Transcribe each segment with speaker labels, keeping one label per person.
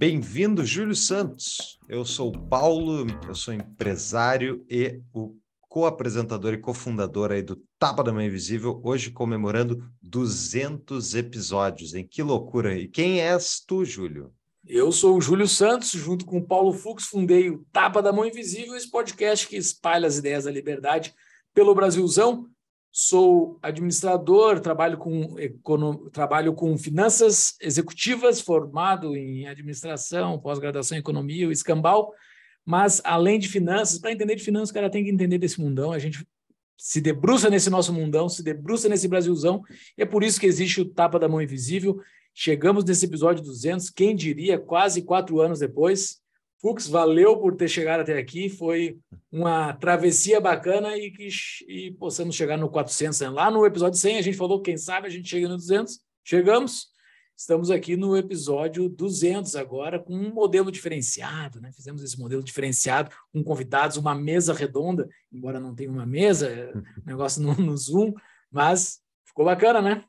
Speaker 1: Bem-vindo, Júlio Santos. Eu sou Paulo, eu sou empresário e o co-apresentador e cofundador aí do Tapa da Mão Invisível, hoje comemorando 200 episódios, hein? Que loucura! E quem és tu, Júlio?
Speaker 2: Eu sou o Júlio Santos, junto com o Paulo Fux, fundei o Tapa da Mão Invisível, esse podcast que espalha as ideias da liberdade pelo Brasilzão. Sou administrador, trabalho com, trabalho com finanças executivas, formado em administração, pós-graduação em economia, o escambau. Mas, além de finanças, para entender de finanças, o cara tem que entender desse mundão. A gente se debruça nesse nosso mundão, se debruça nesse Brasilzão, e é por isso que existe o Tapa da Mão Invisível. Chegamos nesse episódio 200, quem diria, quase quatro anos depois. Fux, valeu por ter chegado até aqui, foi uma travessia bacana e que e possamos chegar no 400. Né? Lá no episódio 100 a gente falou, quem sabe a gente chega no 200, chegamos. Estamos aqui no episódio 200 agora, com um modelo diferenciado, né? Fizemos esse modelo diferenciado com convidados, uma mesa redonda, embora não tenha uma mesa, é negócio no, no Zoom, mas ficou bacana, né?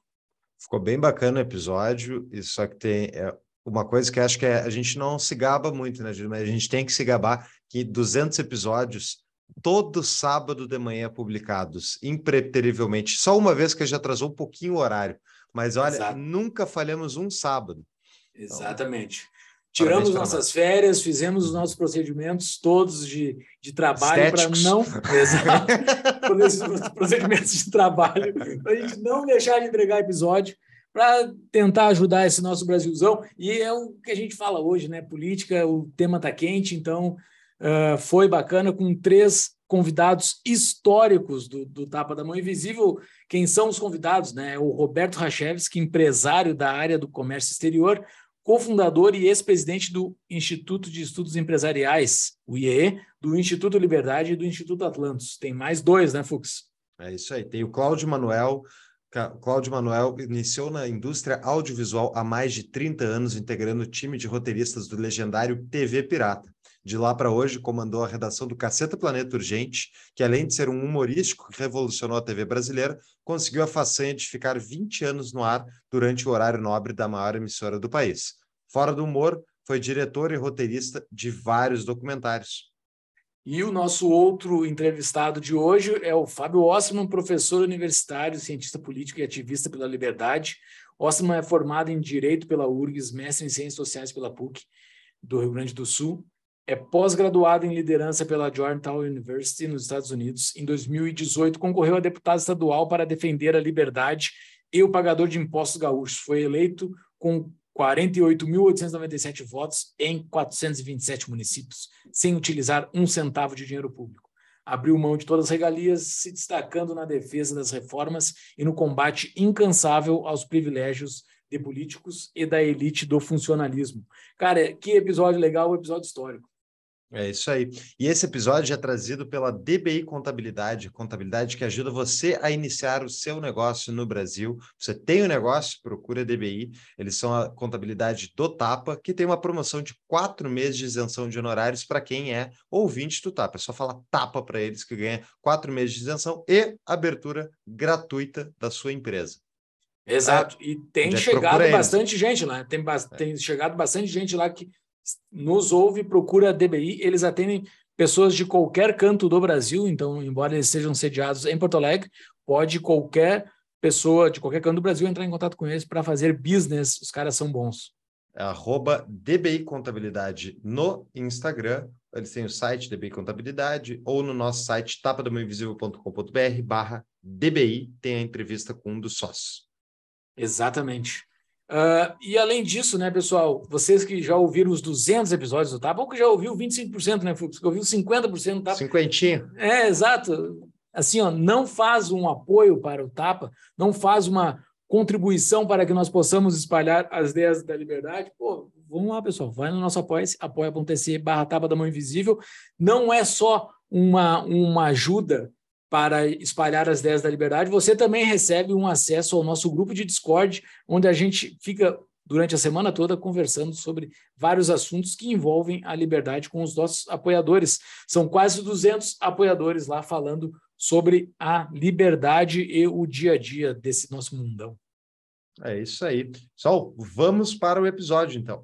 Speaker 1: Ficou bem bacana o episódio, e só que tem é, uma coisa que acho que é, a gente não se gaba muito, né, Júlio? Mas a gente tem que se gabar que 200 episódios todo sábado de manhã publicados, impreterivelmente. Só uma vez que já atrasou um pouquinho o horário, mas olha, Exato. nunca falhamos um sábado.
Speaker 2: Exatamente. Então, Tiramos nossas férias, fizemos os nossos procedimentos todos de, de trabalho para não. Exato. procedimentos de trabalho, para a gente não deixar de entregar episódio, para tentar ajudar esse nosso Brasilzão. E é o que a gente fala hoje, né? Política, o tema está quente, então uh, foi bacana com três convidados históricos do, do Tapa da Mão Invisível. Quem são os convidados? Né? O Roberto Rachevski, empresário da área do comércio exterior, cofundador e ex-presidente do Instituto de Estudos Empresariais, o IEE, do Instituto Liberdade e do Instituto Atlantos. Tem mais dois, né, Fux?
Speaker 1: É isso aí. Tem o Cláudio Manuel. Cláudio Manuel iniciou na indústria audiovisual há mais de 30 anos, integrando o time de roteiristas do legendário TV Pirata. De lá para hoje, comandou a redação do Caceta Planeta Urgente, que além de ser um humorístico que revolucionou a TV brasileira, conseguiu a façanha de ficar 20 anos no ar durante o horário nobre da maior emissora do país. Fora do humor, foi diretor e roteirista de vários documentários.
Speaker 2: E o nosso outro entrevistado de hoje é o Fábio Ossman, professor universitário, cientista político e ativista pela liberdade. Ossman é formado em Direito pela URGS, mestre em Ciências Sociais pela PUC do Rio Grande do Sul é pós-graduado em liderança pela Georgetown University, nos Estados Unidos. Em 2018, concorreu a deputado estadual para defender a liberdade e o pagador de impostos gaúchos. Foi eleito com 48.897 votos em 427 municípios, sem utilizar um centavo de dinheiro público. Abriu mão de todas as regalias, se destacando na defesa das reformas e no combate incansável aos privilégios de políticos e da elite do funcionalismo. Cara, que episódio legal, um episódio histórico.
Speaker 1: É isso aí. E esse episódio é trazido pela DBI Contabilidade, contabilidade que ajuda você a iniciar o seu negócio no Brasil. Você tem um negócio, procura a DBI. Eles são a contabilidade do Tapa, que tem uma promoção de quatro meses de isenção de honorários para quem é ouvinte do Tapa. É só falar Tapa para eles que ganha quatro meses de isenção e abertura gratuita da sua empresa.
Speaker 2: Exato. E tem chegado bastante gente lá. Tem, é. tem chegado bastante gente lá que nos ouve, procura a DBI, eles atendem pessoas de qualquer canto do Brasil, então, embora eles sejam sediados em Porto Alegre, pode qualquer pessoa de qualquer canto do Brasil entrar em contato com eles para fazer business, os caras são bons.
Speaker 1: Arroba DBI Contabilidade no Instagram, eles têm o site DBI Contabilidade, ou no nosso site tapadomainvisível.com.br barra DBI, tem a entrevista com um dos sócios.
Speaker 2: Exatamente. Uh, e além disso, né, pessoal, vocês que já ouviram os 200 episódios do Tapa, ou que já ouviu 25%, né, Fux? Que ouviu 50% do Tapa.
Speaker 1: Cinquentinho.
Speaker 2: É, exato. Assim, ó, não faz um apoio para o Tapa, não faz uma contribuição para que nós possamos espalhar as ideias da liberdade, pô, vamos lá, pessoal, vai no nosso apoia apoia.se barra Taba da Mão Invisível. Não é só uma, uma ajuda para espalhar as ideias da liberdade, você também recebe um acesso ao nosso grupo de Discord, onde a gente fica durante a semana toda conversando sobre vários assuntos que envolvem a liberdade com os nossos apoiadores. São quase 200 apoiadores lá falando sobre a liberdade e o dia a dia desse nosso mundão.
Speaker 1: É isso aí. Sol, vamos para o episódio então.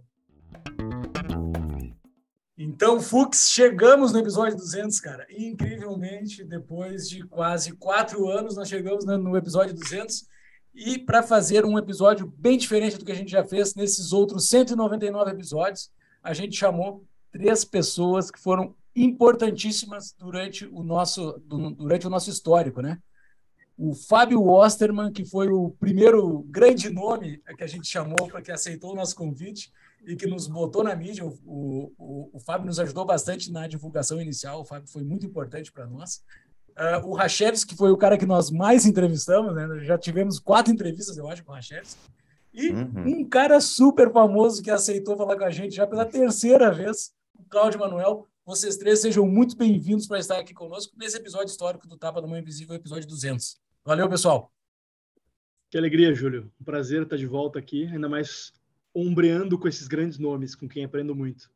Speaker 2: Então, Fux, chegamos no episódio 200, cara. Incrivelmente, depois de quase quatro anos, nós chegamos no episódio 200. E para fazer um episódio bem diferente do que a gente já fez nesses outros 199 episódios, a gente chamou três pessoas que foram importantíssimas durante o nosso, durante o nosso histórico, né? O Fábio Osterman, que foi o primeiro grande nome que a gente chamou para que aceitou o nosso convite e que nos botou na mídia. O, o, o Fábio nos ajudou bastante na divulgação inicial, o Fábio foi muito importante para nós. Uh, o Rachevski, que foi o cara que nós mais entrevistamos, né? Já tivemos quatro entrevistas, eu acho, com o Rachevski. E uhum. um cara super famoso que aceitou falar com a gente já pela terceira vez, o Cláudio Manuel. Vocês três sejam muito bem-vindos para estar aqui conosco nesse episódio histórico do Tapa da Mão Invisível, episódio 200. Valeu, pessoal!
Speaker 3: Que alegria, Júlio. Um prazer estar de volta aqui, ainda mais ombreando com esses grandes nomes, com quem aprendo muito.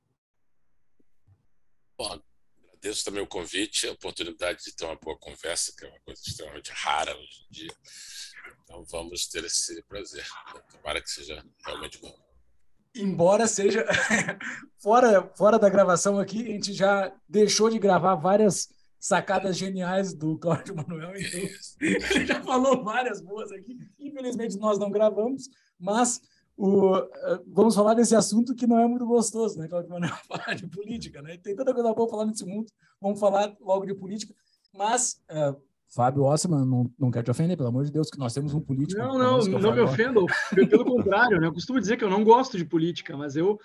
Speaker 4: Bom, agradeço também o convite, a oportunidade de ter uma boa conversa, que é uma coisa extremamente rara hoje em dia. Então vamos ter esse prazer. Tomara que seja realmente bom.
Speaker 2: Embora seja fora, fora da gravação aqui, a gente já deixou de gravar várias sacadas geniais do Cláudio Manuel, então a gente já falou várias boas aqui. Infelizmente nós não gravamos, mas o, eh, vamos falar desse assunto que não é muito gostoso, né, Claudio Manuel? Falar de política, né? Tem tanta coisa boa falar nesse mundo, vamos falar logo de política, mas uh, Fábio Ossman, não, não quero te ofender, pelo amor de Deus, que nós temos um político.
Speaker 3: Não, não, é não me ofendo, pelo contrário, né? Eu costumo dizer que eu não gosto de política, mas eu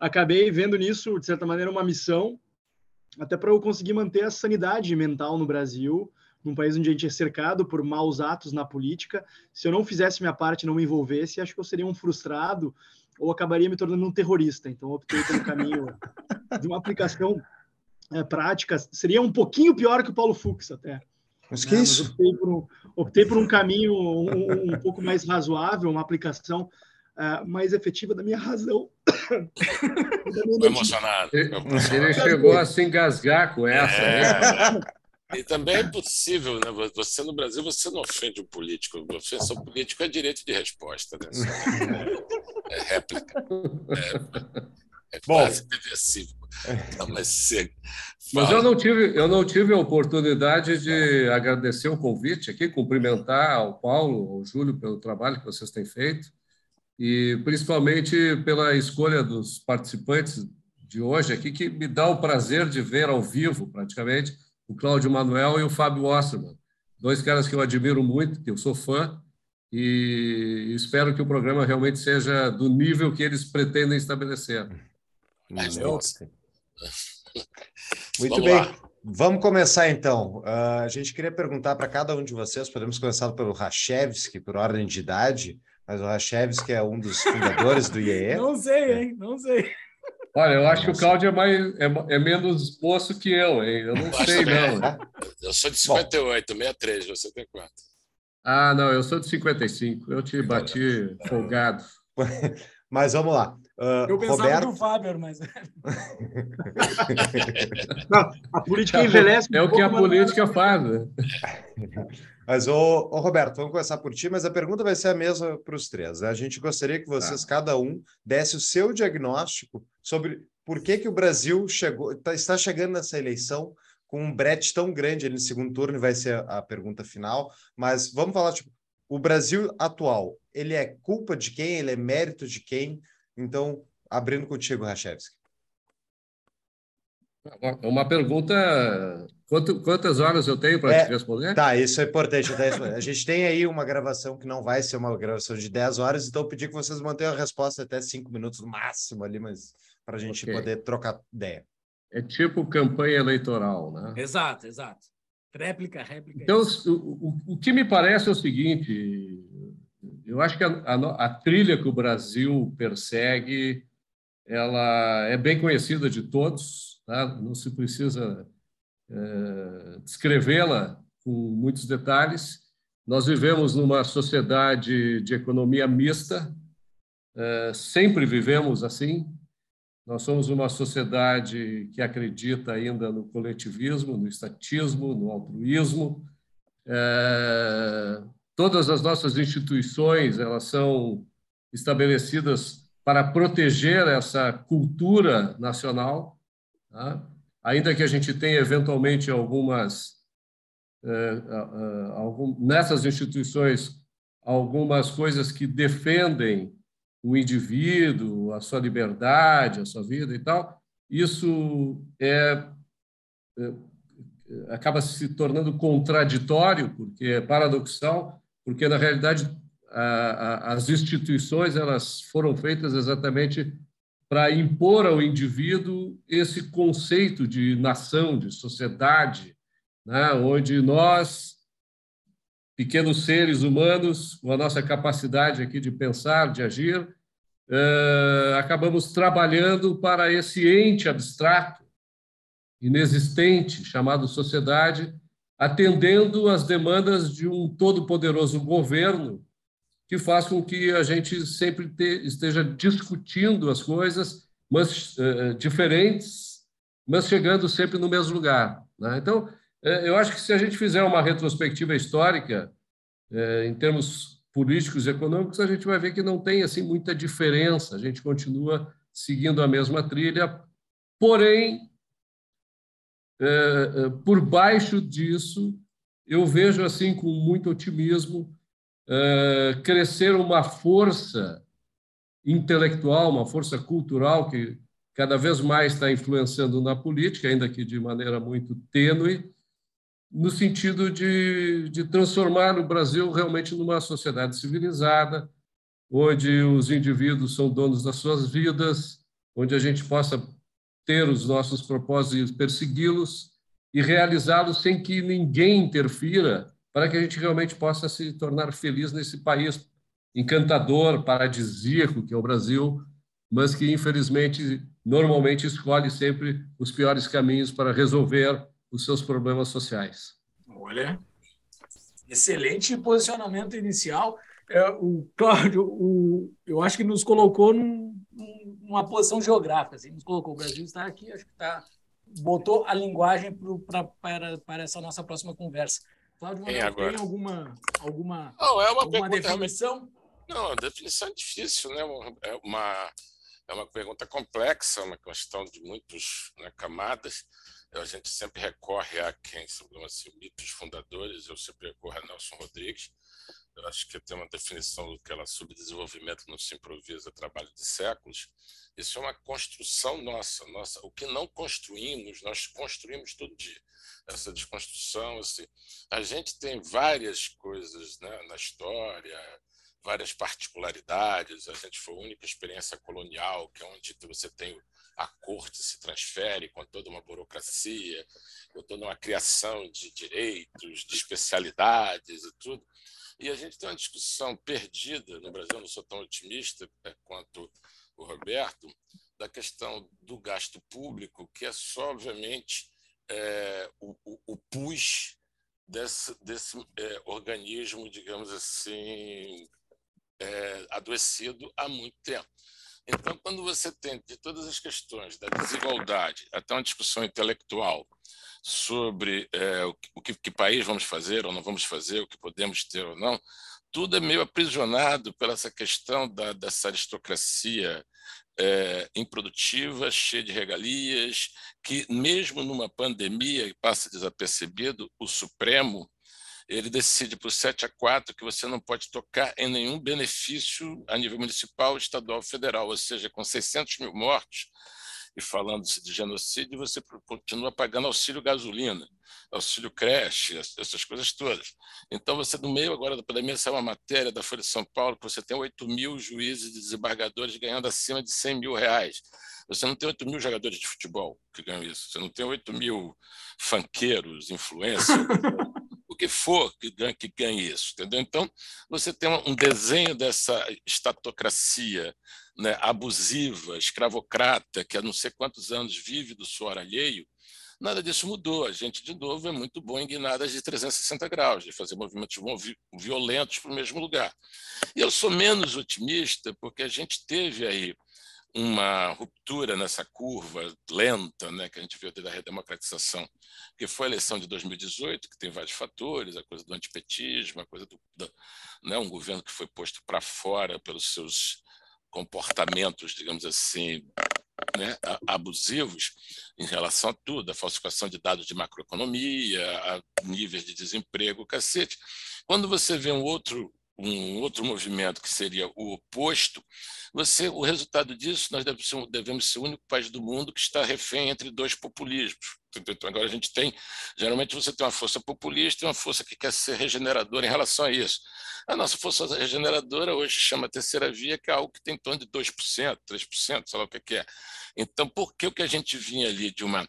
Speaker 3: acabei vendo nisso, de certa maneira, uma missão, até para eu conseguir manter a sanidade mental no Brasil, num país onde a gente é cercado por maus atos na política. Se eu não fizesse minha parte, não me envolvesse, acho que eu seria um frustrado ou acabaria me tornando um terrorista. Então, optei pelo caminho de uma aplicação é, prática. Seria um pouquinho pior que o Paulo Fux, até.
Speaker 1: Mas que é, isso?
Speaker 3: Mas optei, por um, optei por um caminho um, um pouco mais razoável, uma aplicação uh, mais efetiva da minha razão.
Speaker 4: Estou emocionado.
Speaker 5: Ele chegou a se engasgar com essa. É.
Speaker 4: Né? E também é possível, né? Você no Brasil você não ofende o político. Ofensão político é direito de resposta, né? É, é réplica. É, é quase reversível. Não, mas,
Speaker 5: mas eu não tive eu não tive a oportunidade de agradecer o convite aqui, cumprimentar ao Paulo, ao Júlio pelo trabalho que vocês têm feito e principalmente pela escolha dos participantes de hoje aqui que me dá o prazer de ver ao vivo, praticamente o Cláudio Manuel e o Fábio Osterman. Dois caras que eu admiro muito, que eu sou fã, e espero que o programa realmente seja do nível que eles pretendem estabelecer.
Speaker 1: Muito Vamos bem. Lá. Vamos começar então. Uh, a gente queria perguntar para cada um de vocês, podemos começar pelo Rachevski, por ordem de idade, mas o Rachevski é um dos fundadores do IEE.
Speaker 2: Não sei, hein? Não sei.
Speaker 5: Olha, eu acho que o Cláudio é, mais, é, é menos moço que eu, hein? Eu não eu sei, não.
Speaker 4: Eu sou de 58, Bom. 63, você tem quanto?
Speaker 5: Ah, não, eu sou de 55. Eu te bati folgado.
Speaker 1: Mas vamos lá.
Speaker 2: Uh, eu pensava Roberto... no Fábio, mas.
Speaker 3: não, a política envelhece.
Speaker 5: É o que a política faz. Né?
Speaker 1: Mas, ô, ô, Roberto, vamos começar por ti, mas a pergunta vai ser a mesma para os três. A gente gostaria que vocês, tá. cada um, desse o seu diagnóstico sobre por que, que o Brasil chegou, tá, está chegando nessa eleição com um brete tão grande ali no segundo turno, e vai ser a, a pergunta final. Mas vamos falar, tipo, o Brasil atual, ele é culpa de quem? Ele é mérito de quem? Então, abrindo contigo, Rachevski.
Speaker 5: Uma pergunta. Quanto, quantas horas eu tenho para é, te responder?
Speaker 1: Tá, isso é importante. A gente tem aí uma gravação que não vai ser uma gravação de 10 horas, então eu pedi que vocês mantenham a resposta até 5 minutos no máximo ali, mas para a gente okay. poder trocar ideia.
Speaker 5: É tipo campanha eleitoral, né?
Speaker 2: Exato, exato. Réplica, réplica.
Speaker 5: Então, o, o, o que me parece é o seguinte: eu acho que a, a, a trilha que o Brasil persegue ela é bem conhecida de todos, tá? não se precisa é, descrevê-la com muitos detalhes. Nós vivemos numa sociedade de economia mista, é, sempre vivemos assim. Nós somos uma sociedade que acredita ainda no coletivismo, no estatismo, no altruísmo. É, todas as nossas instituições elas são estabelecidas para proteger essa cultura nacional, tá? ainda que a gente tenha eventualmente algumas é, algum, nessas instituições algumas coisas que defendem o indivíduo, a sua liberdade, a sua vida e tal, isso é, é acaba se tornando contraditório, porque é paradoxal, porque na realidade as instituições elas foram feitas exatamente para impor ao indivíduo esse conceito de nação, de sociedade, né? onde nós, pequenos seres humanos, com a nossa capacidade aqui de pensar, de agir, eh, acabamos trabalhando para esse ente abstrato, inexistente, chamado sociedade, atendendo às demandas de um todo-poderoso governo que faz com que a gente sempre te, esteja discutindo as coisas, mas uh, diferentes, mas chegando sempre no mesmo lugar. Né? Então, uh, eu acho que se a gente fizer uma retrospectiva histórica, em termos políticos e econômicos, a gente vai ver que não tem assim muita diferença. A gente continua seguindo a mesma trilha, porém, por baixo disso, eu vejo assim com muito otimismo uh, crescer uma força intelectual, uma força cultural que cada vez mais está influenciando na política, ainda que de maneira muito tênue, no sentido de, de transformar o Brasil realmente numa sociedade civilizada, onde os indivíduos são donos das suas vidas, onde a gente possa ter os nossos propósitos persegui-los e realizá-los sem que ninguém interfira para que a gente realmente possa se tornar feliz nesse país encantador, paradisíaco que é o Brasil, mas que infelizmente normalmente escolhe sempre os piores caminhos para resolver os seus problemas sociais.
Speaker 2: Olha, excelente posicionamento inicial. É, o Cláudio, o, eu acho que nos colocou num, numa posição geográfica, assim, nos colocou. O Brasil está aqui, acho que está botou a linguagem para, para essa nossa próxima conversa. Cláudio tem alguma, alguma,
Speaker 4: não, é uma
Speaker 2: alguma definição?
Speaker 4: Não, a definição é difícil, né? É uma, é uma pergunta complexa, uma questão de muitas né, camadas. A gente sempre recorre a quem são assim, mitos fundadores, eu sempre recorro a Nelson Rodrigues. Eu acho que tem uma definição do que ela subdesenvolvimento não se improvisa, trabalho de séculos. Isso é uma construção nossa, nossa. O que não construímos, nós construímos todo dia. Essa desconstrução, assim. A gente tem várias coisas né, na história, várias particularidades. A gente foi a única experiência colonial, que é onde você tem a corte se transfere com toda uma burocracia, com toda uma criação de direitos, de especialidades e tudo. E a gente tem uma discussão perdida no Brasil, não sou tão otimista é, quanto o Roberto, da questão do gasto público, que é só, obviamente, é, o, o, o pus desse, desse é, organismo, digamos assim, é, adoecido há muito tempo. Então, quando você tem de todas as questões da desigualdade até uma discussão intelectual sobre é, o, que, que país vamos fazer ou não vamos fazer, o que podemos ter ou não, tudo é meio aprisionado pela essa questão da, dessa aristocracia é, improdutiva, cheia de regalias, que mesmo numa pandemia, passa desapercebido, o Supremo ele decide por 7 a 4 que você não pode tocar em nenhum benefício a nível municipal, estadual, federal, ou seja, com 600 mil mortos, e falando-se de genocídio, você continua pagando auxílio gasolina, auxílio creche, essas coisas todas. Então, você, no meio agora da pandemia, saiu uma matéria da Folha de São Paulo que você tem 8 mil juízes e desembargadores ganhando acima de 100 mil reais. Você não tem 8 mil jogadores de futebol que ganham isso. Você não tem 8 mil fanqueiros, influencers. que for que ganhe, que ganhe isso, entendeu? Então, você tem um desenho dessa estatocracia né, abusiva, escravocrata, que há não sei quantos anos vive do suor alheio, nada disso mudou. A gente, de novo, é muito bom em guinadas de 360 graus, de fazer movimentos violentos para o mesmo lugar. E eu sou menos otimista porque a gente teve aí uma ruptura nessa curva lenta né, que a gente viu desde a redemocratização, que foi a eleição de 2018, que tem vários fatores, a coisa do antipetismo, a coisa do, do né, um governo que foi posto para fora pelos seus comportamentos, digamos assim, né, abusivos em relação a tudo, a falsificação de dados de macroeconomia, a níveis de desemprego, cacete. Quando você vê um outro um outro movimento que seria o oposto, você, o resultado disso, nós devemos ser, o único país do mundo que está refém entre dois populismos. Então, agora a gente tem, geralmente você tem uma força populista e uma força que quer ser regeneradora em relação a isso. A nossa força regeneradora hoje chama terceira via, que é algo que tem em torno de 2%, 3%, sei lá o que é. Então, por que que a gente vinha ali de uma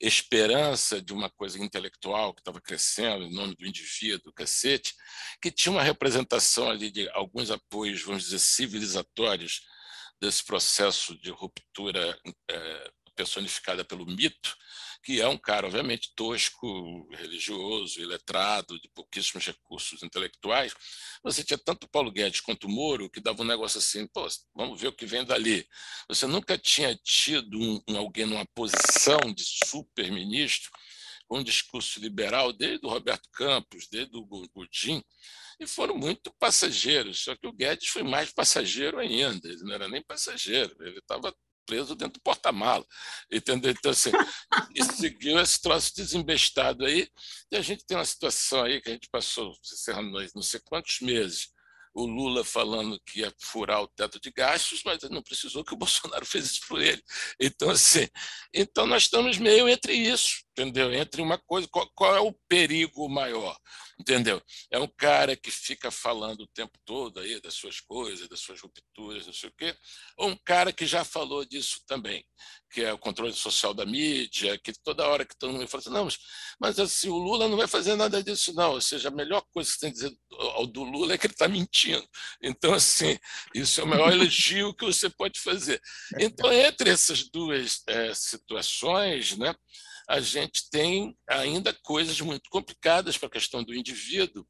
Speaker 4: esperança de uma coisa intelectual que estava crescendo em nome do indivíduo, cacete, que tinha uma representação ali de alguns apoios, vamos dizer, civilizatórios desse processo de ruptura é, personificada pelo mito, que é um cara, obviamente, tosco, religioso, iletrado, de pouquíssimos recursos intelectuais. Você tinha tanto Paulo Guedes quanto Moro que dava um negócio assim, pô, vamos ver o que vem dali. Você nunca tinha tido um, um alguém numa posição de super-ministro com um discurso liberal, desde o Roberto Campos, desde o Godin, e foram muito passageiros. Só que o Guedes foi mais passageiro ainda, ele não era nem passageiro, ele estava preso dentro do porta-mala, entendeu? Então, assim, e seguiu esse troço desembestado aí, e a gente tem uma situação aí que a gente passou, não sei quantos meses, o Lula falando que ia furar o teto de gastos, mas não precisou que o Bolsonaro fez isso por ele. Então, assim, então nós estamos meio entre isso, entendeu? Entre uma coisa, qual, qual, é o perigo maior, entendeu? É um cara que fica falando o tempo todo aí das suas coisas, das suas rupturas, não sei o quê, ou um cara que já falou disso também, que é o controle social da mídia, que toda hora que todo mundo fala assim, não, mas, mas assim, o Lula não vai fazer nada disso, não. Ou seja, a melhor coisa que você tem que dizer ao do Lula é que ele está mentindo. Então, assim, isso é o maior elogio que você pode fazer. Então, entre essas duas é, situações, né, a gente tem ainda coisas muito complicadas para a questão do indivíduo.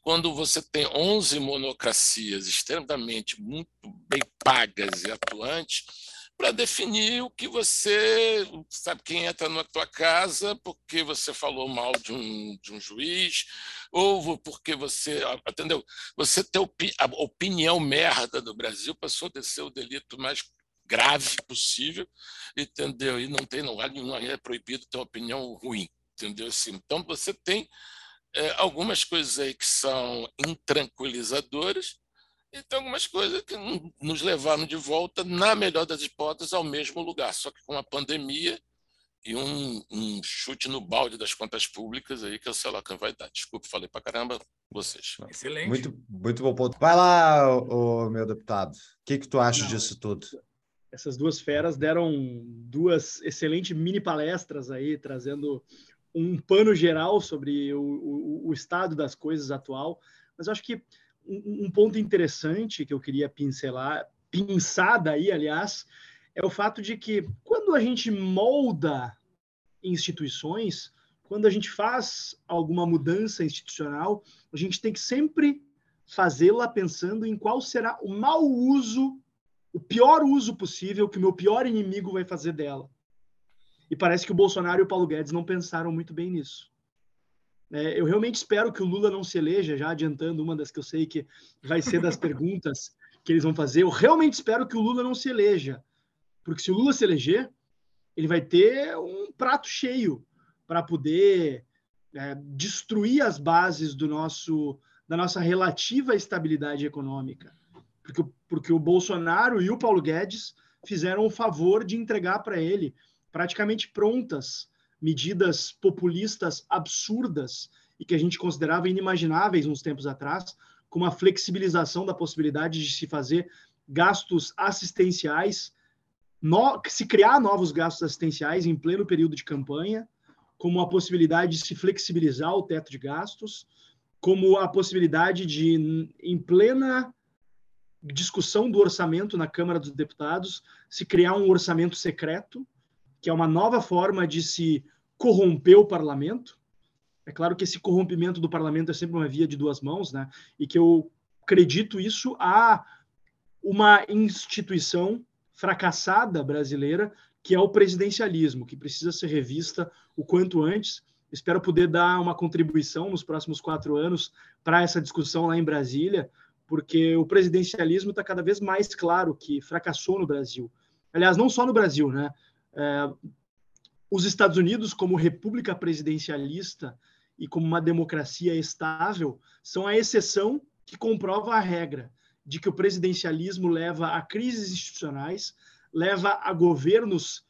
Speaker 4: Quando você tem 11 monocracias extremamente muito bem pagas e atuantes, para definir o que você sabe quem entra na tua casa porque você falou mal de um, de um juiz ou porque você entendeu você ter opinião merda do Brasil passou a ser o delito mais grave possível, entendeu? E não tem, não, não é proibido ter uma opinião ruim, entendeu? Assim, então você tem é, algumas coisas aí que são intranquilizadoras e tem algumas coisas que nos levaram de volta, na melhor das hipóteses, ao mesmo lugar, só que com a pandemia e um, um, chute no balde das contas públicas aí que eu sei lá quem vai dar. Desculpe, falei para caramba vocês.
Speaker 1: Excelente. Muito, muito bom ponto. Vai lá, o, o meu deputado. O que, que tu acha Não, disso tudo?
Speaker 3: Essas duas feras deram duas excelentes mini palestras aí, trazendo um pano geral sobre o, o, o estado das coisas atual. Mas eu acho que um, um, ponto interessante que eu queria pincelar, pinçada aí, aliás, é o fato de que quando a gente molda instituições, quando a gente faz alguma mudança institucional, a gente tem que sempre fazê-la pensando em qual será o mau uso o pior uso possível que o meu pior inimigo vai fazer dela. E parece que o Bolsonaro e o Paulo Guedes não pensaram muito bem nisso. É, eu realmente espero que o Lula não se eleja, já adiantando uma das que eu sei que vai ser das perguntas que eles vão fazer. Eu realmente espero que o Lula não se eleja, porque se o Lula se eleger, ele vai ter um prato cheio para poder é, destruir as bases do nosso da nossa relativa estabilidade econômica porque, porque o Bolsonaro e o Paulo Guedes fizeram o favor de entregar para ele praticamente prontas medidas populistas absurdas e que a gente considerava inimagináveis uns tempos atrás, como a flexibilização da possibilidade de se fazer gastos assistenciais, no, se criar novos gastos assistenciais em pleno período de campanha, como a possibilidade de se flexibilizar o teto de gastos, como a possibilidade de, em plena discussão do orçamento na Câmara dos Deputados, se criar um orçamento secreto, que é uma nova forma de se corromper o parlamento. É claro que esse corrompimento do parlamento é sempre uma via de duas mãos, né? E que eu acredito isso a uma instituição fracassada brasileira, que é o presidencialismo, que precisa ser revista o quanto antes. Espero poder dar uma contribuição nos próximos quatro anos para essa discussão lá em Brasília, porque o presidencialismo está cada vez mais claro que fracassou no Brasil. Aliás, não só no Brasil, né? É, os Estados Unidos, como república presidencialista e como uma democracia estável, são a exceção que comprova a regra de que o presidencialismo leva a crises institucionais, leva a governos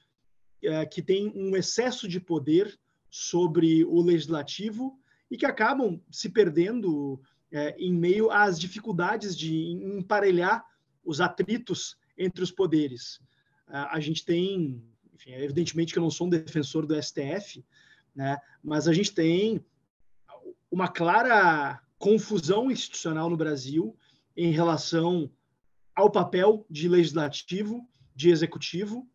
Speaker 3: é, que têm um excesso de poder sobre o legislativo e que acabam se perdendo é, em meio às dificuldades de emparelhar os atritos entre os poderes. a gente tem, enfim, evidentemente que eu não sou um defensor do STF, né, mas a gente tem uma clara confusão institucional no Brasil em relação ao papel de legislativo, de executivo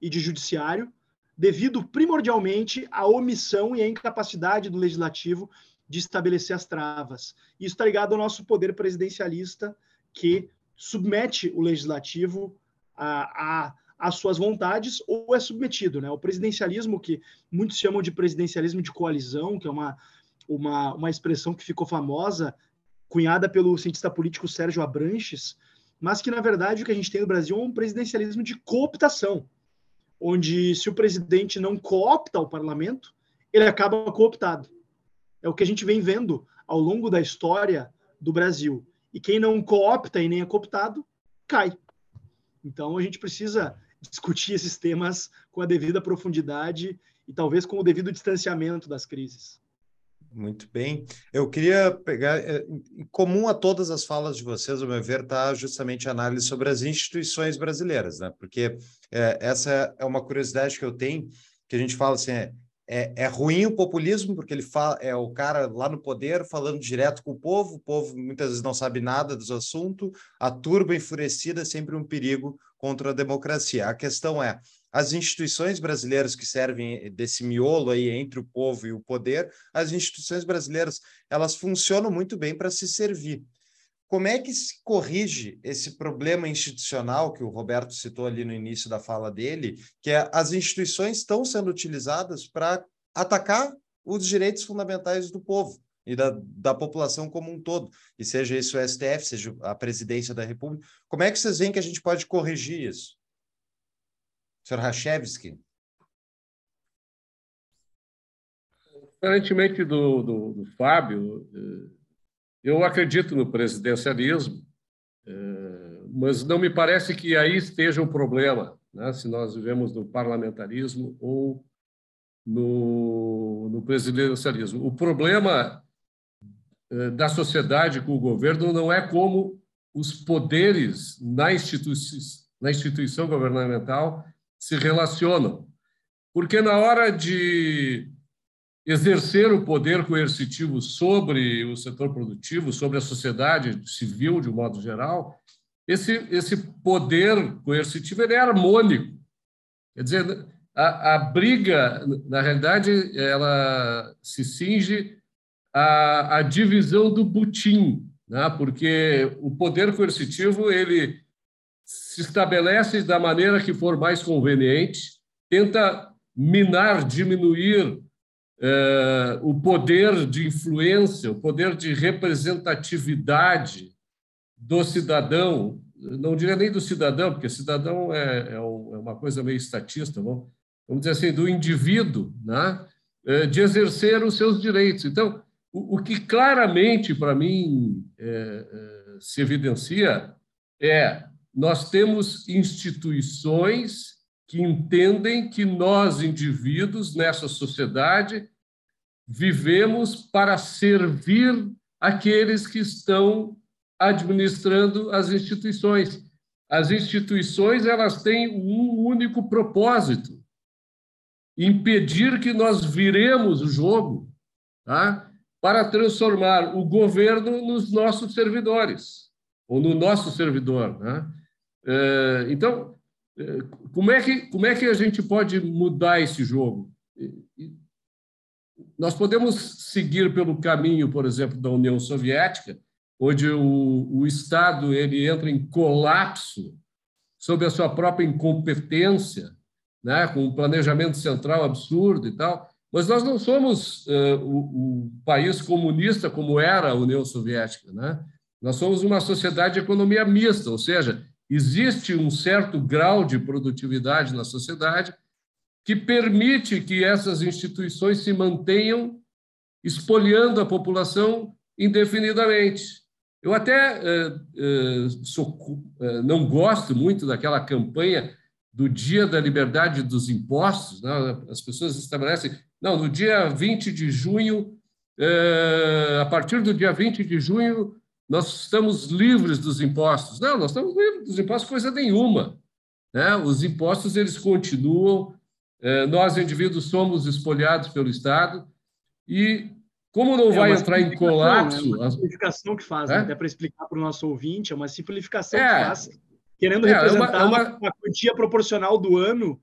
Speaker 3: e de judiciário, devido primordialmente à omissão e à incapacidade do legislativo de estabelecer as travas. Isso está ligado ao nosso poder presidencialista, que submete o legislativo a, a às suas vontades ou é submetido. Né? O presidencialismo, que muitos chamam de presidencialismo de coalizão, que é uma, uma, uma expressão que ficou famosa, cunhada pelo cientista político Sérgio Abranches, mas que, na verdade, o que a gente tem no Brasil é um presidencialismo de cooptação, onde se o presidente não coopta o parlamento, ele acaba cooptado. É o que a gente vem vendo ao longo da história do Brasil. E quem não coopta e nem é cooptado, cai. Então a gente precisa discutir esses temas com a devida profundidade e talvez com o devido distanciamento das crises.
Speaker 1: Muito bem. Eu queria pegar, é, em comum a todas as falas de vocês, ao meu ver, está justamente a análise sobre as instituições brasileiras, né? Porque é, essa é uma curiosidade que eu tenho, que a gente fala assim, é, é, é, ruim o populismo, porque ele fala, é o cara lá no poder falando direto com o povo, o povo muitas vezes não sabe nada dos assuntos, a turba enfurecida é sempre um perigo contra a democracia. A questão é, as instituições brasileiras que servem desse miolo aí entre o povo e o poder, as instituições brasileiras, elas funcionam muito bem para se servir. Como é que se corrige esse problema institucional que o Roberto citou ali no início da fala dele, que é as instituições estão sendo utilizadas para atacar os direitos fundamentais do povo e da, da população como um todo, e seja isso o STF, seja a presidência da República. Como é que vocês veem que a gente pode corrigir isso? Sr. Rachevski?
Speaker 5: Diferentemente do, do, do Fábio, eh, eu acredito no presidencialismo, é, mas não me parece que aí esteja o problema, né? se nós vivemos no parlamentarismo ou no, no presidencialismo. O problema é, da sociedade com o governo não é como os poderes na, na instituição governamental se relacionam. Porque na hora de exercer o poder coercitivo sobre o setor produtivo, sobre a sociedade civil de um modo geral, esse, esse poder coercitivo ele é harmônico. Quer dizer, a, a briga, na realidade, ela se cinge à, à divisão do butim, né? porque o poder coercitivo ele se estabelece da maneira que for mais conveniente, tenta minar, diminuir é, o poder de influência, o poder de representatividade do cidadão, não diria nem do cidadão, porque cidadão é, é, é uma coisa meio estatista, vamos, vamos dizer assim, do indivíduo, né? É, de exercer os seus direitos. Então, o, o que claramente, para mim, é, é, se evidencia é nós temos instituições que entendem que nós, indivíduos, nessa sociedade, vivemos para servir aqueles que estão administrando as instituições. As instituições elas têm um único propósito, impedir que nós viremos o jogo tá? para transformar o governo nos nossos servidores, ou no nosso servidor. Né? É, então, é, como é, que, como é que a gente pode mudar esse jogo? Nós podemos seguir pelo caminho, por exemplo, da União Soviética, onde o, o Estado ele entra em colapso sob a sua própria incompetência, né, com um planejamento central absurdo e tal. Mas nós não somos uh, o, o, país comunista como era a União Soviética. Né? Nós somos uma sociedade de economia mista, ou seja, existe um certo grau de produtividade na sociedade que permite que essas instituições se mantenham espoliando a população indefinidamente. Eu até uh, uh, sou, não gosto muito daquela campanha do Dia da Liberdade dos Impostos, né? as pessoas estabelecem, não, no dia 20 de junho, é, a partir do dia 20 de junho, nós estamos livres dos impostos. Não, nós estamos livres dos impostos, coisa nenhuma. Né? Os impostos, eles continuam, nós, indivíduos, somos espoliados pelo Estado, e como não é vai entrar em colapso...
Speaker 3: É uma simplificação que faz, é? até para explicar para o nosso ouvinte, é uma simplificação que faz querendo é, representar é uma, é uma... uma, quantia proporcional do ano,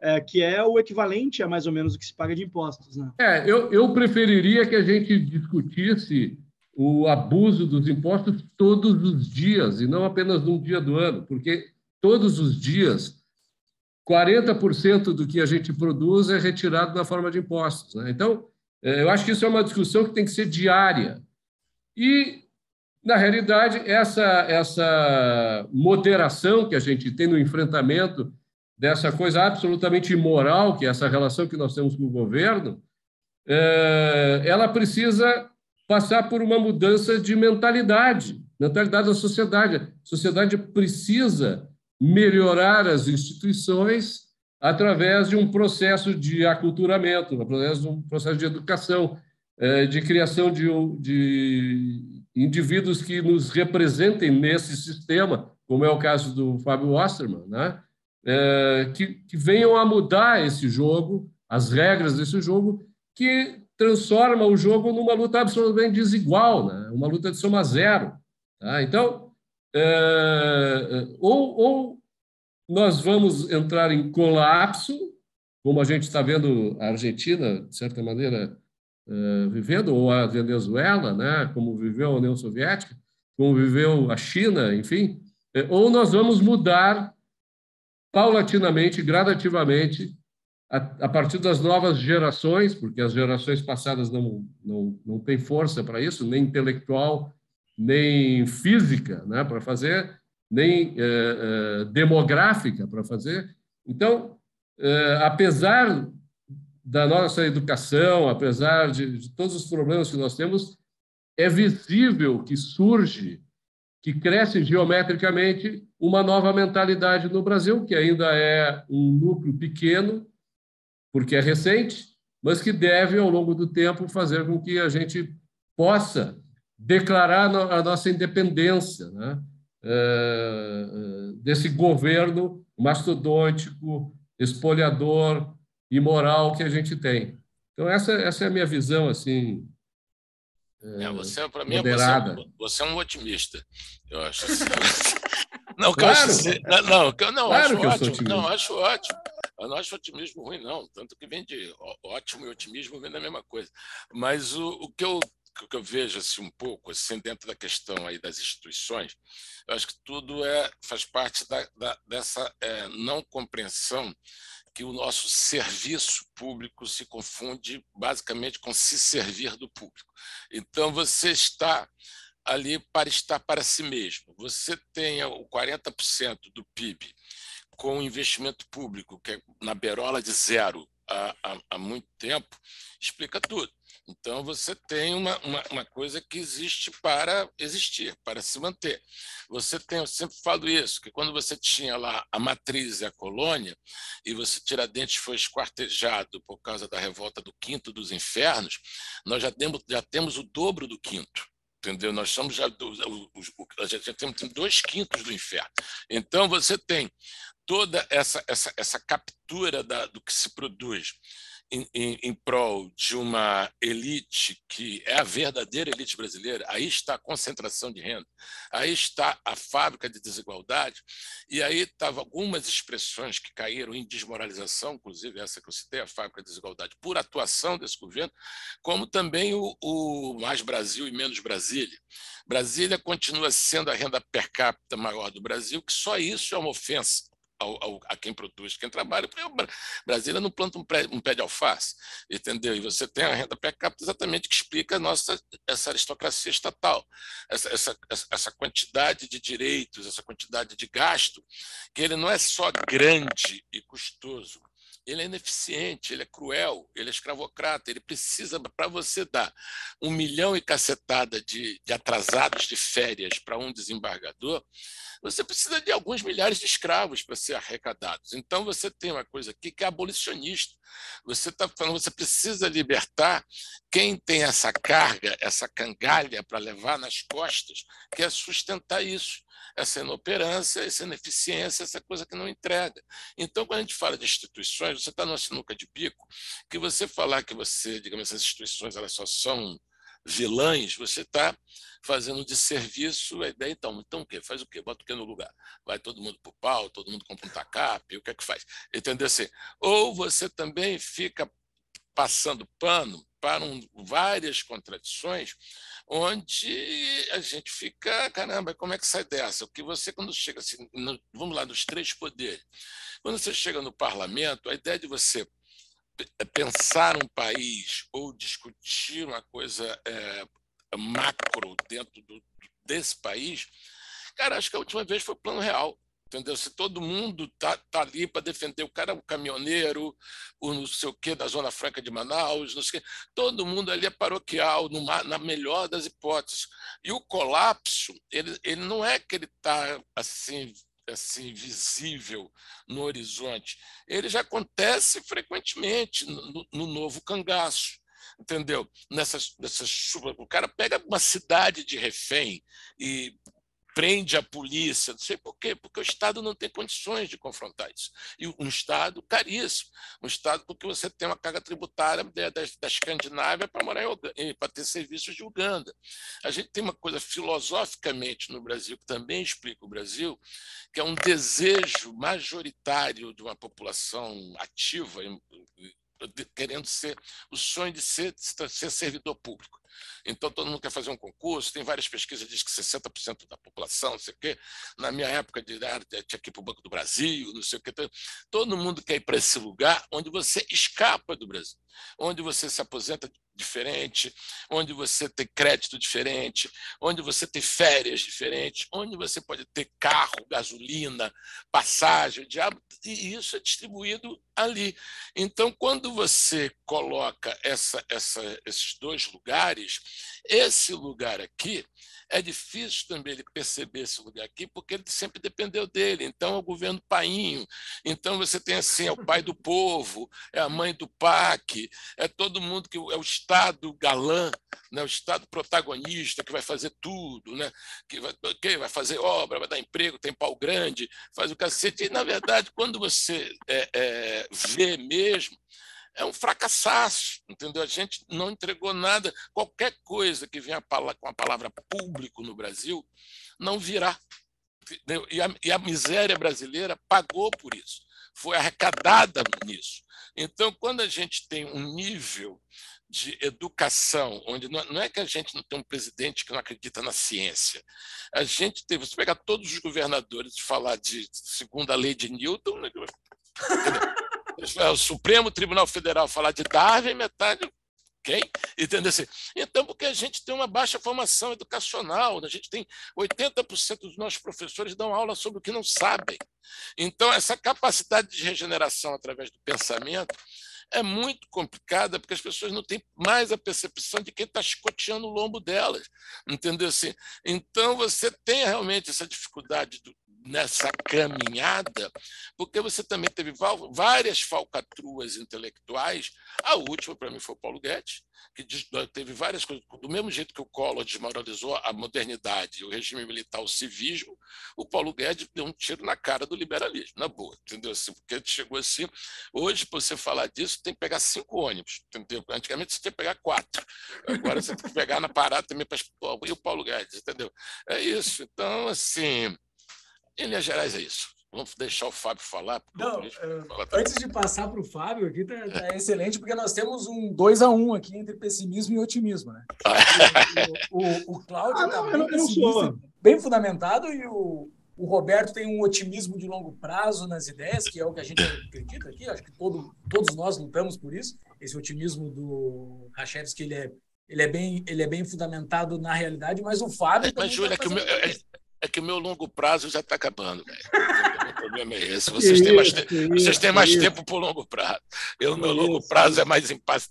Speaker 3: é, que é o equivalente a mais ou menos o que se paga de impostos. Né?
Speaker 5: É, eu, eu preferiria que a gente discutisse o abuso dos impostos todos os dias, e não apenas num dia do ano, porque todos os dias 40% do que a gente produz é retirado na forma de impostos. Né? Então, é, eu acho que isso é uma discussão que tem que ser diária. E na realidade, essa, essa moderação que a gente tem no enfrentamento dessa coisa absolutamente imoral, que é essa relação que nós temos com o governo, é, ela precisa passar por uma mudança de mentalidade, mentalidade da sociedade. A sociedade precisa melhorar as instituições através de um processo de aculturamento, através de um processo de educação, é, de criação de, de indivíduos que nos representem nesse sistema, como é o caso do Fábio Osterman, né? É, que, que venham a mudar esse jogo, as regras desse jogo, que transforma o jogo numa luta absolutamente desigual, né? uma luta de soma zero. Tá? Então, ou, ou nós vamos entrar em colapso, como a gente está vendo a Argentina, de certa maneira, eh, vivendo, ou a Venezuela, né, como viveu a União Soviética, como viveu a China, enfim, eh, ou nós vamos mudar paulatinamente, gradativamente, a, a, partir das novas gerações, porque as gerações passadas não, não, não têm força para isso, nem intelectual, nem física né, para fazer, nem eh, demográfica para fazer. Então, apesar da nossa educação, apesar de, de todos os problemas que nós temos, é visível que surge, que cresce geometricamente uma nova mentalidade no Brasil, que ainda é um núcleo pequeno, porque é recente, mas que deve, ao longo do tempo, fazer com que a gente possa declarar a nossa independência né? É, é, desse governo mastodôntico, espoliador, e moral que a gente tem. Então, essa, essa é a minha visão, assim.
Speaker 4: É, é você, para mim, moderada. Você, você, é um otimista, eu acho. Não, claro. Acho, não, não, não, claro acho ótimo. Não, acho ótimo. Eu não acho otimismo ruim, não. Tanto que vem de ótimo e otimismo vem da mesma coisa. Mas o, o que eu que eu vejo assim um pouco assim dentro da questão aí das instituições eu acho que tudo é faz parte da, da dessa é, não compreensão que o nosso serviço público se confunde basicamente com se servir do público. Então, você está ali para estar para si mesmo. Você tem o 40% do PIB com investimento público, que é na berola de zero há, há, há muito tempo, explica tudo. Então, você tem uma, uma, uma, coisa que existe para existir, para se manter. Você tem, eu sempre falo isso, que quando você tinha lá a matriz e a colônia, e você Tiradentes foi esquartejado por causa da revolta do quinto dos infernos, nós já temos, já temos o dobro do quinto entendeu? Nós somos já, já temos dois quintos do inferno. Então você tem toda essa, essa, essa captura da, do que se produz em, em, em, prol de uma elite que é a verdadeira elite brasileira, aí está a concentração de renda, aí está a fábrica de desigualdade, e aí estavam algumas expressões que caíram em desmoralização, inclusive essa que eu citei, a fábrica de desigualdade, por atuação desse governo, como também o, o Mais Brasil e Menos Brasília. Brasília continua sendo a renda per capita maior do Brasil, que só isso é uma ofensa ao, ao, a quem produz, quem trabalha. Porque Brasília não planta um, pré, um, pé de alface, entendeu? E você tem a renda per capita exatamente que explica nossa, essa aristocracia estatal, essa, essa, essa quantidade de direitos, essa quantidade de gasto, que ele não é só grande e custoso, ele é ineficiente, ele é cruel, ele é escravocrata, ele precisa, para você dar um milhão e cacetada de, de atrasados de férias para um desembargador, você precisa de alguns milhares de escravos para ser arrecadados. Então, você tem uma coisa aqui que é abolicionista. Você está falando, você precisa libertar quem tem essa carga, essa cangalha para levar nas costas, que é sustentar isso essa inoperância, essa ineficiência, essa coisa que não entrega. Então, quando a gente fala de instituições, você está numa sinuca de bico, que você falar que você, digamos, essas instituições elas só são vilãs, você está fazendo de serviço a ideia, então, então o quê? Faz o quê? Bota o quê no lugar? Vai todo mundo para o pau, todo mundo compra um tacape, o que é que faz? Entendeu assim? Ou você também fica passando pano para um, várias contradições, onde a gente fica, caramba, como é que sai dessa? O que você, quando chega assim, no, vamos lá, dos três poderes, quando você chega no parlamento, a ideia de você é pensar um país ou discutir uma coisa é, macro dentro do, desse país, cara, acho que a última vez foi o plano real. Entendeu? Se todo mundo tá, tá ali para defender o cara, o caminhoneiro, o não sei o quê da Zona Franca de Manaus, não sei o quê, todo mundo ali é paroquial, numa, na melhor das hipóteses. E o colapso, ele, ele não é que ele está assim assim visível no horizonte, ele já acontece frequentemente no, no novo cangaço entendeu? Nessas, nessas o cara pega uma cidade de refém e prende a polícia, não sei por quê, porque o Estado não tem condições de confrontar isso. E um Estado caríssimo, um Estado porque você tem uma carga tributária da, da Escandinávia para morar para ter serviços de Uganda. A gente tem uma coisa filosoficamente no Brasil que também explica o Brasil, que é um desejo majoritário de uma população ativa, querendo ser o sonho de ser, de ser servidor público. Então, todo mundo quer fazer um concurso, tem várias pesquisas dizem que 60% da população, não sei o quê. Na minha época, de, tinha que ir para o Banco do Brasil, não sei o quê. Todo mundo quer ir para esse lugar onde você escapa do Brasil, onde você se aposenta diferente, onde você tem crédito diferente, onde você tem férias diferentes, onde você pode ter carro, gasolina, passagem, diabo, e isso é distribuído ali. Então, quando você coloca essa, essa, esses dois lugares, esse lugar aqui é difícil também ele perceber esse lugar aqui, porque ele sempre dependeu dele. Então, é o governo painho. Então, você tem assim: é o pai do povo, é a mãe do PAC, é todo mundo que é o Estado galã, né? o Estado protagonista que vai fazer tudo, né? que, vai, que vai fazer obra, vai dar emprego, tem pau grande, faz o cacete. E, na verdade, quando você é, é, vê mesmo, é um fracassaço, entendeu? A gente não entregou nada. Qualquer coisa que venha com a palavra público no Brasil não virá. E a, e a miséria brasileira pagou por isso, foi arrecadada nisso. Então, quando a gente tem um nível de educação, onde não é que a gente não tem um presidente que não acredita na ciência. A gente teve, se pegar todos os governadores e falar de segundo a lei de Newton, né, o Supremo Tribunal Federal falar de Darwin, metade quem? Entendeu assim? Então, porque a gente tem uma baixa formação educacional, a gente tem 80% dos nossos professores dão aula sobre o que não sabem. Então, essa capacidade de regeneração através do pensamento é muito complicada, porque as pessoas não têm mais a percepção de quem está chicoteando o lombo delas, entendeu assim? Então, você tem realmente essa dificuldade do, nessa caminhada, porque você também teve várias falcatruas intelectuais. A última, para mim, foi o Paulo Guedes, que teve várias coisas. Do mesmo jeito que o Collor desmoralizou a modernidade, o regime militar, o civismo, o Paulo Guedes deu um tiro na cara do liberalismo, na boa, entendeu? Assim, porque chegou assim. Hoje, para você falar disso, tem que pegar cinco ônibus, entendeu? Antigamente você tinha que pegar quatro. Agora você tem que pegar na parada também para. E o Paulo Guedes, entendeu? É isso. Então, assim. Em linhas gerais, é isso. Vamos deixar o Fábio falar.
Speaker 2: Não, uh, antes de passar para o Fábio, aqui está tá excelente, porque nós temos um 2 a 1 um aqui entre pessimismo e otimismo. Né? o, o, o Cláudio está ah, bem, bem fundamentado e o, o Roberto tem um otimismo de longo prazo nas ideias, que é o que a gente acredita aqui. Acho que todo, todos nós lutamos por isso. Esse otimismo do Rachevski, ele é, ele, é bem, ele é bem fundamentado na realidade, mas o Fábio.
Speaker 4: Mas, Júlia, tá que o meu, é, que o meu longo prazo já está acabando, velho. o problema é esse. Vocês têm mais, te... Vocês têm mais tempo para o longo prazo. Eu, meu longo prazo é mais impasse,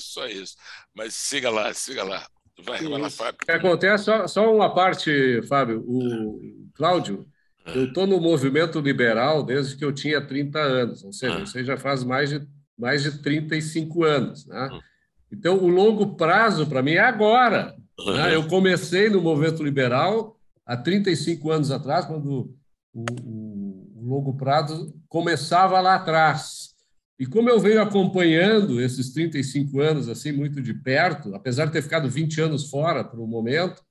Speaker 4: só isso. Mas siga lá, siga lá. Vai, vai lá, Fábio.
Speaker 5: Acontece, só, só uma parte, Fábio. O Cláudio, ah. eu estou no movimento liberal desde que eu tinha 30 anos, ou seja, ah. você já faz mais de, mais de 35 anos. Né? Ah. Então, o longo prazo, para mim, é agora. Né? Eu comecei no movimento liberal há 35 anos atrás, quando o, o, o Longo Prazo começava lá atrás. E como eu venho acompanhando esses 35 anos assim muito de perto, apesar de ter ficado 20 anos fora por um momento,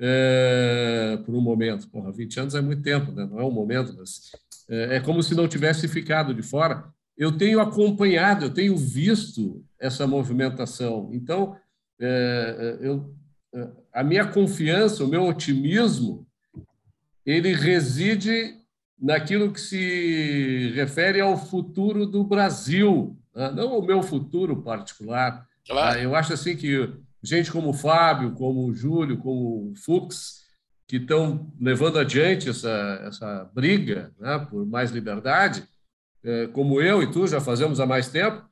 Speaker 5: é, por um momento, porra, 20 anos é muito tempo, né? não é um momento, mas é, é como se não tivesse ficado de fora. Eu tenho acompanhado, eu tenho visto essa movimentação. Então, é, eu a minha confiança, o meu otimismo, ele reside naquilo que se refere ao futuro do Brasil, né? não o meu futuro particular. Claro. Eu acho assim que gente como o Fábio, como o Júlio, como o Fux, que estão levando adiante essa, essa briga né, por mais liberdade, é, como eu e tu já fazemos há mais tempo,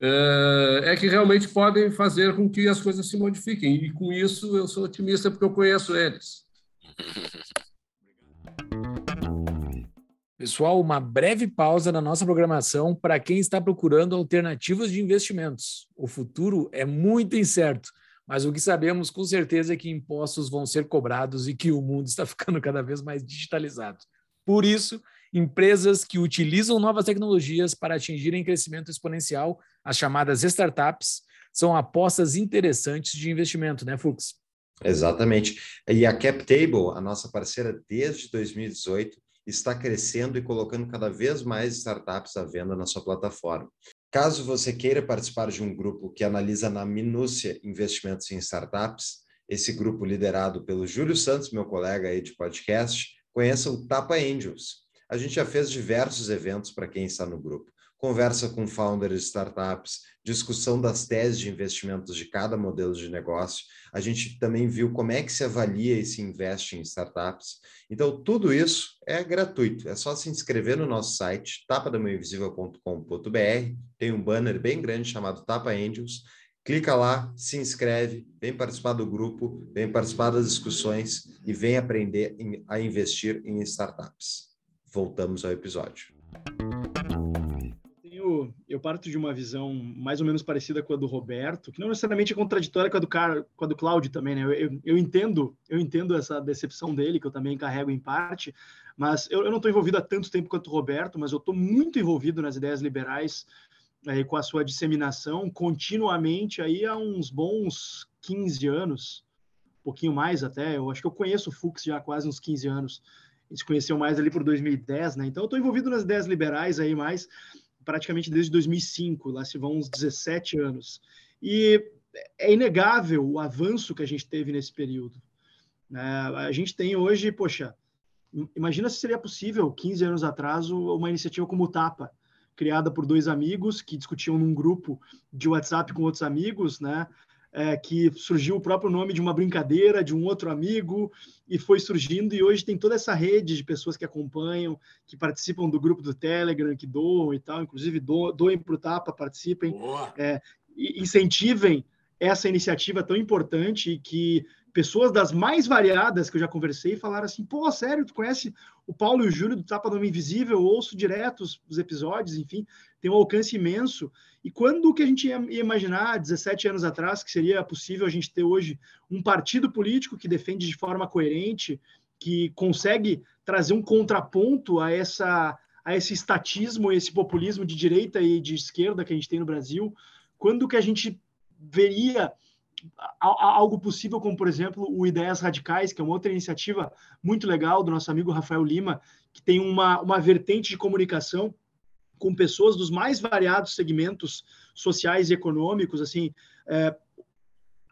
Speaker 5: é, é que realmente podem fazer com que as coisas se modifiquem. E com isso eu sou otimista porque eu conheço eles.
Speaker 2: Pessoal, uma breve pausa na nossa programação para quem está procurando alternativas de investimentos. O futuro é muito incerto, mas o que sabemos com certeza é que impostos vão ser cobrados e que o mundo está ficando cada vez mais digitalizado. Por isso, empresas que utilizam novas tecnologias para atingirem crescimento exponencial, as chamadas startups, são apostas interessantes de investimento, né, Fux?
Speaker 1: Exatamente. E a CapTable, a nossa parceira desde 2018, está crescendo e colocando cada vez mais startups à venda na sua plataforma. Caso você queira participar de um grupo que analisa na minúcia investimentos em startups, esse grupo liderado pelo Júlio Santos, meu colega aí de podcast, conheça o Tapa Angels. A gente já fez diversos eventos para quem está no grupo. Conversa com founders de startups, discussão das teses de investimentos de cada modelo de negócio. A gente também viu como é que se avalia e se investe em startups. Então, tudo isso é gratuito. É só se inscrever no nosso site, tapadamainvisível.com.br. Tem um banner bem grande chamado Tapa Angels. Clica lá, se inscreve, vem participar do grupo, vem participar das discussões e vem aprender a investir em startups voltamos ao episódio.
Speaker 3: Eu, parto de uma visão mais ou menos parecida com a do Roberto, que não necessariamente é contraditória com a do cara, com a do Cláudio também, né? Eu, eu, eu entendo, eu entendo essa decepção dele, que eu também carrego em parte, mas eu, eu não estou envolvido há tanto tempo quanto o Roberto, mas eu estou muito envolvido nas ideias liberais aí, com a sua disseminação continuamente aí há uns bons 15 anos, um pouquinho mais até. Eu acho que eu conheço o Fux já há quase uns 15 anos a gente conheceu mais ali por 2010, né? Então eu estou envolvido nas ideias liberais aí mais praticamente desde 2005, lá se vão uns 17 anos. E é inegável o avanço que a gente teve nesse período. Né? A gente tem hoje, poxa, imagina se seria possível, 15 anos atrás, uma iniciativa como o Tapa, criada por dois amigos que discutiam num grupo de WhatsApp com outros amigos, né? É, que surgiu o próprio nome de uma brincadeira, de um outro amigo, e foi surgindo, e hoje tem toda essa rede de pessoas que acompanham, que participam do grupo do Telegram, que doam e tal, inclusive do, doem para o Tapa, participem, é, incentivem essa iniciativa tão importante e que pessoas das mais variadas que eu já conversei falaram assim: pô, sério, tu conhece o Paulo e o Júlio do Tapa do Homem Invisível? Eu ouço direto os, os, episódios, enfim, tem um alcance imenso. E quando que a gente ia, imaginar, 17 anos atrás, que seria possível a gente ter hoje um partido político que defende de forma coerente, que consegue trazer um contraponto a essa a esse estatismo, esse populismo de direita e de esquerda que a gente tem no Brasil? Quando que a gente veria algo possível, como, por exemplo, o Ideias Radicais, que é uma outra iniciativa muito legal do nosso amigo Rafael Lima, que tem uma, uma vertente de comunicação com pessoas dos mais variados segmentos sociais e econômicos, assim, é,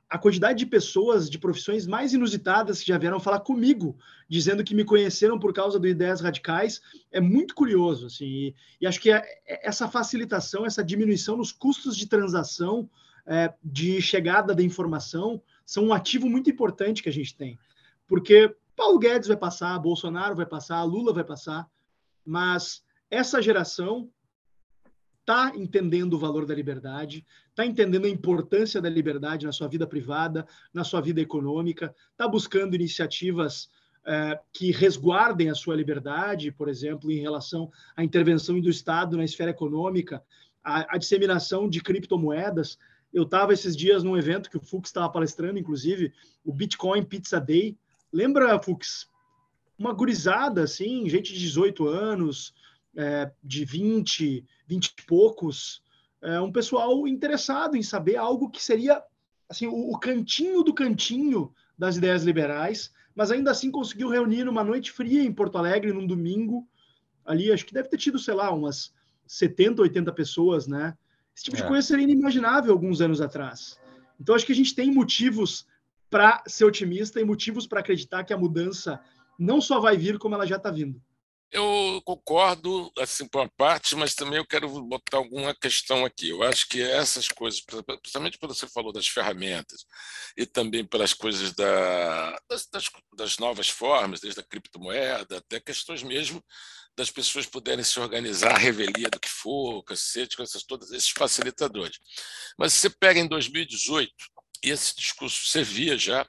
Speaker 3: a quantidade de pessoas de profissões mais inusitadas que já vieram falar comigo, dizendo que me conheceram por causa do Ideias Radicais, é muito curioso, assim, e, e acho que é, é essa facilitação, essa diminuição nos custos de transação é, de chegada da informação são um ativo muito importante que a gente tem. Porque Paulo Guedes vai passar, Bolsonaro vai passar, Lula vai passar, mas essa geração está entendendo o valor da liberdade, está entendendo a importância da liberdade na sua vida privada, na sua vida econômica, está buscando iniciativas é, que resguardem a sua liberdade, por exemplo, em relação à intervenção do Estado na esfera econômica, a disseminação de criptomoedas. Eu estava esses dias num evento que o Fux estava palestrando, inclusive, o Bitcoin Pizza Day. Lembra, Fux? Uma gurizada, assim, gente de 18 anos, é, de 20, 20 e poucos, é, um pessoal interessado em saber algo que seria assim o, o cantinho do cantinho das ideias liberais, mas ainda assim conseguiu reunir numa noite fria em Porto Alegre, num domingo, ali, acho que deve ter tido, sei lá, umas 70, 80 pessoas, né? Esse tipo é. de coisa seria inimaginável alguns anos atrás. Então, acho que a gente tem motivos para ser otimista e motivos para acreditar que a mudança não só vai vir, como ela já está vindo.
Speaker 4: Eu concordo, assim, por uma parte, mas também eu quero botar alguma questão aqui. Eu acho que essas coisas, principalmente quando você falou das ferramentas e também pelas coisas da, das, das, das novas formas, desde a criptomoeda até questões mesmo das pessoas poderem se organizar, revelia do que for, cacete, com essas, todos esses facilitadores. Mas você pega em 2018, e esse discurso servia já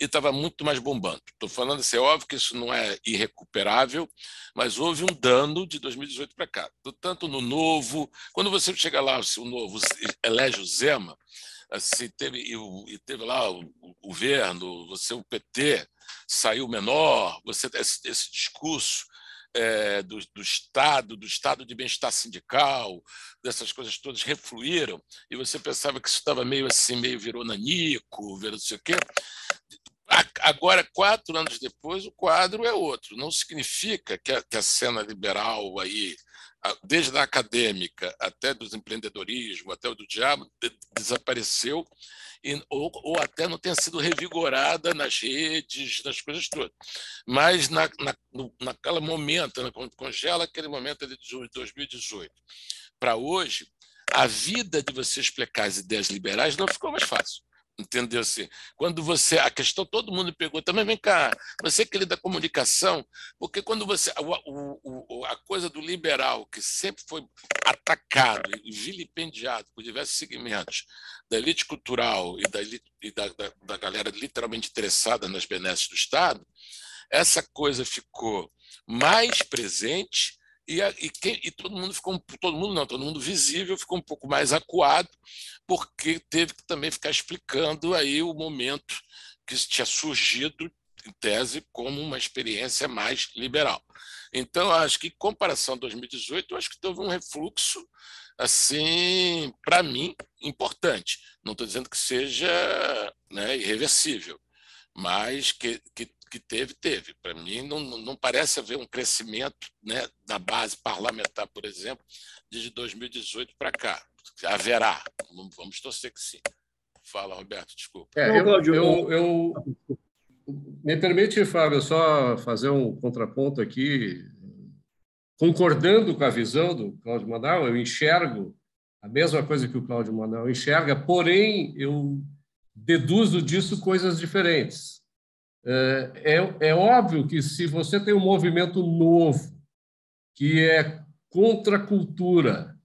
Speaker 4: e estava muito mais bombando. Estou falando assim, é óbvio que isso não é irrecuperável, mas houve um dano de 2018 para cá. Tanto no novo, quando você chega lá, o novo elege o Zema, assim, teve, e, teve lá o, o governo, você o PT saiu menor, você esse, esse discurso é, do, do, Estado, do Estado de bem-estar sindical, dessas coisas todas refluíram, e você pensava que isso estava meio assim, meio virou nanico, virou não sei o quê. Agora, quatro anos depois, o quadro é outro. Não significa que a, que a cena liberal aí, desde a acadêmica até do empreendedorismo, até o do diabo, desapareceu e, ou, ou, até não tenha sido revigorada nas redes, nas coisas todas. Mas na, na, no, naquele momento, né, quando congela aquele momento de 2018 para hoje, a vida de você explicar as ideias liberais não ficou mais fácil. Entendeu assim? Quando você. A questão, todo mundo pegou também, vem cá, você que lida comunicação, porque quando você. O, o, a coisa do liberal, que sempre foi atacado e vilipendiado por diversos segmentos da elite cultural e da, e da, da, da galera literalmente interessada nas benesses do Estado, essa coisa ficou mais presente e, e, quem, e, todo mundo ficou, todo mundo não, todo mundo visível ficou um pouco mais acuado, porque teve que também ficar explicando aí o momento que tinha surgido, em tese, como uma experiência mais liberal. Então, acho que, em comparação a 2018, eu acho que teve um refluxo, assim, para mim, importante. Não estou dizendo que seja né, irreversível, mas que, que que teve, teve. Para mim, não, não parece haver um crescimento né, na base parlamentar, por exemplo, de 2018 para cá. Haverá. Vamos torcer que sim. Fala, Roberto, desculpa.
Speaker 5: É, eu, eu, eu, me permite, Fábio, só fazer um contraponto aqui. Concordando com a visão do Cláudio Manuel, eu enxergo a mesma coisa que o Cláudio Manuel enxerga, porém, eu deduzo disso coisas diferentes. É, é, é óbvio que se você tem um movimento novo, que é contra a cultura,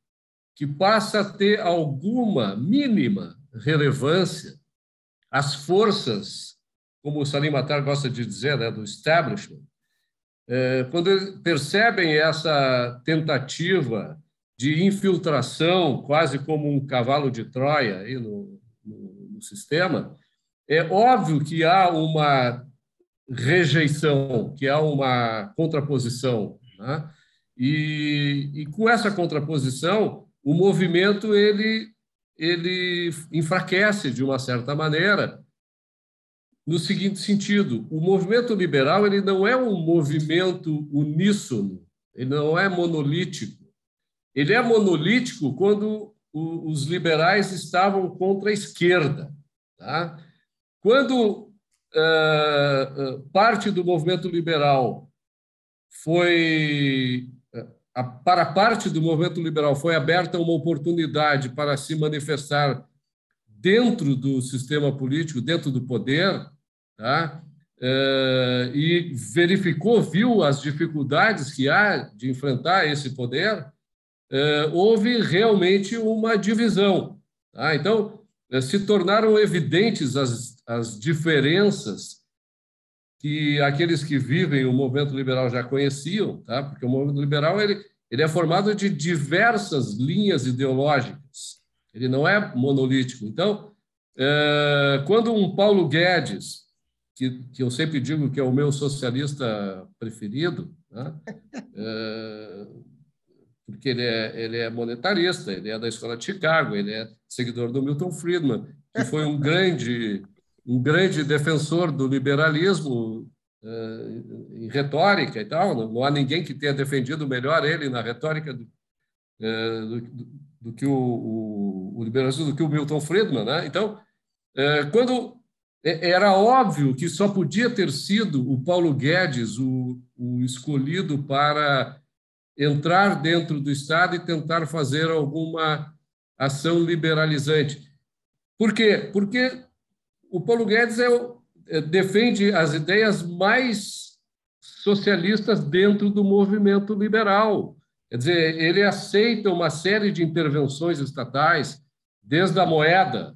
Speaker 5: que passa a ter alguma mínima relevância, as forças como o Salim Matar gosta de dizer, né, do establishment, é, quando percebem essa tentativa de infiltração, quase como um cavalo de Troia aí no, no, no sistema, é óbvio que há uma rejeição, que há uma contraposição. Né? E, e com essa contraposição, o movimento ele, ele enfraquece de uma certa maneira, no seguinte sentido: o movimento liberal ele não é um movimento uníssono, ele não é monolítico. Ele é monolítico quando os liberais estavam contra a esquerda. Tá? Quando uh, parte do movimento liberal foi para parte do movimento liberal foi aberta uma oportunidade para se manifestar dentro do sistema político, dentro do poder, tá? É, e verificou, viu as dificuldades que há de enfrentar esse poder, é, houve realmente uma divisão. Tá? Então, se tornaram evidentes as, as diferenças que aqueles que vivem o movimento liberal já conheciam, tá? porque o movimento liberal ele, ele é formado de diversas linhas ideológicas, ele não é monolítico. Então, é, quando um Paulo Guedes, que, que eu sempre digo que é o meu socialista preferido, né? é, porque ele é, ele é monetarista, ele é da Escola de Chicago, ele é seguidor do Milton Friedman, que foi um grande um grande defensor do liberalismo uh, em retórica e tal. Não, há ninguém que tenha defendido melhor ele na retórica do, uh, do, do que o, o, o, liberalismo, do que o Milton Friedman. Né? Então, uh, quando era óbvio que só podia ter sido o Paulo Guedes o, o escolhido para entrar dentro do Estado e tentar fazer alguma ação liberalizante. Por quê? Porque o Paulo Guedes é, é, defende as ideias mais socialistas dentro do movimento liberal. Quer dizer, ele aceita uma série de intervenções estatais, desde a moeda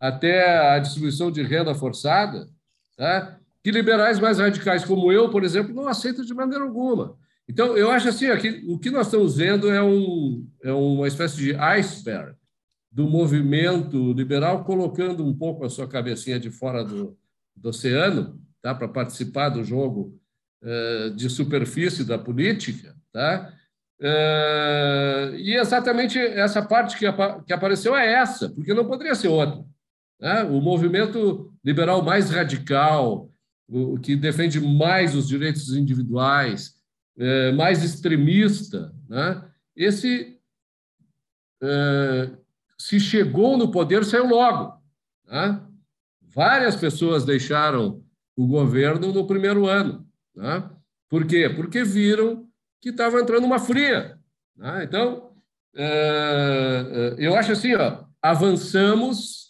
Speaker 5: até a distribuição de renda forçada, tá? que liberais mais radicais como eu, por exemplo, não aceitam de maneira alguma. Então, eu acho assim, aqui, o que nós estamos vendo é, um, é uma espécie de iceberg do movimento liberal, colocando um pouco a sua cabecinha de fora do, do oceano, tá? para participar do jogo uh, de superfície da política. Tá? Uh, e exatamente essa parte que, apa que apareceu é essa, porque não poderia ser outra. Né? O movimento liberal mais radical, o que defende mais os direitos individuais, uh, mais extremista, né? esse se chegou no poder, saiu logo. Né? Várias pessoas deixaram o governo no primeiro ano. Né? Por quê? Porque viram que estava entrando uma fria. Né? Então, é, é, eu acho assim, ó, avançamos.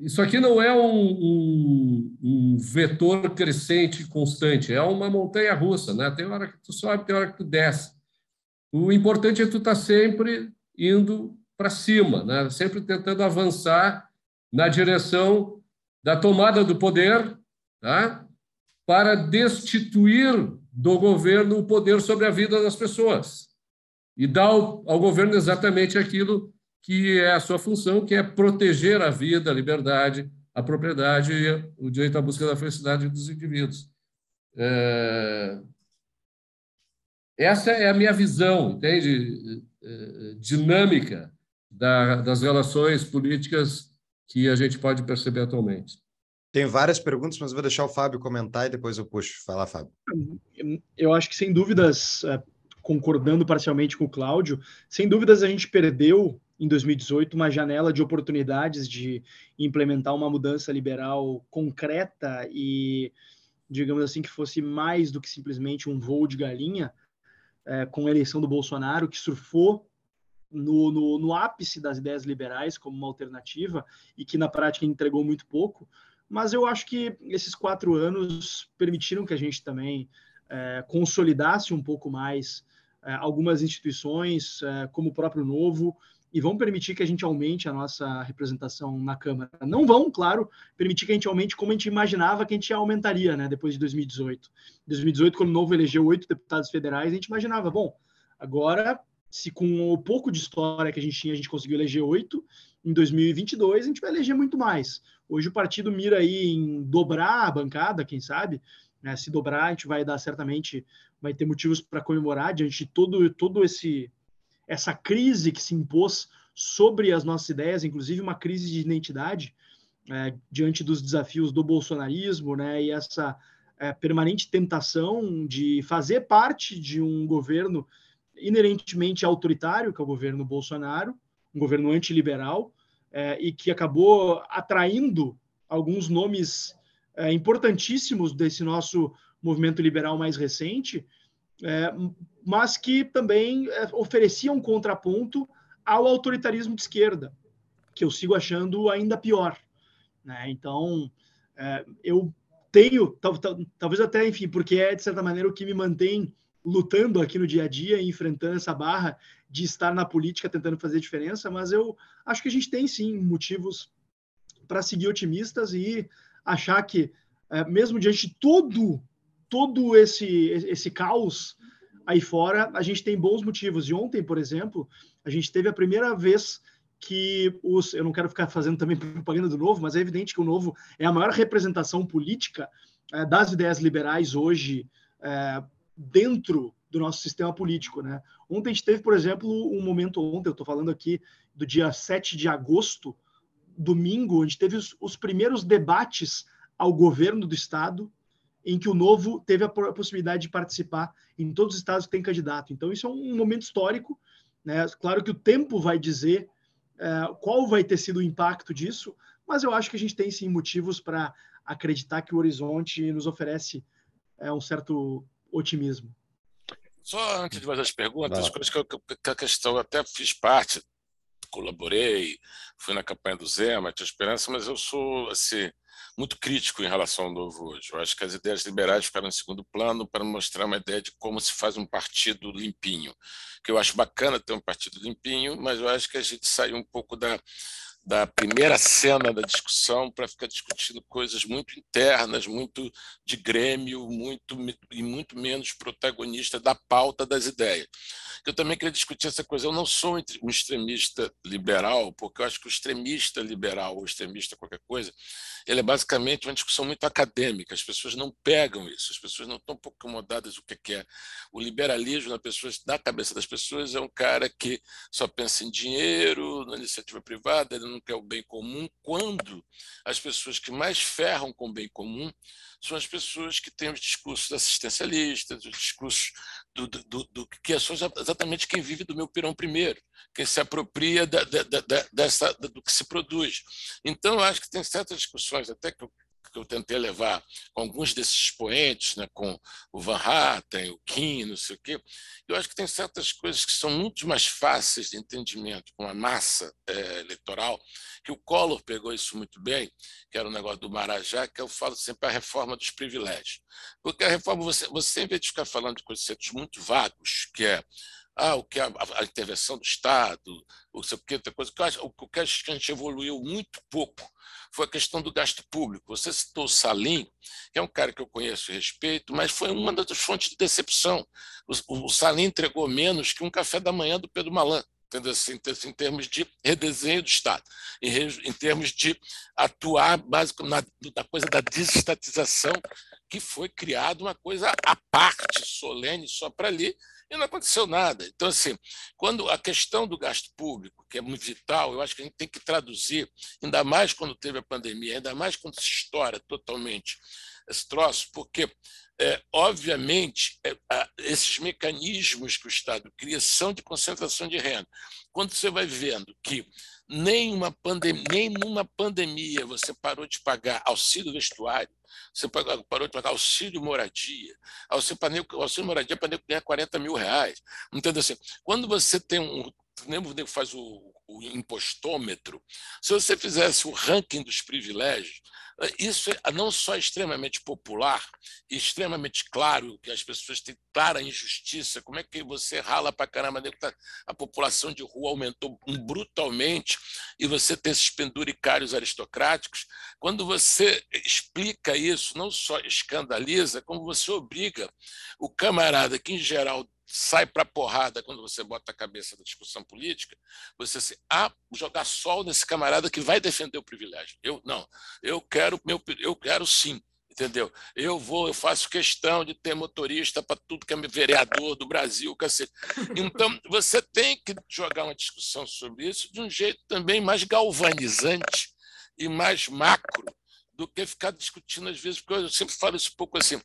Speaker 5: Isso aqui não é um, um, um, vetor crescente constante, é uma montanha russa, né? Tem hora que tu sobe, tem hora que tu desce. O importante é tu estar tá sempre indo para cima, né? sempre tentando avançar na direção da tomada do poder, tá? para destituir do governo o poder sobre a vida das pessoas e dar ao, ao governo exatamente aquilo que é a sua função, que é proteger a vida, a liberdade, a propriedade e o direito à busca da felicidade dos indivíduos. É... Essa é a minha visão, entende? Eh, dinâmica das relações políticas que a gente pode perceber atualmente.
Speaker 1: Tem várias perguntas, mas vou deixar o Fábio comentar e depois eu puxo. Fala, Fábio.
Speaker 3: Eu acho que, sem dúvidas, eh, concordando parcialmente com o Cláudio, sem dúvidas a gente perdeu em 2018 uma janela de oportunidades de implementar uma mudança liberal concreta e, digamos assim, que fosse mais do que simplesmente um voo de galinha, é, com a eleição do Bolsonaro, que surfou no, no, no, ápice das ideias liberais como uma alternativa e que na prática entregou muito pouco. Mas eu acho que esses quatro anos permitiram que a gente também é, consolidasse um pouco mais é, algumas instituições, é, como o próprio Novo, e vão permitir que a gente aumente a nossa representação na Câmara. Não vão, claro, permitir que a gente aumente como a gente imaginava que a gente aumentaria, né, depois de 2018. Em 2018, quando o Novo elegeu oito deputados federais, a gente imaginava, bom, agora, se com o pouco de história que a gente tinha, a gente conseguiu eleger oito, em 2022 a gente vai eleger muito mais. Hoje o partido mira aí em dobrar a bancada, quem sabe, né, se dobrar, a gente vai dar certamente, vai ter motivos para comemorar diante de todo, todo esse essa crise que se impôs sobre as nossas ideias, inclusive uma crise de identidade é, diante dos desafios do bolsonarismo, né, e essa é, permanente tentação de fazer parte de um governo inerentemente autoritário, que é o governo Bolsonaro, um governo antiliberal, é, e que acabou atraindo alguns nomes é, importantíssimos desse nosso movimento liberal mais recente, é, mas que também é, oferecia um contraponto ao autoritarismo de esquerda, que eu sigo achando ainda pior. Né? Então, é, eu tenho, tal, tal, talvez até, enfim, porque é, de certa maneira, o que me mantém lutando aqui no dia a dia e enfrentando essa barra de estar na política tentando fazer diferença, mas eu acho que a gente tem sim motivos para seguir otimistas e achar que, é, mesmo diante de todo todo esse, esse caos aí fora, a gente tem bons motivos. E ontem, por exemplo, a gente teve a primeira vez que os. Eu não quero ficar fazendo também propaganda do novo, mas é evidente que o novo é a maior representação política é, das ideias liberais hoje é, dentro do nosso sistema político. Né? Ontem a gente teve, por exemplo, um momento ontem, eu estou falando aqui do dia 7 de agosto, domingo, onde teve os, os primeiros debates ao governo do Estado em que o Novo teve a possibilidade de participar em todos os estados que tem candidato. Então, isso é um momento histórico. Né? Claro que o tempo vai dizer é, qual vai ter sido o impacto disso, mas eu acho que a gente tem sim motivos para acreditar que o horizonte nos oferece é, um certo otimismo.
Speaker 4: Só antes de fazer as perguntas, coisas que, eu, que a questão eu até fiz parte, colaborei, fui na campanha do Zema, tinha esperança, mas eu sou assim muito crítico em relação ao novo hoje. Eu acho que as ideias liberais ficaram em segundo plano para mostrar uma ideia de como se faz um partido limpinho. Que eu acho bacana ter um partido limpinho, mas eu acho que a gente saiu um pouco da, da primeira cena da discussão para ficar discutindo coisas muito internas, muito de grêmio, muito e muito menos protagonista da pauta das ideias. Eu também queria discutir essa coisa. Eu não sou um extremista liberal, porque eu acho que o extremista liberal ou extremista qualquer coisa, ele é basicamente uma discussão muito acadêmica. As pessoas não pegam isso, as pessoas não estão um pouco incomodadas o que é. O liberalismo na, pessoa, na cabeça das pessoas é um cara que só pensa em dinheiro, na iniciativa privada, ele quer o bem comum, quando as pessoas que mais ferram com o bem comum são as pessoas que têm os discursos assistencialistas, os discursos do, do, do, que são exatamente quem vive do meu pirão primeiro, quem se apropria da, da, da, dessa, do que se produz. Então, eu acho que tem certas discussões, até que eu que eu tentei levar alguns desses expoentes, né, com o Van Hatten, o Kim, não sei o quê, eu acho que tem certas coisas que são muito mais fáceis de entendimento com a massa é, eleitoral, que o Collor pegou isso muito bem, que era o negócio do Marajá, que eu falo sempre a reforma dos privilégios. Porque a reforma, você, você em vez de ficar falando de conceitos muito vagos, que é ah, o que a, a, intervenção do Estado, o que outra coisa, o que a gente evoluiu muito pouco foi a questão do gasto público. Você citou o Salim, que é um cara que eu conheço e respeito, mas foi uma das fontes de decepção. O, o Salim entregou menos que um café da manhã do Pedro Malan? Assim, em termos de redesenho do Estado, em termos de atuar basicamente na, na coisa da desestatização, que foi criada uma coisa à parte, solene, só para ali, e não aconteceu nada. Então, assim, quando a questão do gasto público, que é muito vital, eu acho que a gente tem que traduzir, ainda mais quando teve a pandemia, ainda mais quando se estoura totalmente esse troço, porque, é, obviamente, é, esses mecanismos que o Estado cria são de concentração de renda. Quando você vai vendo que nem, uma nem numa pandemia você parou de pagar auxílio vestuário, você parou de pagar auxílio moradia, auxílio, auxílio moradia para ganhar 40 mil reais. Entendeu assim? Quando você tem um. Lembra que faz o, o, impostômetro, se você fizesse o ranking dos privilégios, isso é não só extremamente popular, extremamente claro, que as pessoas têm clara injustiça, como é que você rala para caramba, tá, a população de rua aumentou brutalmente e você tem esses penduricários aristocráticos, quando você explica isso, não só escandaliza, como você obriga o camarada que, em geral, sai para porrada quando você bota a cabeça da discussão política, você se ah, jogar sol nesse camarada que vai defender o privilégio. Eu não, eu quero meu eu quero sim, entendeu? Eu vou, eu faço questão de ter motorista para tudo que é vereador do Brasil, cacete. Então, você tem que jogar uma discussão sobre isso de um jeito também mais galvanizante e mais macro do que ficar discutindo às vezes, porque eu sempre falo isso um pouco assim,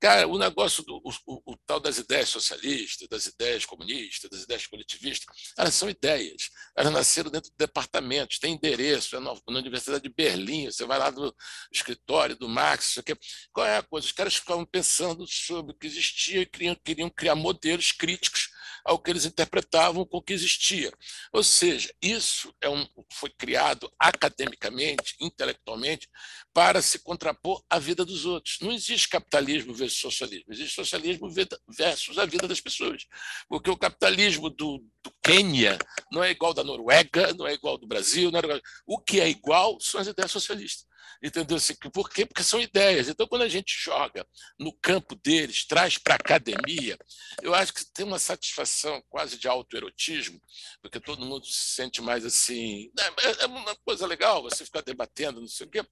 Speaker 4: cara, o negócio do o, o, o, tal das ideias socialistas, das ideias comunistas, das ideias coletivistas, elas são ideias, elas nasceram dentro de departamentos, tem endereço, é na, na, Universidade de Berlim, você vai lá no escritório do Marx, isso aqui. qual é a coisa? Os caras ficavam pensando sobre o que existia e queriam, queriam criar modelos críticos ao que eles interpretavam com o que existia. Ou seja, isso é um, foi criado academicamente, intelectualmente, para se contrapor à vida dos outros. Não existe capitalismo versus socialismo, existe socialismo versus a vida das pessoas. Porque o capitalismo do, do Quênia não é igual da Noruega, não é igual do Brasil. É igual... O que é igual são as ideias socialistas. Entendeu? Assim, por quê? Porque são ideias. Então, quando a gente joga no campo deles, traz para a academia, eu acho que tem uma satisfação quase de autoerotismo, porque todo mundo se sente mais assim. Né, é, é uma coisa legal você ficar debatendo, não sei o quê,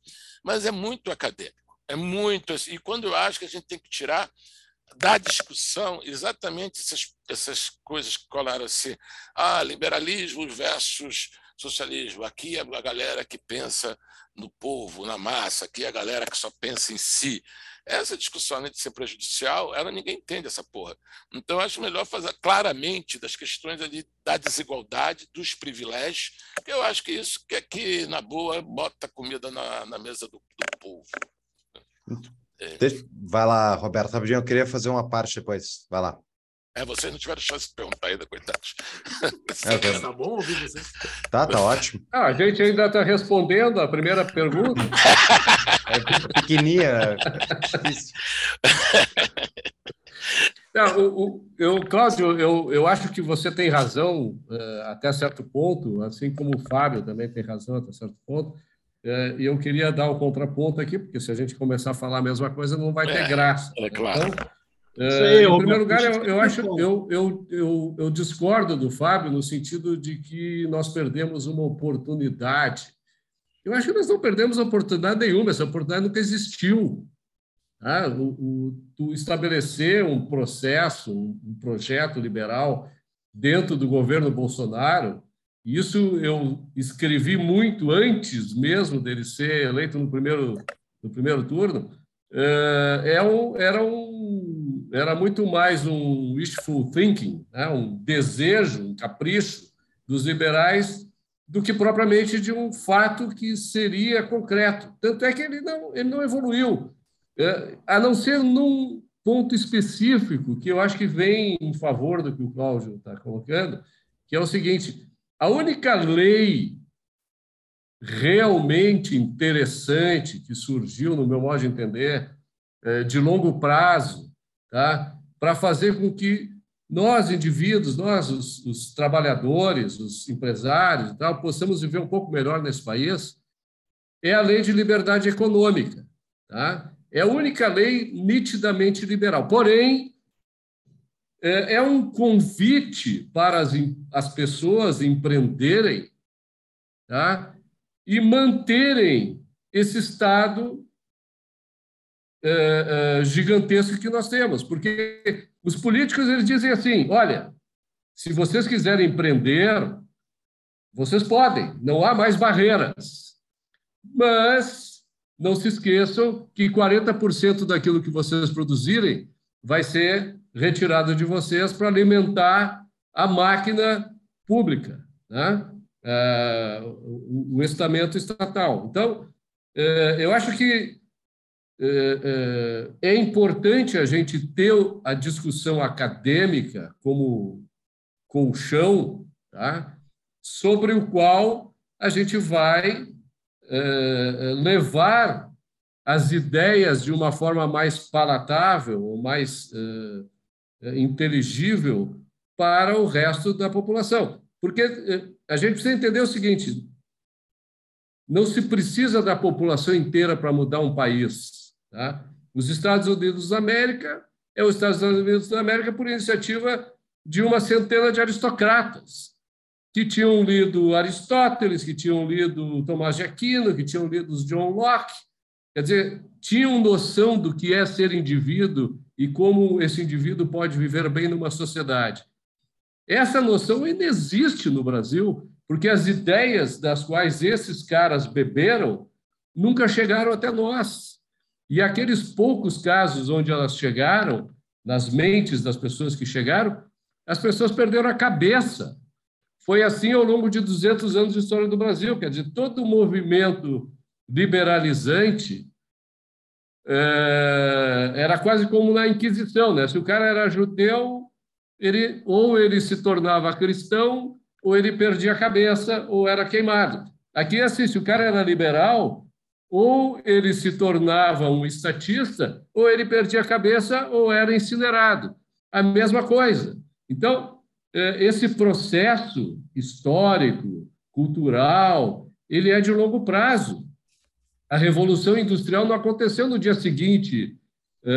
Speaker 4: mas é muito acadêmico. É muito assim. E quando eu acho que a gente tem que tirar da discussão exatamente essas, essas coisas que colaram assim, ah, liberalismo versus socialismo. Aqui é a galera que pensa no povo, na massa, aqui é a galera que só pensa em si. Essa discussão, além de ser prejudicial, ela ninguém entende essa porra. Então, eu acho melhor fazer claramente das questões ali da desigualdade, dos privilégios, que eu acho que isso que é que, na boa, bota comida na, na mesa do, do povo.
Speaker 1: É. Vai lá, Roberto, rapidinho, eu queria fazer uma parte depois. Vai lá.
Speaker 4: É, vocês não tiveram chance de perguntar ainda, coitados.
Speaker 2: É, tá bom ouvir vocês?
Speaker 1: Tá, tá ótimo.
Speaker 5: Ah, a gente ainda está respondendo a primeira pergunta.
Speaker 1: É pequenininha, difícil.
Speaker 5: Não, o, o, eu, Cláudio, eu, eu acho que você tem razão uh, até certo ponto, assim como o Fábio também tem razão até certo ponto. Uh, e eu queria dar o contraponto aqui, porque se a gente começar a falar a mesma coisa, não vai ter é, graça.
Speaker 4: É claro. Então,
Speaker 5: é, em primeiro lugar, eu, eu acho, eu, eu, eu, eu discordo do Fábio no sentido de que nós perdemos uma oportunidade. Eu acho que nós não perdemos oportunidade nenhuma, essa oportunidade nunca existiu. Ah, o, o, estabelecer um processo, um projeto liberal dentro do governo Bolsonaro, isso eu escrevi muito antes mesmo dele ser eleito no primeiro, no primeiro turno, é, é um, era um era muito mais um wishful thinking, né? um desejo, um capricho dos liberais do que propriamente de um fato que seria concreto. Tanto é que ele não, ele não evoluiu, é, a não ser num ponto específico que eu acho que vem em favor do que o Cláudio está colocando, que é o seguinte: a única lei realmente interessante que surgiu, no meu modo de entender, é, de longo prazo, tá? para fazer com que nós, indivíduos, nós, os, os trabalhadores, os empresários, tal, possamos viver um pouco melhor nesse país, é a lei de liberdade econômica. Tá? É a única lei nitidamente liberal. Porém, é, é um convite para as, as pessoas empreenderem tá? e manterem esse Estado é, é, gigantesco que nós temos, porque os políticos eles dizem assim: olha, se vocês quiserem empreender, vocês podem, não há mais barreiras, mas não se esqueçam que 40% daquilo que vocês produzirem vai ser retirado de vocês para alimentar a máquina pública, né? É, o estamento estatal. Então, eu acho que é, é, é importante a gente ter a discussão acadêmica como colchão, tá? sobre o qual a gente vai eh, levar as ideias de uma forma mais palatável, mais eh, inteligível para o resto da população. Porque eh, a gente precisa entender o seguinte: não se precisa da população inteira para mudar um país. Tá? Os Estados Unidos da América é os Estados Unidos da América por iniciativa de uma centena de aristocratas que tinham lido Aristóteles, que tinham lido Tomás de Aquino, que tinham lido John Locke, quer dizer, tinham noção do que é ser indivíduo e como esse indivíduo pode viver bem numa sociedade. Essa noção ainda existe no Brasil, porque as ideias das quais esses caras beberam nunca chegaram até nós. E aqueles poucos casos onde elas chegaram, nas mentes das pessoas que chegaram, as pessoas perderam a cabeça foi assim ao longo de 200 anos de história do Brasil. Quer dizer, todo o movimento liberalizante é, era quase como na Inquisição. Né? Se o cara era judeu, ele, ou ele se tornava cristão, ou ele perdia a cabeça, ou era queimado. Aqui, assim, se o cara era liberal, ou ele se tornava um estatista, ou ele perdia a cabeça, ou era incinerado. A mesma coisa. Então, é, esse processo histórico, cultural, ele é de longo prazo. A Revolução Industrial não aconteceu no dia seguinte é,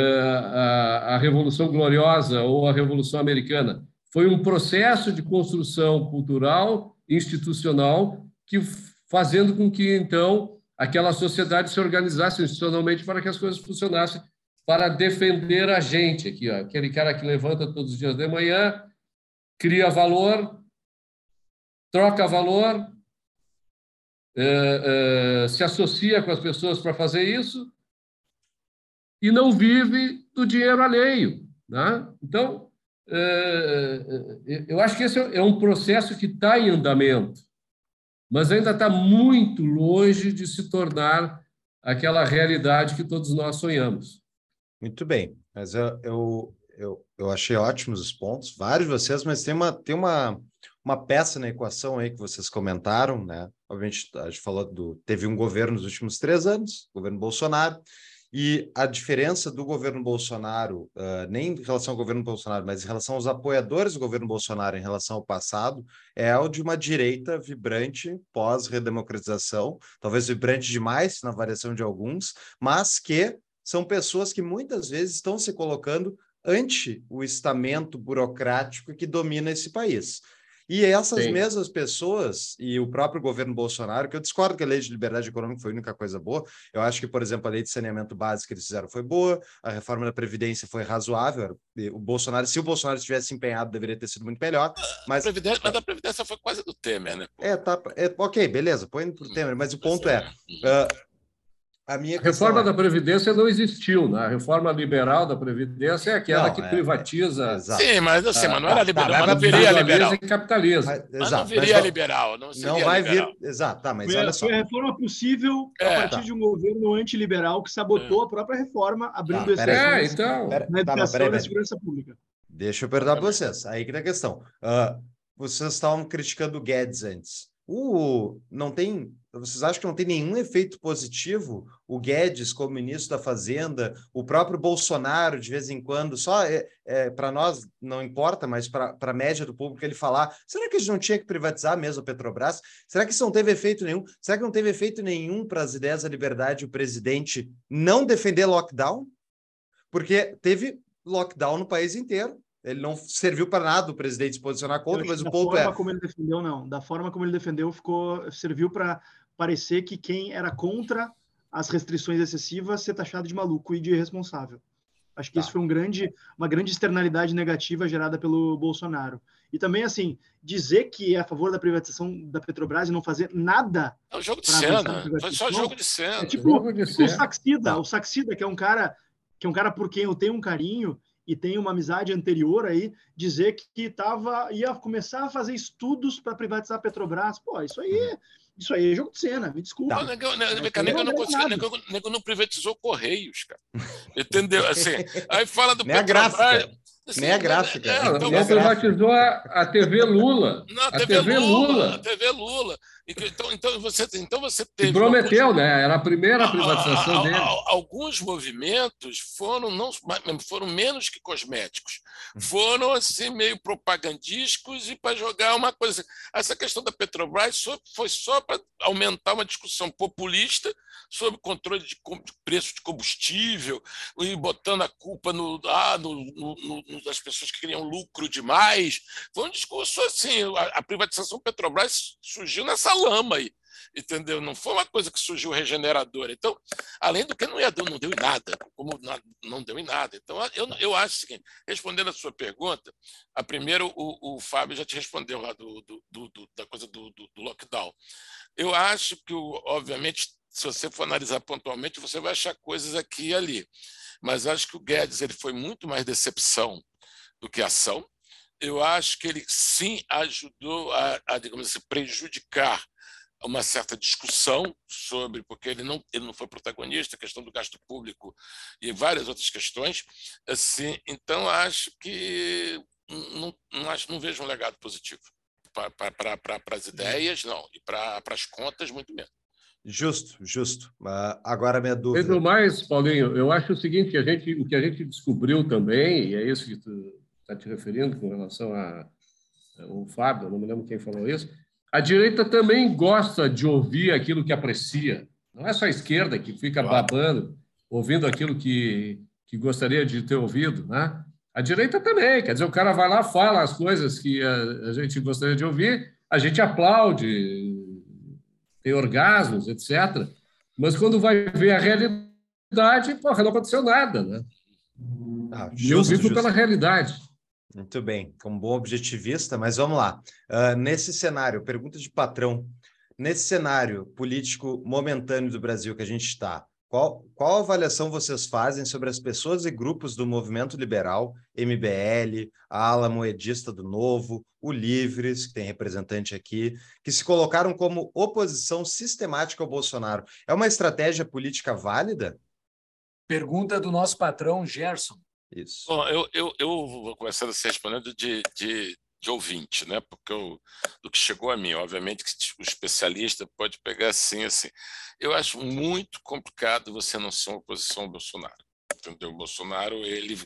Speaker 5: à Revolução Gloriosa ou à Revolução Americana. Foi um processo de construção cultural, institucional, que fazendo com que, então, aquela sociedade se organizasse institucionalmente para que as coisas funcionassem, para defender a gente aqui, ó, aquele cara que levanta todos os dias de manhã, cria valor, troca valor, é, é, se associa com as pessoas para fazer isso e não vive do dinheiro alheio. Né? Então, é, eu acho que esse é um processo que está em andamento, mas ainda está muito longe de se tornar aquela realidade que todos nós sonhamos.
Speaker 1: Muito bem, mas eu, eu, eu, eu achei ótimos os pontos, vários de vocês, mas tem uma, tem uma, uma peça na equação aí que vocês comentaram, né? Obviamente, a gente falou do. Teve um governo nos últimos três anos, governo Bolsonaro, e a diferença do governo Bolsonaro, uh, nem em relação ao governo Bolsonaro, mas em relação aos apoiadores do governo Bolsonaro em relação ao passado, é o de uma direita vibrante pós-redemocratização, talvez vibrante demais na variação de alguns, mas que são pessoas que muitas vezes estão se colocando ante o estamento burocrático que domina esse país. E essas Sim. mesmas pessoas, e o próprio governo Bolsonaro, que eu discordo que a lei de liberdade econômica foi a única coisa boa, eu acho que, por exemplo, a lei de saneamento básico que eles fizeram foi boa, a reforma da Previdência foi razoável, o Bolsonaro, se o Bolsonaro tivesse empenhado, deveria ter sido muito melhor, mas...
Speaker 4: A Previdência, mas a Previdência foi quase do Temer, né?
Speaker 1: Pô? É, tá, é, ok, beleza, põe para o hum, Temer, mas o ponto é, uh,
Speaker 5: a, minha reforma é... da Previdência não existiu, né? A reforma liberal da Previdência é aquela não, que é, privatiza.
Speaker 4: É, Sim, mas, assim, mas não era tá, liberal, tá, mas não viria liberal. E
Speaker 5: capitalismo.
Speaker 4: Mas, mas não viria mas, liberal. Não,
Speaker 1: não vai liberal. vir. Exato, tá, mas
Speaker 3: foi,
Speaker 1: olha só.
Speaker 3: Foi a reforma possível a é. partir tá. de um governo antiliberal que sabotou é. a própria reforma, abrindo
Speaker 5: tá, é, então.
Speaker 3: Pera, na tá, educação da segurança pública.
Speaker 1: Deixa eu perguntar para vocês. Aí que tá a questão. Uh, vocês estavam criticando o Guedes antes. Não tem, vocês acham que não tem nenhum efeito positivo? O Guedes, como ministro da Fazenda, o próprio Bolsonaro, de vez em quando, só é, é para nós não importa, mas para a média do público ele falar: será que a gente não tinha que privatizar mesmo a Petrobras? Será que isso não teve efeito nenhum? Será que não teve efeito nenhum para as ideias da liberdade o presidente não defender lockdown? Porque teve lockdown no país inteiro. Ele não serviu para nada o presidente se posicionar contra, mas o ponto é.
Speaker 3: Da forma como ele defendeu, não. Da forma como ele defendeu, ficou serviu para parecer que quem era contra as restrições excessivas ser taxado de maluco e de irresponsável. Acho que tá. isso foi um grande, uma grande externalidade negativa gerada pelo Bolsonaro. E também, assim, dizer que é a favor da privatização da Petrobras e não fazer nada.
Speaker 4: É um jogo de cena. Foi só jogo de cena.
Speaker 3: É tipo, tipo o Saxida. O Saxida, que é um cara que é um cara por quem eu tenho um carinho e tem uma amizade anterior aí, dizer que tava, ia começar a fazer estudos para privatizar a Petrobras. Pô, isso aí, uhum. isso aí é jogo de cena, me desculpa. Não,
Speaker 4: nego, nego, nego, não, consegui, nego, nego não privatizou Correios, cara. Entendeu? Assim, aí fala do
Speaker 1: Nem Petrobras. Assim, Nem a gráfica. É,
Speaker 5: então, não privatizou a, a TV Lula.
Speaker 4: Não, a, a TV, TV Lula, Lula. A TV Lula. Então, então, você, então você teve.
Speaker 5: Prometeu, alguns... né? Era a primeira privatização a, a, dele.
Speaker 4: Alguns movimentos foram, não, foram menos que cosméticos. Foram assim, meio propagandísticos e para jogar uma coisa. Essa questão da Petrobras foi só para aumentar uma discussão populista sobre controle de preço de combustível e botando a culpa no, ah, no, no, no das pessoas que queriam lucro demais. Foi um discurso assim. A, a privatização Petrobras surgiu nessa lama aí, entendeu? Não foi uma coisa que surgiu regeneradora. Então, além do que não ia não deu em nada, como não deu em nada. Então, eu, eu acho o seguinte, respondendo a sua pergunta, a primeira o, o Fábio já te respondeu lá do, do, do da coisa do, do, do lockdown. Eu acho que, obviamente, se você for analisar pontualmente, você vai achar coisas aqui e ali. Mas acho que o Guedes ele foi muito mais decepção do que ação eu acho que ele sim ajudou a, a digamos assim, prejudicar uma certa discussão sobre, porque ele não, ele não foi protagonista, a questão do gasto público e várias outras questões. Assim, então, acho que não, não, acho, não vejo um legado positivo para pra, as ideias, não, e para as contas, muito menos.
Speaker 1: Justo, justo. Uh, agora, minha dúvida.
Speaker 5: Pedro mais, Paulinho, eu acho o seguinte: que a gente, o que a gente descobriu também, e é isso que tu está te referindo com relação a o Fábio, não me lembro quem falou isso. A direita também gosta de ouvir aquilo que aprecia. Não é só a esquerda que fica babando, ouvindo aquilo que, que gostaria de ter ouvido, né? A direita também, quer dizer, o cara vai lá, fala as coisas que a, a gente gostaria de ouvir, a gente aplaude, tem orgasmos, etc. Mas quando vai ver a realidade, porra, não aconteceu nada, né? Ah, justo, eu vivo justo. pela realidade.
Speaker 1: Muito bem, como bom objetivista, mas vamos lá. Uh, nesse cenário, pergunta de patrão, nesse cenário político momentâneo do Brasil que a gente está, qual, qual avaliação vocês fazem sobre as pessoas e grupos do movimento liberal, MBL, a ala moedista do Novo, o Livres, que tem representante aqui, que se colocaram como oposição sistemática ao Bolsonaro? É uma estratégia política válida?
Speaker 2: Pergunta do nosso patrão Gerson.
Speaker 1: Isso.
Speaker 4: Bom, eu, eu, eu vou começar a ser respondendo de, de, de ouvinte, né? Porque eu, do que chegou a mim, obviamente que o especialista pode pegar assim, assim. Eu acho muito complicado você não ser uma oposição ao Bolsonaro entendeu? O Bolsonaro ele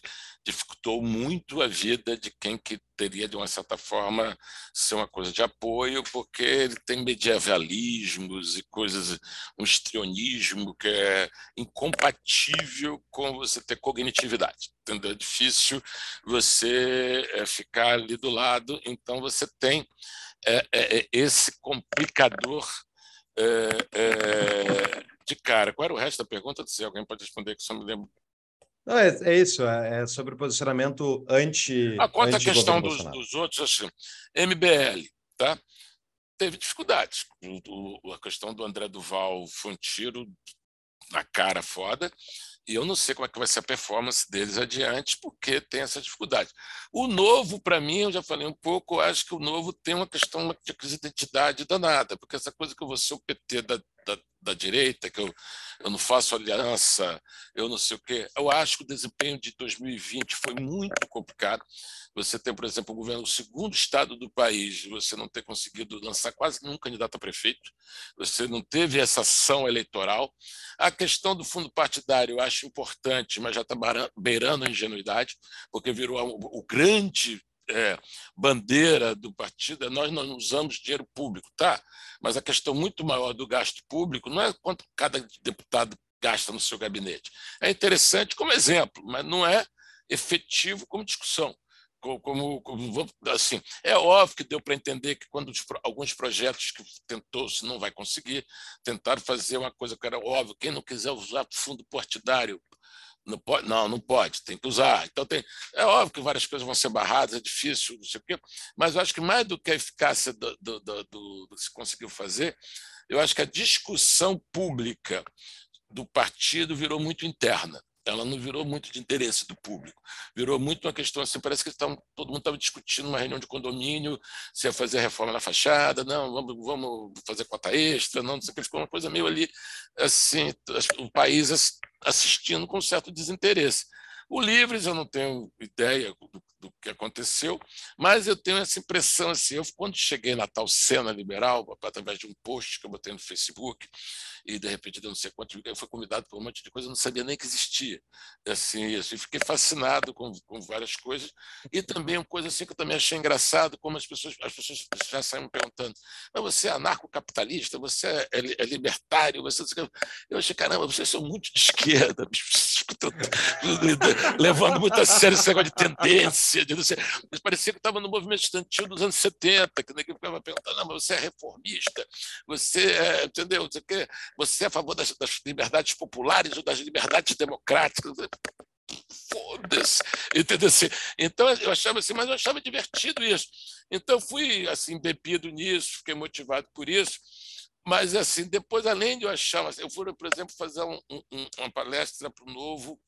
Speaker 4: dificultou muito a vida de quem que teria de uma certa forma ser uma coisa de apoio, porque ele tem medievalismos e coisas, um estrionismo que é incompatível com você ter cognitividade. Entendeu? É difícil você é, ficar ali do lado, então você tem é, é esse complicador de cara. Qual era o resto da pergunta? Se alguém pode responder, que só me lembro
Speaker 1: não, é, é, isso, é, é, sobre o posicionamento anti.
Speaker 4: Ah, quanto à questão dos, dos, outros, assim, MBL, tá? teve dificuldades. O, o, a questão do André Duval foi um tiro na cara foda, e eu não sei como é que vai ser a performance deles adiante, porque tem essa dificuldade. O novo, para mim, eu já falei um pouco, acho que o novo tem uma questão de identidade danada, porque essa coisa que eu vou ser o PT da, da, da direita, que eu, eu não faço aliança, eu não sei o quê. Eu acho que o desempenho de 2020 foi muito complicado. Você tem, por exemplo, o governo, o segundo estado do país, você não ter conseguido lançar quase nenhum candidato a prefeito, você não teve essa ação eleitoral. A questão do fundo partidário eu acho importante, mas já está beirando a ingenuidade, porque virou o grande é, bandeira do partido é nós não usamos dinheiro público, tá? Mas a questão muito maior do gasto público não é quanto cada deputado gasta no seu gabinete. É interessante como exemplo, mas não é efetivo como discussão. Como, como, assim, é óbvio que deu para entender que quando os, alguns projetos que tentou se não vai conseguir, tentaram fazer uma coisa que era óbvio, quem não quiser usar fundo partidário não pode, não, não pode, tem que usar. Então tem, é óbvio que várias coisas vão ser barradas, é difícil, não sei o quê, mas eu acho que mais do que a eficácia do, do, do, do, que se conseguiu fazer, eu acho que a discussão pública do partido virou muito interna. Ela não virou muito de interesse do público. Virou muito uma questão assim, parece que todo mundo estava discutindo uma reunião de condomínio, se ia fazer reforma na fachada, não, vamos, vamos fazer cota extra, não, não sei o que, ficou uma coisa meio ali, assim, o país assistindo com certo desinteresse. O Livres, eu não tenho ideia do do que aconteceu, mas eu tenho essa impressão assim, eu quando cheguei na tal cena liberal, através de um post que eu botei no Facebook, e de repente eu não sei quanto, eu fui convidado por um monte de coisa, eu não sabia nem que existia, assim, isso, e fiquei fascinado com, com várias coisas, e também uma coisa assim que eu também achei engraçado, como as pessoas, as pessoas já saem me perguntando, mas você é anarcocapitalista, você é, é, é libertário, você... Eu achei, caramba, vocês são muito de esquerda, levando muito a sério esse negócio de tendência, de sei, parecia que estava no movimento estudantil dos anos 70, que ninguém ficava perguntando, não, mas você é reformista, você é, entendeu? Você, quer, você é a favor das, das liberdades populares ou das liberdades democráticas? Foda-se, entendeu? Assim, então eu achava assim, mas eu achava divertido isso. Então fui assim bebido nisso, fiquei motivado por isso. Mas, assim, depois, além de eu achar, eu fui, por exemplo, fazer um, um, uma palestra para o Novo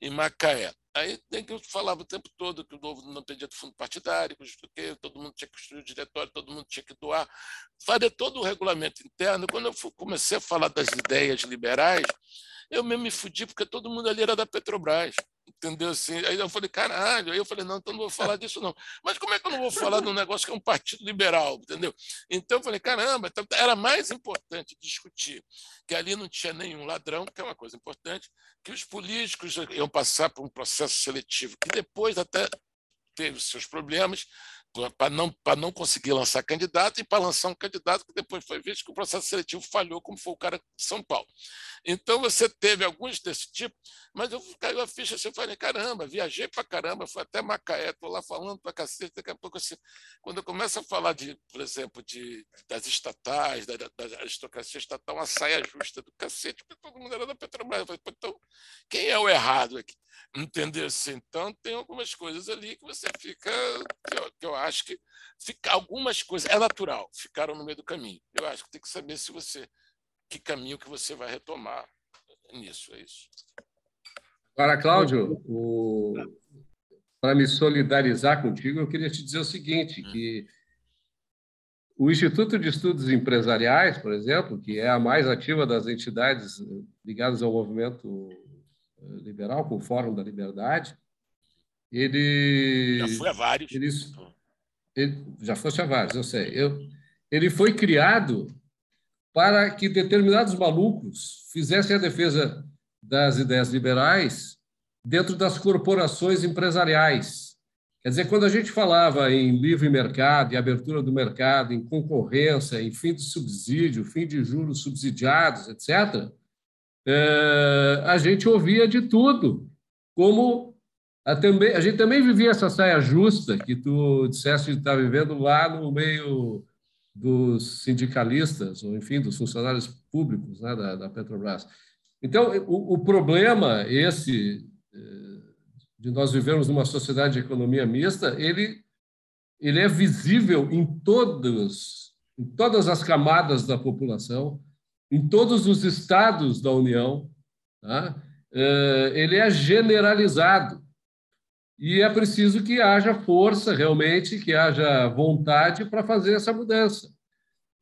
Speaker 4: em Macaé. Aí que eu falava o tempo todo que o Novo não pedia do fundo partidário, que todo mundo tinha que construir o diretório, todo mundo tinha que doar. Fazer todo o regulamento interno. Quando eu comecei a falar das ideias liberais, eu mesmo me fudi, porque todo mundo ali era da Petrobras. Entendeu? Assim, aí eu falei, caralho. Aí eu falei, não, então não vou falar disso, não. Mas como é que eu não vou falar de um negócio que é um partido liberal? Entendeu? Então eu falei, caramba, então era mais importante discutir que ali não tinha nenhum ladrão, que é uma coisa importante, que os políticos iam passar por um processo seletivo que depois até teve seus problemas, para não, não conseguir lançar candidato e para lançar um candidato que depois foi visto que o processo seletivo falhou, como foi o cara de São Paulo. Então, você teve alguns desse tipo, mas eu caiu a ficha assim, eu falei, caramba, viajei para caramba, fui até Macaé, estou lá falando para cacete, daqui a pouco, assim, quando eu começo a falar, de, por exemplo, de, das estatais, da, da aristocracia estatal, uma saia justa do cacete, porque todo mundo era da Petrobras. Eu falei, então, quem é o errado aqui? Entendeu? Assim, então, tem algumas coisas ali que você fica, que eu, que eu acho que fica, algumas coisas, é natural, ficaram no meio do caminho. Eu acho que tem que saber se você, que caminho que você vai retomar nisso, é isso.
Speaker 5: Agora, Cláudio, o... para me solidarizar contigo, eu queria te dizer o seguinte, hum. que o Instituto de Estudos Empresariais, por exemplo, que é a mais ativa das entidades ligadas ao movimento eh, liberal, com o Fórum da Liberdade, ele...
Speaker 4: Já foi a vários.
Speaker 5: Ele, ele, já fosse a eu sei. Eu, ele foi criado para que determinados malucos fizessem a defesa das ideias liberais dentro das corporações empresariais. Quer dizer, quando a gente falava em livre mercado, em abertura do mercado, em concorrência, em fim de subsídio, fim de juros subsidiados, etc., eh, a gente ouvia de tudo, como também, a gente também vivia essa saia justa que tu disseste estar tá vivendo lá no meio dos sindicalistas, ou enfim, dos funcionários públicos né, da, da, Petrobras. Então, o, o, problema esse eh, de nós vivermos numa sociedade de economia mista, ele, ele é visível em todos, em todas as camadas da população, em todos os estados da União, tá? Eh, ele é generalizado. E é preciso que haja força realmente, que haja vontade para fazer essa mudança.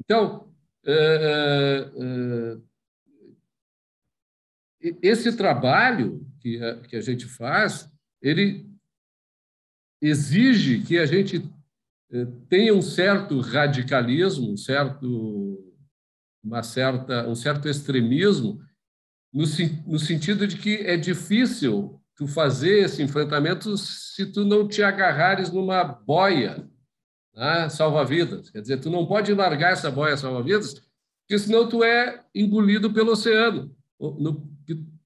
Speaker 5: Então, é, é, é, esse trabalho que a, que a gente faz, ele exige que a gente tenha um certo radicalismo, um certo, uma certa, um certo extremismo, no sentido de que é difícil tu fazer esse enfrentamento se tu não te agarrares numa boia né, salva-vidas. Quer dizer, tu não pode largar essa boia salva-vidas, porque senão tu é engolido pelo oceano no,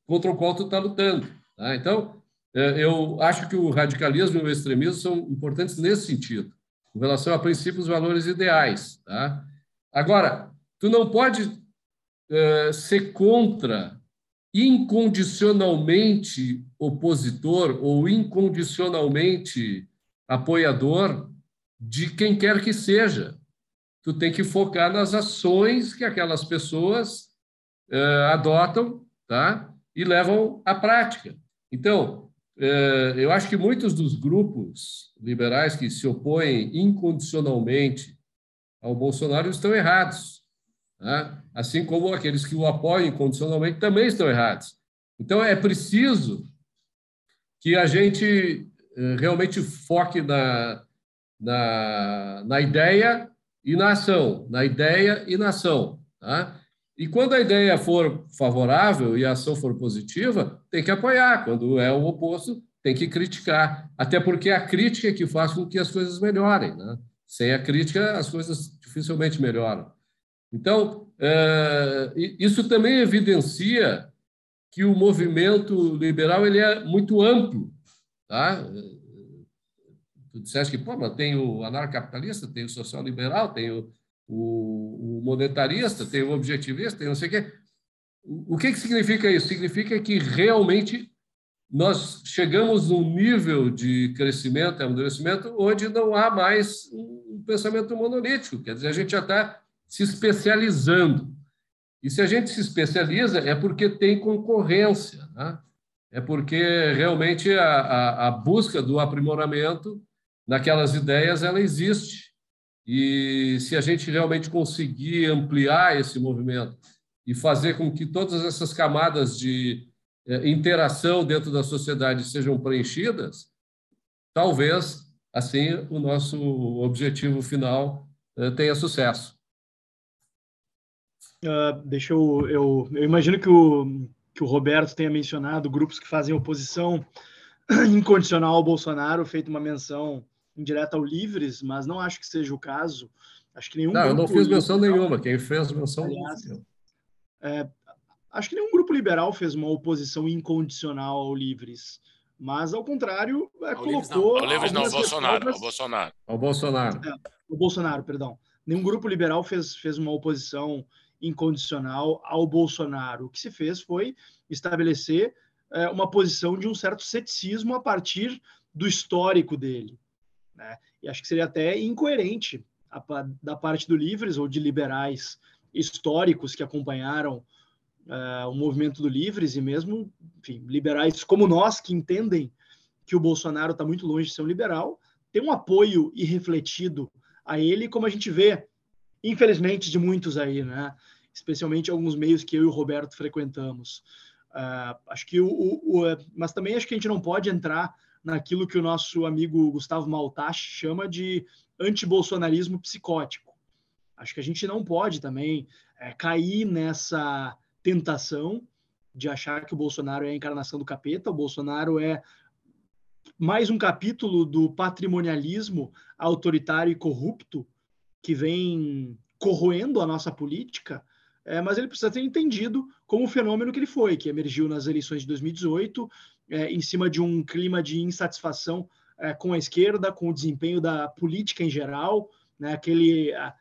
Speaker 5: contra o qual tu está lutando. Tá? Então, é, eu acho que o radicalismo e o extremismo são importantes nesse sentido, com relação a princípios, valores ideais. Tá? Agora, tu não pode é, ser contra incondicionalmente opositor ou incondicionalmente apoiador de quem quer que seja. Tu tem que focar nas ações que aquelas pessoas uh, adotam tá? e levam à prática. Então, uh, eu acho que muitos dos grupos liberais que se opõem incondicionalmente ao Bolsonaro estão errados né? assim como aqueles que o apoiam incondicionalmente também estão errados. Então, é preciso que a gente eh, realmente foque na, na, na ideia e na ação, na ideia e na ação. Tá? E quando a ideia for favorável e a ação for positiva, tem que apoiar. Quando é o oposto, tem que criticar. Até porque a crítica é que faz com que as coisas melhorem. Né? Sem a crítica, as coisas dificilmente melhoram. Então, é, isso também evidencia que o movimento liberal ele é muito amplo. Tá? Tu disseste que pô, mas tem o anarcocapitalista, tem o social-liberal, tem o, o, monetarista, tem o objetivista, tem não sei o quê. O, que, que significa isso? Significa que realmente nós chegamos num nível de crescimento, amadurecimento, onde não há mais um pensamento monolítico. Quer dizer, a gente já está se especializando. E se a gente se especializa, é porque tem concorrência, né? é porque realmente a, a, a busca do aprimoramento naquelas ideias ela existe. E se a gente realmente conseguir ampliar esse movimento e fazer com que todas essas camadas de é, interação dentro da sociedade sejam preenchidas, talvez assim o nosso objetivo final é, tenha sucesso.
Speaker 3: Uh, deixa eu, eu, eu imagino que o, que o Roberto tenha mencionado grupos que fazem oposição incondicional ao Bolsonaro, feito uma menção indireta ao Livres, mas não acho que seja o caso. Acho que nenhum.
Speaker 5: Não, eu não fiz menção nenhuma. Quem fez menção.
Speaker 3: Aliás, é, acho que nenhum grupo liberal fez uma oposição incondicional ao Livres. Mas, ao contrário, é, ao colocou.
Speaker 4: Livres não, ao Livres não, ao Bolsonaro. Ao Bolsonaro.
Speaker 5: Ao Bolsonaro.
Speaker 3: É, ao Bolsonaro, perdão. Nenhum grupo liberal fez, fez uma oposição incondicional ao Bolsonaro. O que se fez foi estabelecer é, uma posição de um certo ceticismo a partir do histórico dele. Né? E acho que seria até incoerente a, da parte do Livres ou de liberais históricos que acompanharam uh, o movimento do Livres e mesmo enfim, liberais como nós que entendem que o Bolsonaro está muito longe de ser um liberal, ter um apoio irrefletido a ele, como a gente vê, infelizmente, de muitos aí, né? especialmente alguns meios que eu e o Roberto frequentamos. Uh, acho que o, o, o, mas também acho que a gente não pode entrar naquilo que o nosso amigo Gustavo Maltache chama de antibolsonarismo psicótico. Acho que a gente não pode também é, cair nessa tentação de achar que o Bolsonaro é a encarnação do capeta, o Bolsonaro é mais um capítulo do patrimonialismo autoritário e corrupto que vem corroendo a nossa política, é, mas ele precisa ser entendido como o fenômeno que ele foi, que emergiu nas eleições de 2018, é, em cima de um clima de insatisfação é, com a esquerda, com o desempenho da política em geral, né, aquele, a,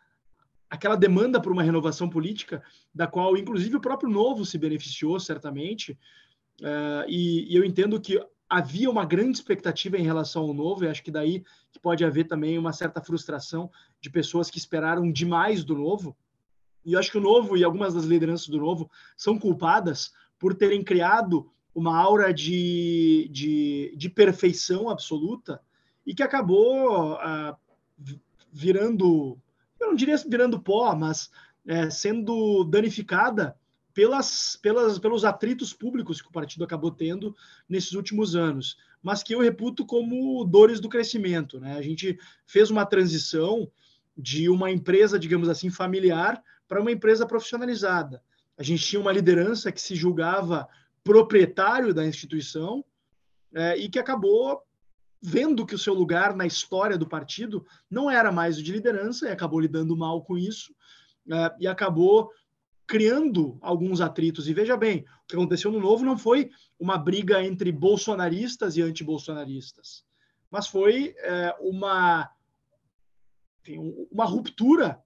Speaker 3: aquela demanda por uma renovação política, da qual, inclusive, o próprio Novo se beneficiou, certamente. É, e, e, eu entendo que havia uma grande expectativa em relação ao Novo, e acho que daí que pode haver também uma certa frustração de pessoas que esperaram demais do Novo. E eu acho que o Novo e algumas das lideranças do Novo são culpadas por terem criado uma aura de, de, de perfeição absoluta e que acabou uh, virando, eu não diria virando pó, mas é, sendo danificada pelas, pelas, pelos atritos públicos que o partido acabou tendo nesses últimos anos, mas que eu reputo como dores do crescimento. Né? A gente fez uma transição de uma empresa, digamos assim, familiar para uma empresa profissionalizada. A gente tinha uma liderança que se julgava proprietário da instituição é, e que acabou vendo que o seu lugar na história do partido não era mais o de liderança e acabou lidando mal com isso é, e acabou criando alguns atritos. E veja bem, o que aconteceu no Novo não foi uma briga entre bolsonaristas e antibolsonaristas, mas foi é, uma, enfim, uma ruptura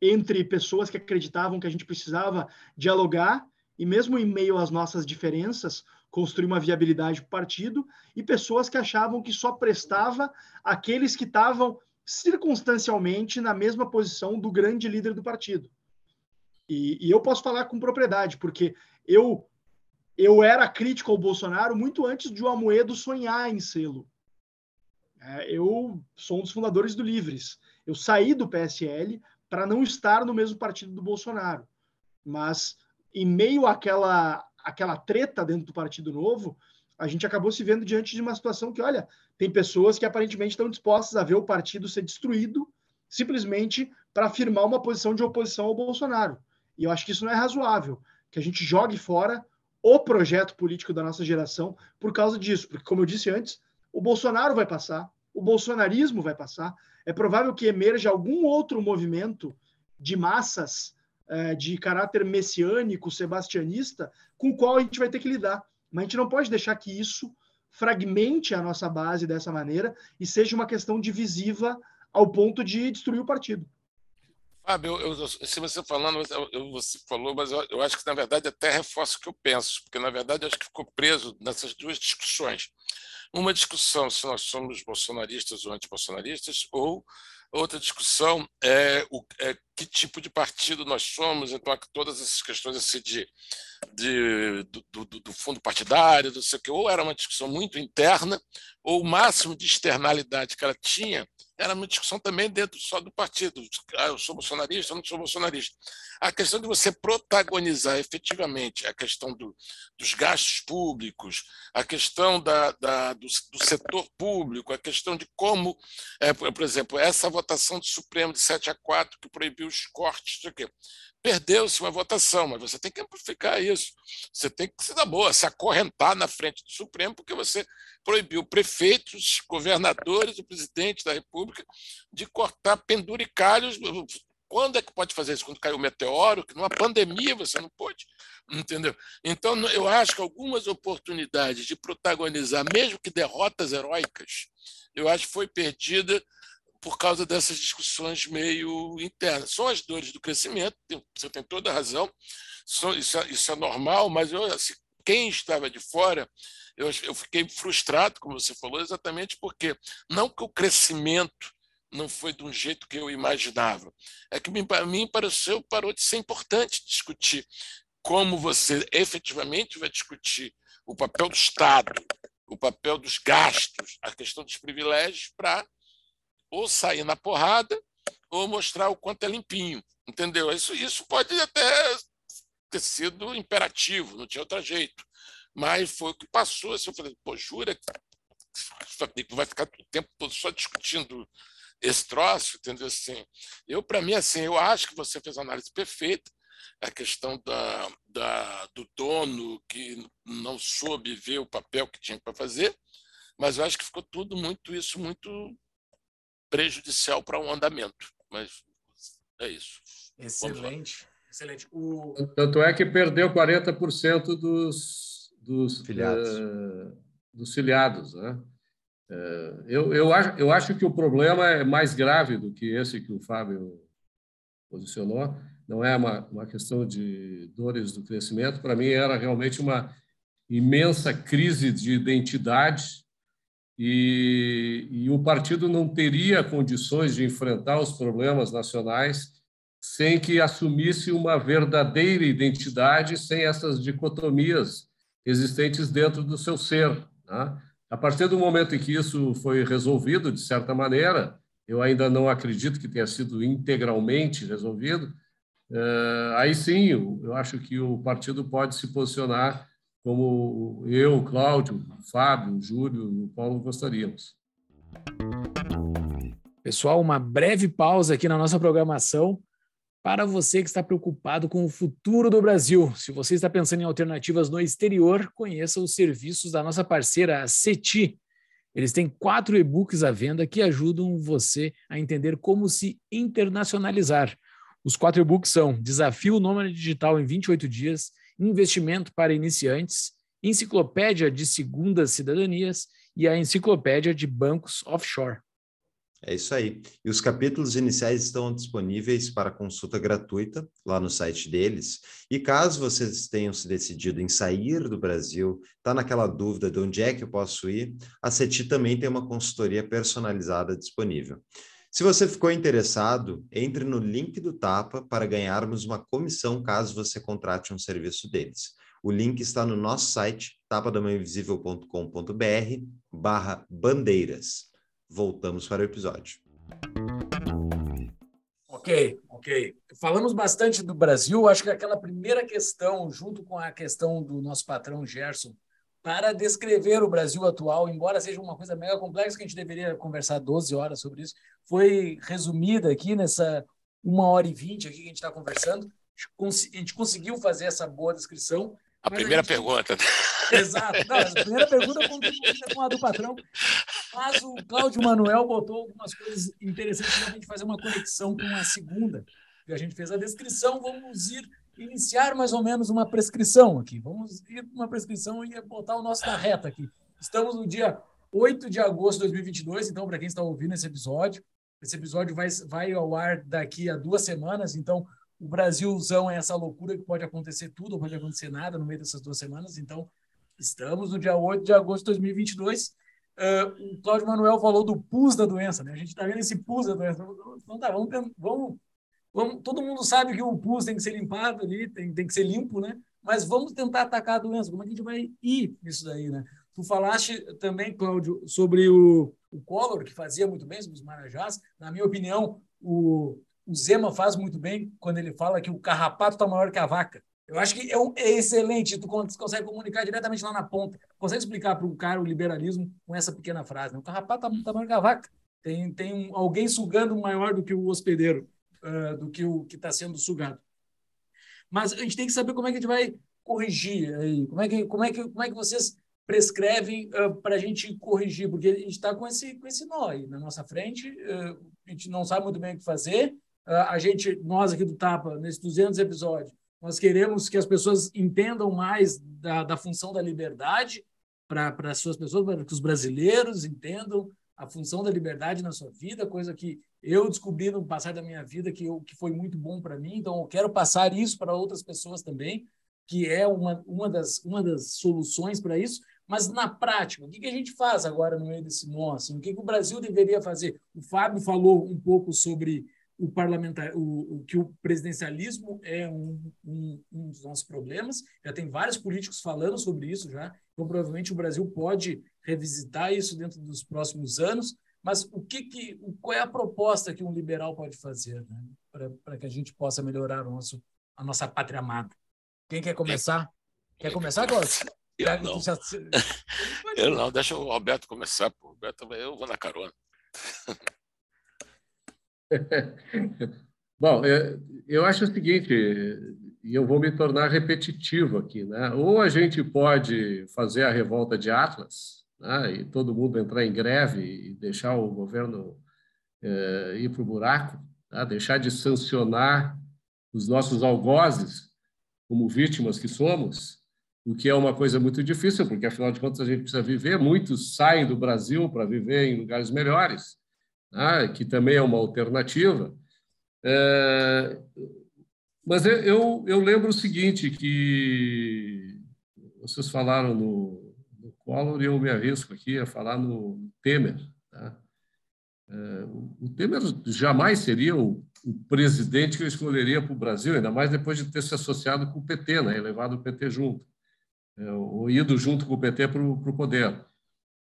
Speaker 3: entre pessoas que acreditavam que a gente precisava dialogar e mesmo em meio às nossas diferenças, construir uma viabilidade para o partido, e pessoas que achavam que só prestava aqueles que estavam circunstancialmente na mesma posição do grande líder do partido. E, e eu posso falar com propriedade, porque eu eu era crítico ao Bolsonaro muito antes de o Amoedo sonhar em sê-lo. É, eu sou um dos fundadores do Livres. Eu saí do PSL para não estar no mesmo partido do Bolsonaro. Mas em meio àquela, àquela treta dentro do Partido Novo, a gente acabou se vendo diante de uma situação que, olha, tem pessoas que aparentemente estão dispostas a ver o partido ser destruído simplesmente para afirmar uma posição de oposição ao Bolsonaro. E eu acho que isso não é razoável, que a gente jogue fora o projeto político da nossa geração por causa disso, porque, como eu disse antes, o Bolsonaro vai passar, o bolsonarismo vai passar, é provável que emerja algum outro movimento de massas é, de caráter messiânico, sebastianista, com o qual a gente vai ter que lidar. Mas a gente não pode deixar que isso fragmente a nossa base dessa maneira e seja uma questão divisiva ao ponto de destruir o partido.
Speaker 4: Fábio, eu, eu, se você falando, eu, você falou, mas eu, eu, acho que na verdade até reforço o que eu penso, porque na verdade acho que ficou preso nessas duas discussões. Uma discussão se nós somos bolsonaristas ou antibolsonaristas, ou outra discussão é, o, é que tipo de partido nós somos, então todas essas questões assim, de, de do, do, do, fundo partidário, do sei o que, ou era uma discussão muito interna, ou o máximo de externalidade que ela tinha era uma discussão também dentro só do partido. Ah, eu sou bolsonarista, eu não sou bolsonarista. A questão de você protagonizar efetivamente a questão do, dos gastos públicos, a questão da, da do, do, setor público, a questão de como, é, por exemplo, essa votação do Supremo de 7 a 4 que proibiu os cortes, perdeu-se uma votação, mas você tem que amplificar isso. Você tem que se dar boa, se acorrentar na frente do Supremo, porque você proibiu prefeitos, governadores, o presidente da República de cortar penduricalhos. Quando é que pode fazer isso? Quando caiu o meteoro? Que numa pandemia você não pode, entendeu? Então, eu acho que algumas oportunidades de protagonizar, mesmo que derrotas heróicas, eu acho que foi perdida por causa dessas discussões meio internas. São as dores do crescimento, você tem toda a razão, isso é, isso é normal, mas eu, assim, quem estava de fora, eu, eu fiquei frustrado, como você falou, exatamente porque não que o crescimento não foi de um jeito que eu imaginava, é que para mim pareceu parou de ser importante discutir como você efetivamente vai discutir o papel do Estado, o papel dos gastos, a questão dos privilégios para ou sair na porrada ou mostrar o quanto é limpinho, entendeu? Isso, isso pode até ter sido imperativo, não tinha outro jeito, mas foi o que passou. Assim, eu falei, pô, jura que vai ficar o tempo todo só discutindo esse troço, entendeu? Assim, eu, para mim, assim, eu acho que você fez a análise perfeita, a questão da, da, do dono que não soube ver o papel que tinha para fazer, mas eu acho que ficou tudo muito isso muito prejudicial para o um andamento. Mas é isso.
Speaker 2: Excelente. Excelente. O...
Speaker 5: Tanto é que perdeu 40% dos, dos filiados. Uh, dos filiados né? Uh, eu, eu, acho, eu acho que o problema é mais grave do que esse que o Fábio posicionou. Não é uma, uma questão de dores do crescimento. Para mim, era realmente uma imensa crise de identidade e, e o partido não teria condições de enfrentar os problemas nacionais sem que assumisse uma verdadeira identidade, sem essas dicotomias existentes dentro do seu ser. Né? A partir do momento em que isso foi resolvido, de certa maneira, eu ainda não acredito que tenha sido integralmente resolvido, eh, aí sim, eu acho que o partido pode se posicionar como eu, Cláudio, Fábio, Júlio e Paulo gostaríamos.
Speaker 2: Pessoal, uma breve pausa aqui na nossa programação para você que está preocupado com o futuro do Brasil. Se você está pensando em alternativas no exterior, conheça os serviços da nossa parceira, a CETI. Eles têm quatro e-books à venda que ajudam você a entender como se internacionalizar. Os quatro e-books são Desafio Nômade Digital em 28 Dias, Investimento para Iniciantes, Enciclopédia de Segundas Cidadanias e a Enciclopédia de Bancos Offshore.
Speaker 1: É isso aí. E os capítulos iniciais estão disponíveis para consulta gratuita lá no site deles. E caso vocês tenham se decidido em sair do Brasil, está naquela dúvida de onde é que eu posso ir, a CETI também tem uma consultoria personalizada disponível. Se você ficou interessado, entre no link do Tapa para ganharmos uma comissão caso você contrate um serviço deles. O link está no nosso site, tapadamainvisível.com.br barra bandeiras. Voltamos para o episódio.
Speaker 2: Ok, ok. Falamos bastante do Brasil. Acho que aquela primeira questão, junto com a questão do nosso patrão Gerson, para descrever o Brasil atual, embora seja uma coisa mega complexa que a gente deveria conversar 12 horas sobre isso, foi resumida aqui nessa uma hora e vinte aqui que a gente está conversando. A gente conseguiu fazer essa boa descrição.
Speaker 4: A primeira a gente... pergunta.
Speaker 2: Exato. Não, a primeira pergunta com a do patrão. Mas o Cláudio Manuel botou algumas coisas interessantes para a gente fazer uma conexão com a segunda. A gente fez a descrição, vamos ir iniciar mais ou menos uma prescrição aqui. Vamos ir uma prescrição e botar o nosso na reta aqui. Estamos no dia 8 de agosto de 2022, então, para quem está ouvindo esse episódio, esse episódio vai, vai ao ar daqui a duas semanas, então o Brasilzão é essa loucura que pode acontecer tudo, ou pode acontecer nada no meio dessas duas semanas, então estamos no dia 8 de agosto de 2022. Uh, ah, o Cláudio Manuel falou do pus da doença, né? A gente está vendo esse pus da doença. Então tá, vamos, vamos Vamos, todo mundo sabe que o pus tem que ser limpado ali, tem, tem que ser limpo, né? Mas vamos tentar atacar a doença. Como é que a gente vai ir nisso daí, né? Tu falaste também, Cláudio, sobre o, o Collor, que fazia muito bem os Marajás. Na minha opinião, o, o Zema faz muito bem quando ele fala que o carrapato está maior que a vaca. Eu acho que é, um, é, excelente. Tu consegue comunicar diretamente lá na ponta. Consegue explicar para o cara o liberalismo com essa pequena frase. Né? O carrapato está tá maior que a vaca. Tem, tem um, alguém sugando maior do que o hospedeiro uh, do que o que está sendo sugado. Mas a gente tem que saber como é que a gente vai corrigir aí. Como é que, como é que, como é que vocês prescrevem uh, para a gente corrigir? Porque a gente está com esse, com esse nó aí na nossa frente, uh, a gente não sabe muito bem o que fazer. a gente, nós aqui do Tapa, nesses 200 episódios, nós queremos que as pessoas entendam mais da, da função da liberdade para as suas pessoas, para que os brasileiros entendam a função da liberdade na sua vida, coisa que eu descobri no passar da minha vida que, eu, que foi muito bom para mim, então eu quero passar isso para outras pessoas também, que é uma, uma, das, uma das soluções para isso. Mas na prática, o que, que a gente faz agora no meio desse nó? Assim, o que, que o Brasil deveria fazer? O Fábio falou um pouco sobre o parlamentar, o, o que o presidencialismo é um, um, um, dos nossos problemas. Já tem vários políticos falando sobre isso já. Então provavelmente o Brasil pode revisitar isso dentro dos próximos anos. Mas o que, que qual é a proposta que um liberal pode fazer né, para que a gente possa melhorar o nosso, a nossa pátria amada? Quem quer começar? Quer começar, Góes?
Speaker 4: Eu não. eu não, deixa o Roberto começar. Pô. Roberto, eu vou na carona.
Speaker 5: Bom, eu acho o seguinte, e eu vou me tornar repetitivo aqui, né? Ou a gente pode fazer a revolta de Atlas, né, e todo mundo entrar em greve e deixar o governo é, ir para o buraco, né, deixar de sancionar os nossos algozes como vítimas que somos, o que é uma coisa muito difícil, porque afinal de contas a gente precisa viver. Muitos saem do Brasil para viver em lugares melhores, né, que também é uma alternativa. É, mas eu, eu lembro o seguinte, que vocês falaram no, Collor, eu me arrisco aqui a falar no Temer. Tá? É, o Temer jamais seria o, presidente que eu escolheria para o Brasil, ainda mais depois de ter se associado com o PT, né, levado o PT junto, é, ou ido junto com o PT para o poder.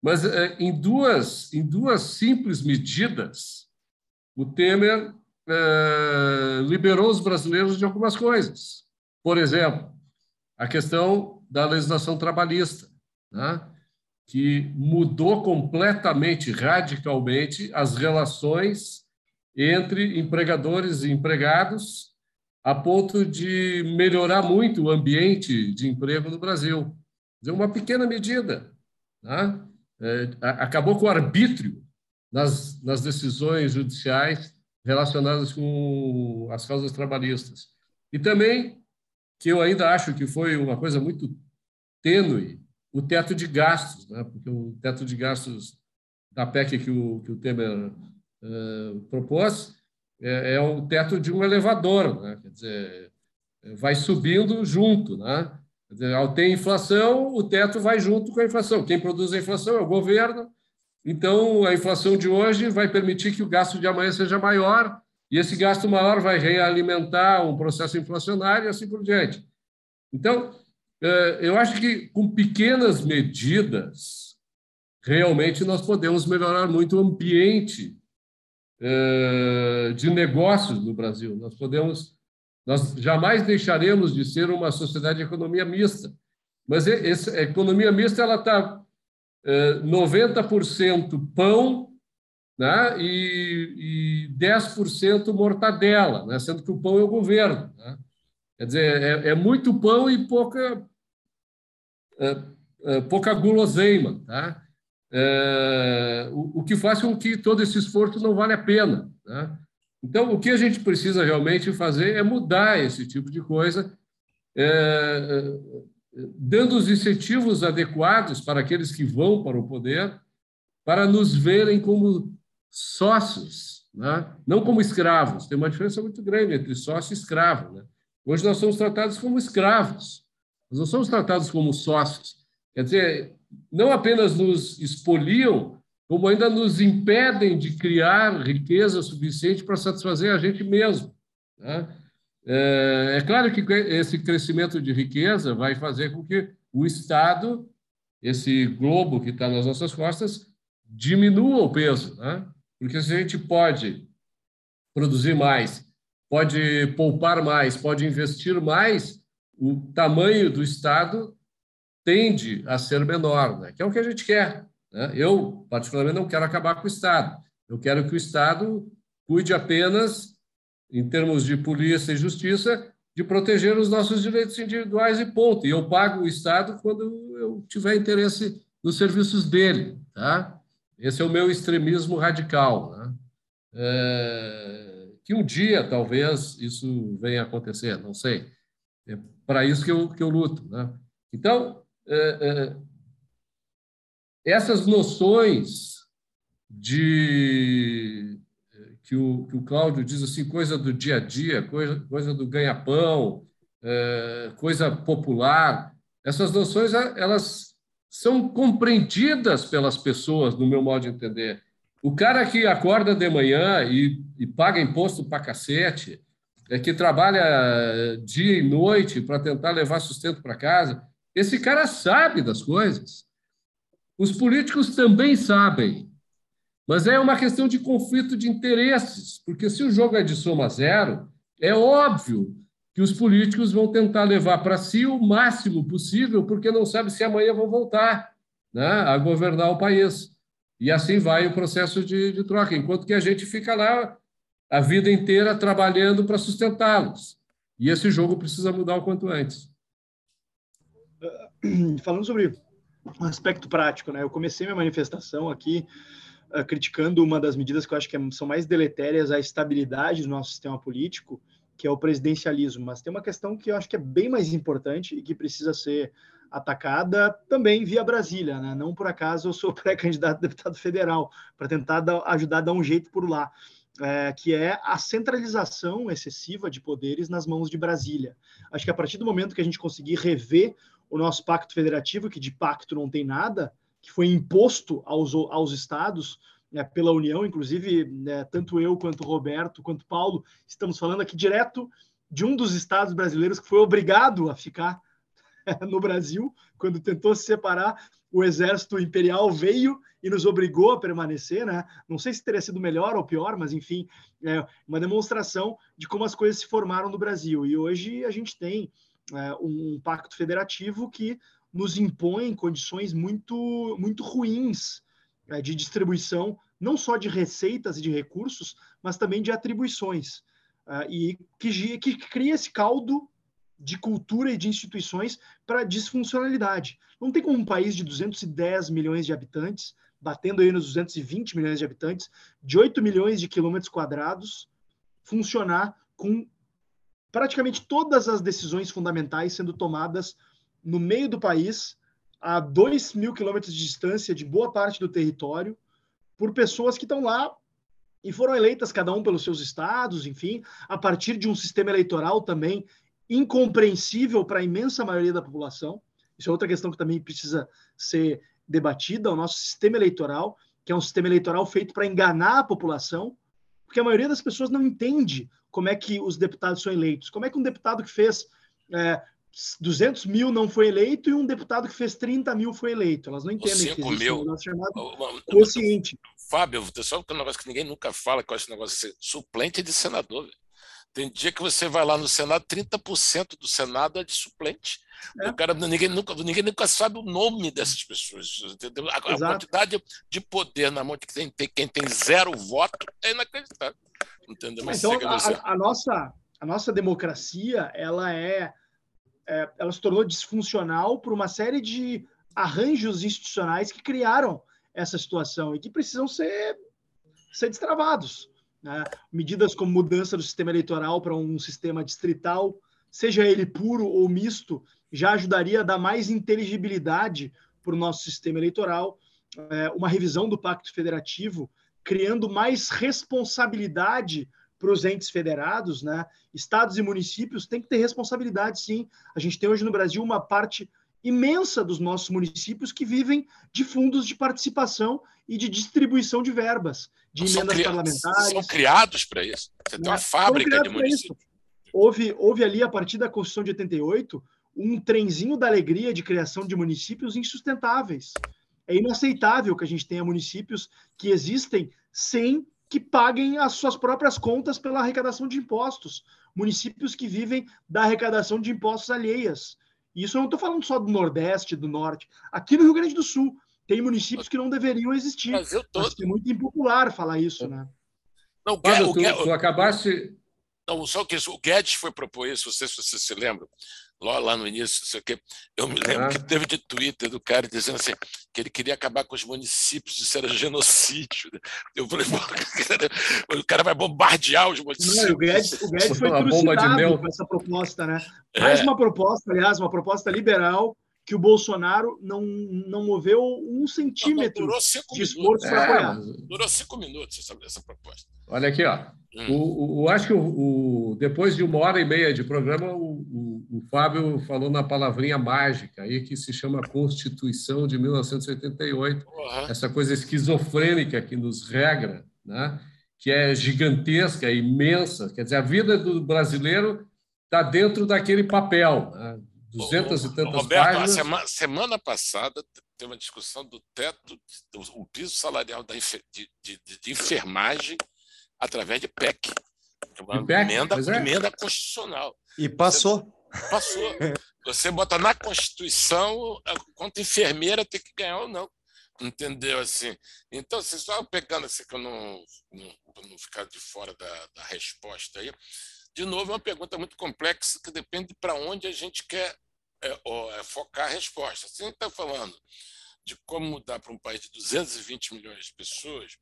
Speaker 5: Mas é, em duas, em duas simples medidas, o Temer liberou os brasileiros de algumas coisas. Por exemplo, a questão da legislação trabalhista né? Que mudou completamente, radicalmente, as relações entre empregadores e empregados, a ponto de melhorar muito o ambiente de emprego no Brasil. Uma pequena medida. Né? É, acabou com o arbítrio nas, nas decisões judiciais relacionadas com as causas trabalhistas. E também, que eu ainda acho que foi uma coisa muito tênue, o teto de gastos, né? porque o teto de gastos da PEC que o, que o Temer uh, propôs é, é, o teto de um elevador, né? quer dizer, vai subindo junto. Né? Quer dizer, ao ter inflação, o teto vai junto com a inflação. Quem produz a inflação é o governo, então a inflação de hoje vai permitir que o gasto de amanhã seja maior, e esse gasto maior vai realimentar um processo inflacionário e assim por diante. Então, eu acho que com pequenas medidas, realmente nós podemos melhorar muito o ambiente é, de negócios no Brasil. Nós podemos, nós jamais deixaremos de ser uma sociedade de economia mista. Mas esse, a economia mista ela está é, 90% pão né, e, e 10% mortadela, né, sendo que o pão é o governo. Né? Quer dizer, é, é muito pão e pouca, é, é, pouca guloseima. Tá? É, o, que faz com que todo esse esforço não vale a pena. Né? Então, o que a gente precisa realmente fazer é mudar esse tipo de coisa, dando os incentivos adequados para aqueles que vão para o poder, para nos verem como sócios, né? não como escravos. Tem uma diferença muito grande entre sócio e escravo. Né? Hoje nós somos tratados como escravos, nós não somos tratados como sócios. Quer dizer, não apenas nos expoliam, como ainda nos impedem de criar riqueza suficiente para satisfazer a gente mesmo. Né? É, é claro que esse crescimento de riqueza vai fazer com que o Estado, esse globo que está nas nossas costas, diminua o peso. Né? Porque se a gente pode produzir mais pode poupar mais, pode investir mais, o tamanho do Estado tende a ser menor, né? que é o que a gente quer. Né? Eu, particularmente, não quero acabar com o Estado. Eu quero que o Estado cuide apenas, em termos de polícia e justiça, de proteger os nossos direitos individuais e ponto. E eu pago o Estado quando eu tiver interesse nos serviços dele. Tá? Esse é o meu extremismo radical. Né? É que um dia talvez isso venha a acontecer, não sei. É para isso que eu, que eu luto. Né? Então, é, é, essas noções de que o, que o Cláudio diz assim, coisa do dia a dia, coisa, coisa do ganha-pão, é, coisa popular, essas noções elas são compreendidas pelas pessoas, no meu modo de entender. O cara que acorda de manhã e, e paga imposto para cacete, é que trabalha dia e noite para tentar levar sustento para casa, esse cara sabe das coisas. Os políticos também sabem, mas é uma questão de conflito de interesses, porque se o jogo é de soma zero, é óbvio que os políticos vão tentar levar para si o máximo possível, porque não sabe se amanhã vão voltar né, a governar o país. E assim vai o processo de, de troca, enquanto que a gente fica lá a vida inteira trabalhando para sustentá-los. E esse jogo precisa mudar o quanto antes.
Speaker 3: Falando sobre um aspecto prático, né? Eu comecei minha manifestação aqui uh, criticando uma das medidas que eu acho que é, são mais deletérias à estabilidade do nosso sistema político, que é o presidencialismo. Mas tem uma questão que eu acho que é bem mais importante e que precisa ser atacada também via Brasília, né? Não por acaso eu sou pré-candidato a deputado federal para tentar dar, ajudar a dar um jeito por lá, é, que é a centralização excessiva de poderes nas mãos de Brasília. Acho que a partir do momento que a gente conseguir rever o nosso pacto federativo, que de pacto não tem nada, que foi imposto aos, aos estados né, pela União, inclusive né, tanto eu quanto Roberto quanto Paulo estamos falando aqui direto de um dos estados brasileiros que foi obrigado a ficar no Brasil, quando tentou se separar, o exército imperial veio e nos obrigou a permanecer, né? Não sei se teria sido melhor ou pior, mas enfim, é uma demonstração de como as coisas se formaram no Brasil. E hoje a gente tem é, um pacto federativo que nos impõe condições muito, muito ruins é, de distribuição, não só de receitas e de recursos, mas também de atribuições. É, e que, que cria esse caldo de cultura e de instituições para disfuncionalidade. Não tem como um país de 210 milhões de habitantes, batendo aí nos 220 milhões de habitantes, de 8 milhões de quilômetros quadrados, funcionar com praticamente todas as decisões fundamentais sendo tomadas no meio do país, a 2 mil quilômetros de distância de boa parte do território, por pessoas que estão lá e foram eleitas cada um pelos seus estados, enfim, a partir de um sistema eleitoral também incompreensível para a imensa maioria da população. Isso é outra questão que também precisa ser debatida. O nosso sistema eleitoral, que é um sistema eleitoral feito para enganar a população, porque a maioria das pessoas não entende como é que os deputados são eleitos. Como é que um deputado que fez é, 200 mil não foi eleito e um deputado que fez 30 mil foi eleito. Elas não entendem
Speaker 4: que existe
Speaker 3: um
Speaker 4: chamado
Speaker 3: consciente.
Speaker 4: Fábio, só um negócio que ninguém nunca fala, que eu acho esse negócio de suplente de senador. Tem dia que você vai lá no Senado, 30% do Senado é de suplente. É. O cara, ninguém, nunca, ninguém nunca sabe o nome dessas pessoas. Entendeu? A, a quantidade de poder na mão de quem tem, quem tem zero voto é inacreditável. Entendeu?
Speaker 3: Mas então, a, a, nossa, a nossa democracia ela é, é, ela se tornou disfuncional por uma série de arranjos institucionais que criaram essa situação e que precisam ser, ser destravados. Né? Medidas como mudança do sistema eleitoral para um sistema distrital, seja ele puro ou misto, já ajudaria a dar mais inteligibilidade para o nosso sistema eleitoral. É, uma revisão do Pacto Federativo, criando mais responsabilidade para os entes federados, né? Estados e municípios têm que ter responsabilidade, sim. A gente tem hoje no Brasil uma parte imensa dos nossos municípios que vivem de fundos de participação e de distribuição de verbas, de
Speaker 4: são
Speaker 3: emendas parlamentares.
Speaker 4: São criados para isso. Você tem uma né? fábrica de municípios.
Speaker 3: Houve, houve ali, a partir da Constituição de 88, um trenzinho da alegria de criação de municípios insustentáveis. É inaceitável que a gente tenha municípios que existem sem que paguem as suas próprias contas pela arrecadação de impostos. Municípios que vivem da arrecadação de impostos alheias. Isso eu não estou falando só do Nordeste, do Norte. Aqui no Rio Grande do Sul, tem municípios que não deveriam existir. Eu tô... Mas é muito impopular falar isso, né?
Speaker 5: Não, o, Guedes, tu, tu acabaste...
Speaker 4: Não, só que o Guedes foi propor isso, não sei se você se lembra, lá, lá no início, sei o quê. eu me lembro ah. que teve de Twitter do cara dizendo assim, que ele queria acabar com os municípios, isso era genocídio. Né? Eu falei, o cara vai bombardear os municípios.
Speaker 3: Não, o Guedes, o Guedes foi trucidado com essa proposta, né? É. Mais uma proposta, aliás, uma proposta liberal, que o Bolsonaro não, não moveu um centímetro não, não, de esforço para apoiar.
Speaker 4: É, durou cinco minutos essa, essa proposta.
Speaker 5: Olha aqui, ó. Hum. O, o, acho que o, o, depois de uma hora e meia de programa, o, o, Fábio falou na palavrinha mágica aí que se chama Constituição de 1988. Uhum. Essa coisa esquizofrênica que nos regra, né? que é gigantesca, é imensa. Quer dizer, a vida do brasileiro está dentro daquele papel. Né? 200 e tantas Roberto, páginas.
Speaker 4: Semana, semana passada teve uma discussão do teto, do, piso salarial da, de, de, de enfermagem através de PEC. Uma PEC, emenda, é. emenda constitucional.
Speaker 1: E passou.
Speaker 4: Você, passou. Você bota na Constituição quanto enfermeira tem que ganhar ou não. Entendeu? assim Então, vocês estão pegando assim, que eu não, não, não ficar de fora da, da resposta aí. De novo, é uma pergunta muito complexa que depende para onde a gente quer é, é, focar a resposta. Se a gente está falando de como mudar para um país de 220 milhões de pessoas,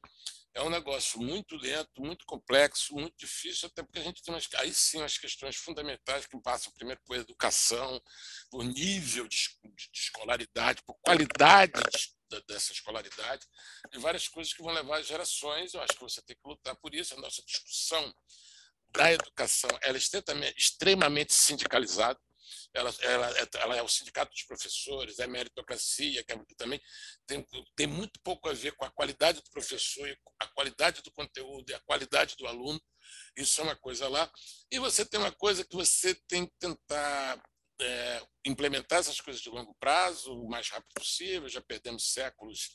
Speaker 4: é um negócio muito lento, muito complexo, muito difícil, até porque a gente tem umas, aí sim as questões fundamentais que passam primeiro por educação, por nível de, de, de escolaridade, por qualidade de, dessa escolaridade, e várias coisas que vão levar gerações. Eu acho que você tem que lutar por isso. A nossa discussão da educação ela é extremamente sindicalizada. Ela, ela, ela, é o sindicato dos professores, é meritocracia, que é também tem, tem muito pouco a ver com a qualidade do professor, a qualidade do conteúdo e a qualidade do aluno. Isso é uma coisa lá. E você tem uma coisa que você tem que tentar é, implementar essas coisas de longo prazo, o mais rápido possível. Já perdemos séculos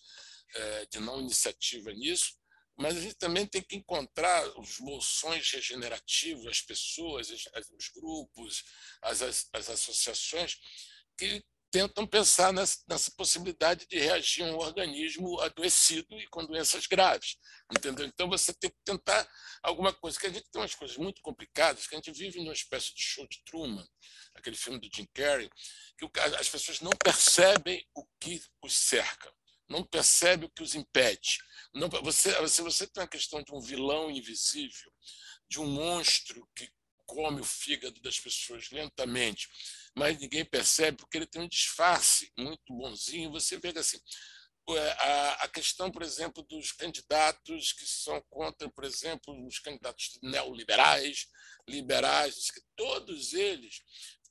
Speaker 4: é, de não iniciativa nisso mas a gente também tem que encontrar os moções regenerativos, as pessoas, os grupos, as, as, as associações que tentam pensar nessa, nessa, possibilidade de reagir a um organismo adoecido e com doenças graves, entendeu? Então você tem que tentar alguma coisa, que a gente tem umas coisas muito complicadas, que a gente vive numa espécie de show de Truman, aquele filme do Jim Carrey, que as pessoas não percebem o que os cerca não percebe o que os impede. Não, você, se você tem a questão de um vilão invisível, de um monstro que come o fígado das pessoas lentamente, mas ninguém percebe porque ele tem um disfarce muito bonzinho. Você vê que assim, a, questão, por exemplo, dos candidatos que são contra, por exemplo, os candidatos neoliberais, liberais, todos eles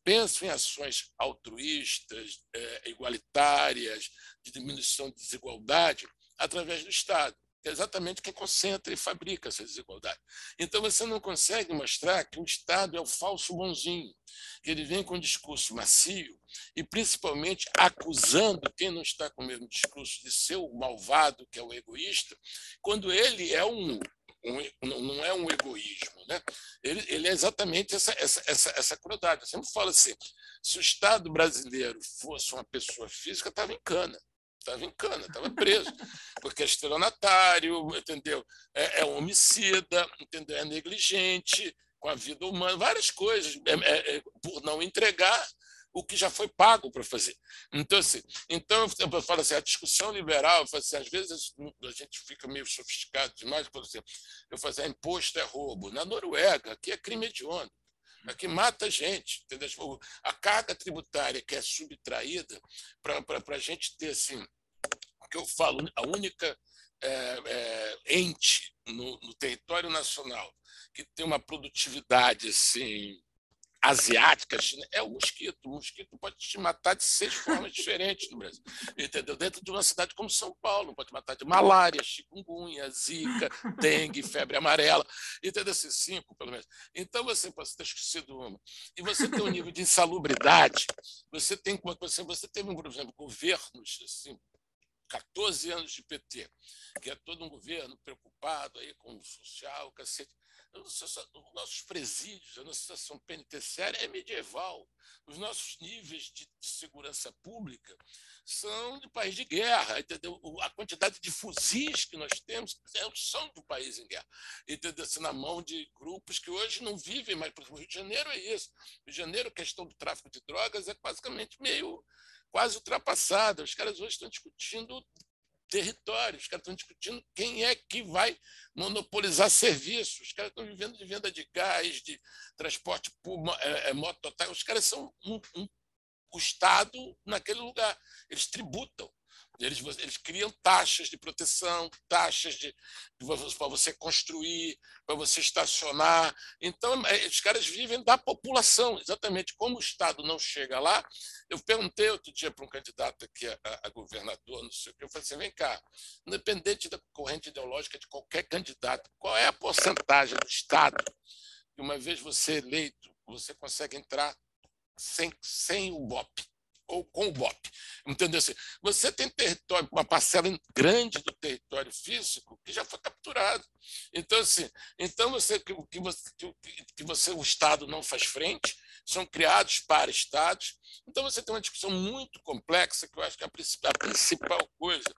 Speaker 4: pensam em ações altruístas, é, igualitárias, de diminuição de desigualdade, através do Estado, que é exatamente quem concentra e fabrica essa desigualdade. Então, você não consegue mostrar que o Estado é o falso bonzinho, que ele vem com um discurso macio e, principalmente, acusando quem não está com o mesmo discurso de ser o malvado, que é o egoísta, quando ele é um um, não é um egoísmo, né? ele, ele é exatamente essa, essa, essa, essa crueldade. Eu sempre falo assim: se o Estado brasileiro fosse uma pessoa física, estava em cana. Estava em cana, estava preso, porque é estelionatário, entendeu? É, é homicida, entendeu? É negligente com a vida humana, várias coisas, é, é, é por não entregar o que já foi pago para fazer. Então, assim, então eu falo assim, a discussão liberal, assim, às vezes a gente fica meio sofisticado demais, por exemplo, eu falo assim, ah, imposto é roubo. Na Noruega, aqui é crime hediondo. Aqui mata gente. Entendeu? Tipo, a carga tributária que é subtraída para a gente ter, assim, o que eu falo, a única é, é, ente no, no território nacional que tem uma produtividade assim asiática é o mosquito. O mosquito pode te matar de seis formas diferentes no Brasil. Entendeu? Dentro de uma cidade como São Paulo, pode matar de malária, chikungunya, zika, dengue, febre amarela. Entendeu? Assim, cinco, pelo menos. Então, você pode ter esquecido uma. E você tem um nível de insalubridade. Você tem, você, você teve, por exemplo, governos assim, 14 anos de PT, que é todo um governo preocupado aí com o social, cacete os nossos presídios, a nossa situação penitenciária é medieval. Os nossos níveis de, segurança pública são de país de guerra. Entendeu? A quantidade de fuzis que nós temos é são do país em guerra. Entendeu? Na mão de grupos que hoje não vivem mais. Por exemplo, o Rio de Janeiro é isso. O Rio de Janeiro, a questão do tráfico de drogas é basicamente meio quase ultrapassada. Os caras hoje estão discutindo territórios, os caras estão discutindo quem é que vai monopolizar serviços, os caras estão vivendo de venda de gás, de transporte por é, é, mototáxi, os caras são um, um, o Estado naquele lugar, eles tributam. Eles, eles criam taxas de proteção, taxas de, para você construir, para você estacionar. Então, é, os caras vivem da população, exatamente. Como o Estado não chega lá, eu perguntei outro dia para um candidato aqui a, a, governador, não sei o que, eu falei assim: vem cá, independente da corrente ideológica de qualquer candidato, qual é a porcentagem do Estado que, uma vez você eleito, você consegue entrar sem, sem o BOP? Ou com o BOP. Entendeu? Assim, você tem território, uma parcela grande do território físico que já foi capturado. Então, assim, então você, que, que, você, que você, o Estado não faz frente, são criados para Estados. Então, você tem uma discussão muito complexa, que eu acho que a principal, a principal coisa,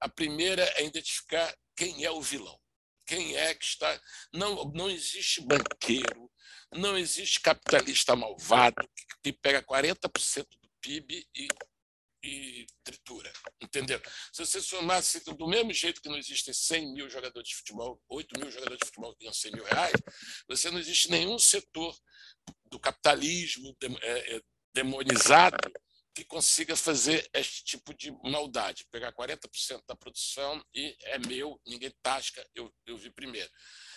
Speaker 4: a primeira é identificar quem é o vilão. Quem é que está. Não, não existe banqueiro, não existe capitalista malvado que pega 40% PIB e, e tritura, entendeu? Se você somasse do mesmo jeito que não existem 100 mil jogadores de futebol, 8 mil jogadores de futebol que ganham 100 mil reais, você não existe nenhum setor do capitalismo é, é, demonizado que consiga fazer este tipo de maldade, pegar 40% da produção e é meu, ninguém tasca, eu, eu vi primeiro.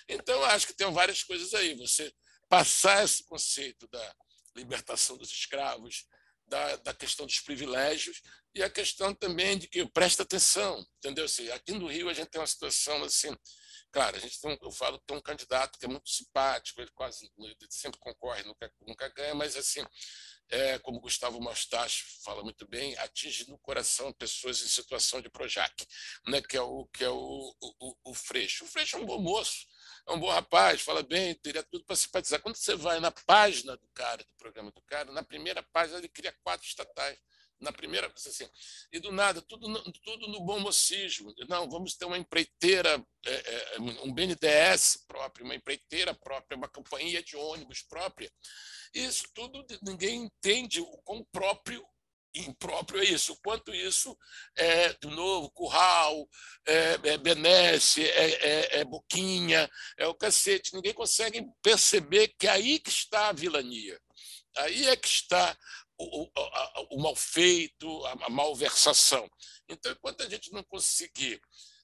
Speaker 4: Então, acho que tem várias coisas aí. Você passar esse conceito da libertação dos escravos, da, da questão dos privilégios e a questão também de que presta atenção, entendeu? Assim, aqui no Rio a gente tem uma situação assim, claro, a gente tem, eu falo tem um candidato que é muito simpático, ele quase ele sempre concorre, nunca, nunca ganha, mas assim, é, como Gustavo Mostacho fala muito bem, atinge no coração pessoas em situação de Projac, né, que é o que é o, o, o Freixo. O Freixo é um bom moço, é um bom rapaz, fala bem, teria tudo para simpatizar. Quando você vai na página do cara, do programa do cara, na primeira página ele cria quatro estatais. Na primeira, assim, e do nada, tudo, tudo no bom mocismo. Não, vamos ter uma empreiteira, é, é, um BNDES próprio, uma empreiteira própria, uma companhia de ônibus própria. Isso tudo ninguém entende o quão próprio impróprio é isso, quanto isso é, de novo, curral, é, é benesse, é, é, é, boquinha, é o cacete. Ninguém consegue perceber que aí que está a vilania, aí é que está o, o, o mal feito, a, a malversação. Então, enquanto a gente não conseguir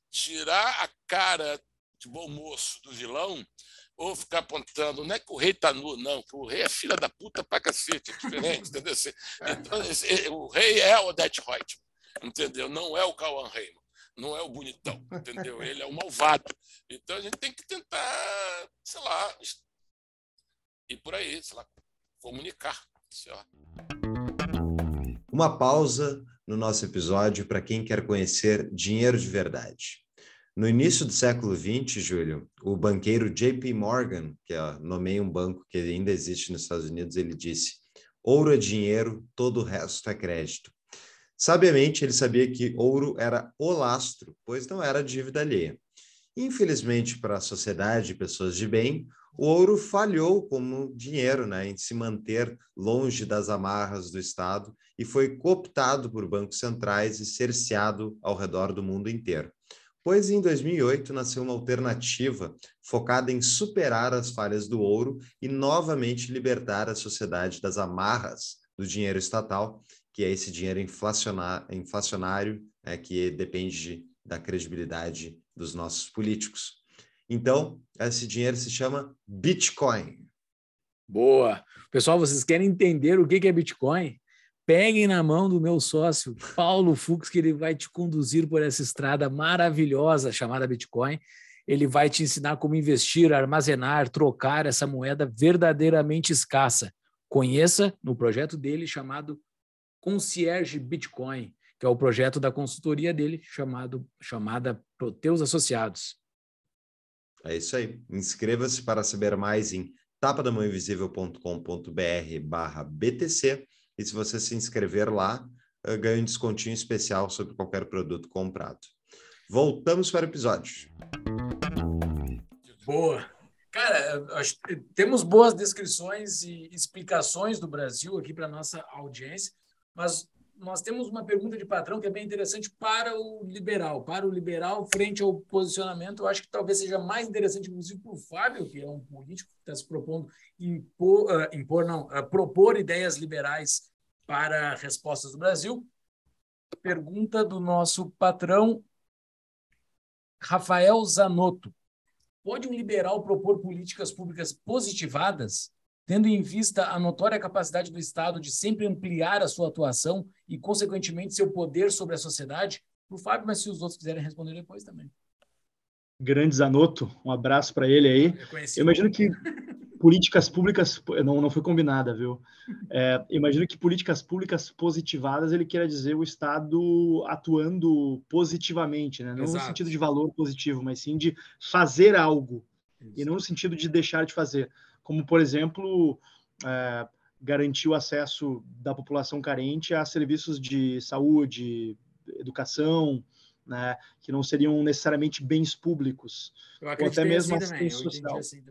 Speaker 4: tirar a cara de bom moço do vilão, ou ficar apontando, não é que o rei está nu, não, que o rei é filha da puta pra cacete, é diferente, entendeu? Então, esse, o rei é o Odete Reutemann, entendeu? Não é o Cauan Raymond, não é o bonitão, entendeu? Ele é o malvado. Então a gente tem que tentar, sei lá, ir por aí, sei lá, comunicar. Sei lá.
Speaker 1: Uma pausa no nosso episódio para quem quer conhecer dinheiro de verdade. No início do século XX, Júlio, o banqueiro JP Morgan, que é, nomeia um banco que ainda existe nos Estados Unidos, ele disse: ouro é dinheiro, todo o resto é crédito. Sabiamente, ele sabia que ouro era o lastro, pois não era dívida alheia. Infelizmente, para a sociedade e pessoas de bem, o ouro falhou como dinheiro né, em se manter longe das amarras do Estado e foi cooptado por bancos centrais e cerceado ao redor do mundo inteiro. Pois em 2008 nasceu uma alternativa focada em superar as falhas do ouro e novamente libertar a sociedade das amarras do dinheiro estatal, que é esse dinheiro inflacionário, né, que depende da credibilidade dos nossos políticos. Então, esse dinheiro se chama Bitcoin.
Speaker 2: Boa. Pessoal, vocês querem entender o que é Bitcoin? Peguem na mão do meu sócio, Paulo Fux, que ele vai te conduzir por essa estrada maravilhosa chamada Bitcoin. Ele vai te ensinar como investir, armazenar, trocar essa moeda verdadeiramente escassa. Conheça no projeto dele chamado Concierge Bitcoin, que é o projeto da consultoria dele chamado chamada Proteus Associados.
Speaker 1: É isso aí. Inscreva-se para saber mais em tapadamãoinvisível.com.br barra BTC e se você se inscrever lá, eh, ganha um descontinho especial sobre qualquer produto comprado. Voltamos para o episódio.
Speaker 2: Boa. Cara, temos boas descrições e explicações do Brasil aqui para nossa audiência, mas nós temos uma pergunta de patrão que é bem interessante para o liberal, para o liberal frente ao posicionamento. Eu acho que talvez seja mais interessante, inclusive, para o Fábio, que é um político que está se propondo impor, uh, impor não, uh, propor ideias liberais para respostas do Brasil. Pergunta do nosso patrão Rafael Zanotto. Pode um liberal propor políticas públicas positivadas tendo em vista a notória capacidade do Estado de sempre ampliar a sua atuação e, consequentemente, seu poder sobre a sociedade? Para o Fábio, mas se os outros quiserem responder depois também.
Speaker 3: Grande Zanotto, um abraço para ele aí. Eu, Eu imagino que políticas públicas não não foi combinada, viu? É, imagino que políticas públicas positivadas ele queira dizer o Estado atuando positivamente, né? Não Exato. no sentido de valor positivo, mas sim de fazer algo Isso. e não no sentido de deixar de fazer como, por exemplo, é, garantir o acesso da população carente a serviços de saúde, educação, né, que não seriam necessariamente bens públicos, ou até mesmo assim assistência social. Assim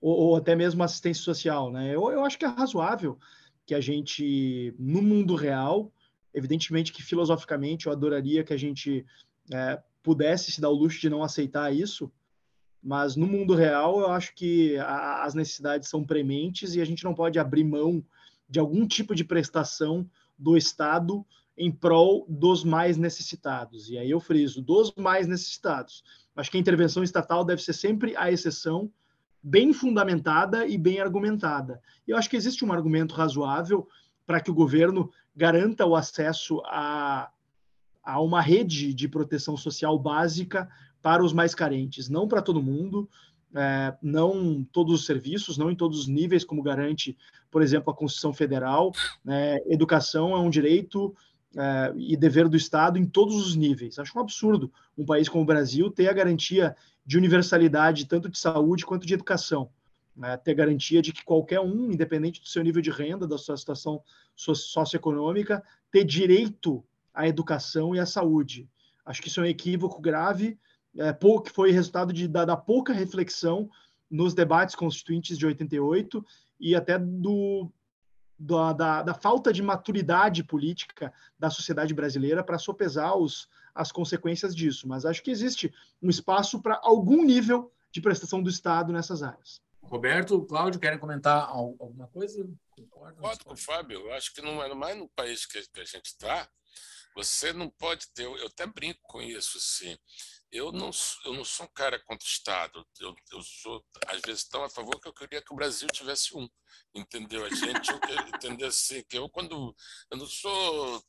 Speaker 3: ou, ou, até mesmo assistência social. Né? Eu, eu acho que é razoável que a gente, no mundo real, evidentemente que filosoficamente eu adoraria que a gente é, pudesse se dar o luxo de não aceitar isso, mas no mundo real, eu acho que a, as necessidades são prementes e a gente não pode abrir mão de algum tipo de prestação do Estado em prol dos mais necessitados. E aí eu friso, dos mais necessitados. Acho que a intervenção estatal deve ser sempre a exceção, bem fundamentada e bem argumentada. E eu acho que existe um argumento razoável para que o governo garanta o acesso a, a uma rede de proteção social básica para os mais carentes, não para todo mundo, é, não todos os serviços, não em todos os níveis, como garante, por exemplo, a Constituição Federal. Né? Educação é um direito é, e dever do Estado em todos os níveis. Acho um absurdo um país como o Brasil ter a garantia de universalidade tanto de saúde quanto de educação. Né? Ter garantia de que qualquer um, independente do seu nível de renda, da sua situação socioeconômica, ter direito à educação e à saúde. Acho que isso é um equívoco grave é, que foi resultado de, da, da, pouca reflexão nos debates constituintes de 88 e até do, da, da, da falta de maturidade política da sociedade brasileira para sopesar os, as consequências disso. Mas acho que existe um espaço para algum nível de prestação do Estado nessas áreas.
Speaker 2: Roberto, Cláudio, querem comentar alguma coisa?
Speaker 4: Concordo com o Fábio. Eu acho que não é mais no país que, a gente está, você não pode ter. Eu até brinco com isso, sim eu não, eu não sou um cara contra o Estado. Eu, eu sou, às vezes, tão a favor que eu queria que o Brasil tivesse um. Entendeu? A gente entender assim, que eu, quando. Eu não sou.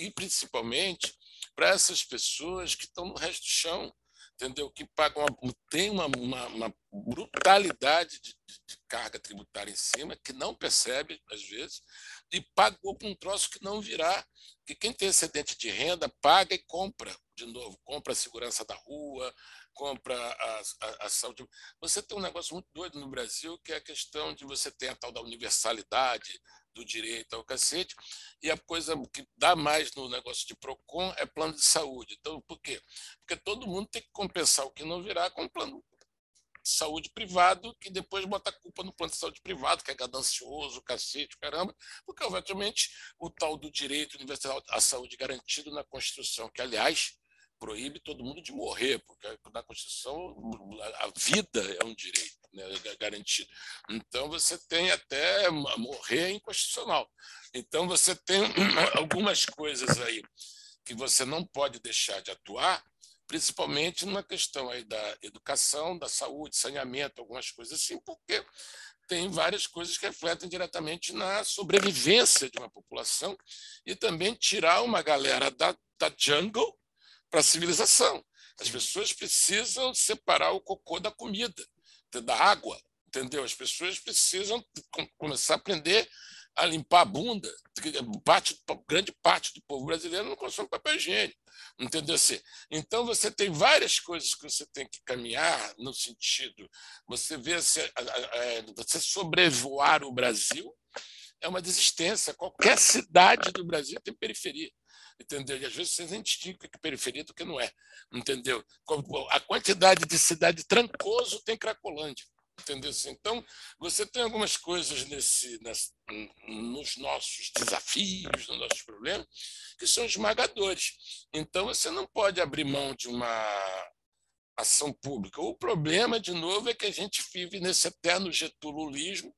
Speaker 4: e principalmente para essas pessoas que estão no resto do chão. entendeu? Que pagam uma, tem uma, uma, uma brutalidade de, de, carga tributária em cima, que não percebe, às vezes, e pagou com um troço que não virá. Que quem tem excedente de renda paga e compra, de novo, compra a segurança da rua, compra a, a, a, saúde. Você tem um negócio muito doido no Brasil, que é a questão de você ter a tal da universalidade do direito ao cacete, e a coisa que dá mais no negócio de PROCON é plano de saúde. Então, por quê? Porque todo mundo tem que compensar o que não virá com plano de saúde privado, que depois bota a culpa no plano de saúde privado, que é ganancioso, cacete, caramba, porque, obviamente, o tal do direito universal à saúde garantido na Constituição, que, aliás, proíbe todo mundo de morrer, porque na Constituição a vida é um direito né, garantido. Então você tem até morrer inconstitucional. Então você tem algumas coisas aí que você não pode deixar de atuar, principalmente numa questão aí da educação, da saúde, saneamento, algumas coisas assim, porque tem várias coisas que refletem diretamente na sobrevivência de uma população e também tirar uma galera da, da jungle para a civilização. As pessoas precisam separar o cocô da comida, da água, entendeu? As pessoas precisam começar a aprender a limpar a bunda. Parte, grande parte do povo brasileiro não consome papel higiênico, entendeu? Assim, então você tem várias coisas que você tem que caminhar no sentido, você vê você, você sobrevoar o Brasil é uma desistência. Qualquer cidade do Brasil tem periferia entendeu? E às vezes vocês nem distinguem que é periferia do que não é, entendeu? A quantidade de cidade trancoso tem Cracolândia, entendeu? Então, você tem algumas coisas nesse, nos nossos desafios, nos nossos problemas, que são esmagadores. Então, você não pode abrir mão de uma ação pública. O problema, de novo, é que a gente vive nesse eterno getululismo,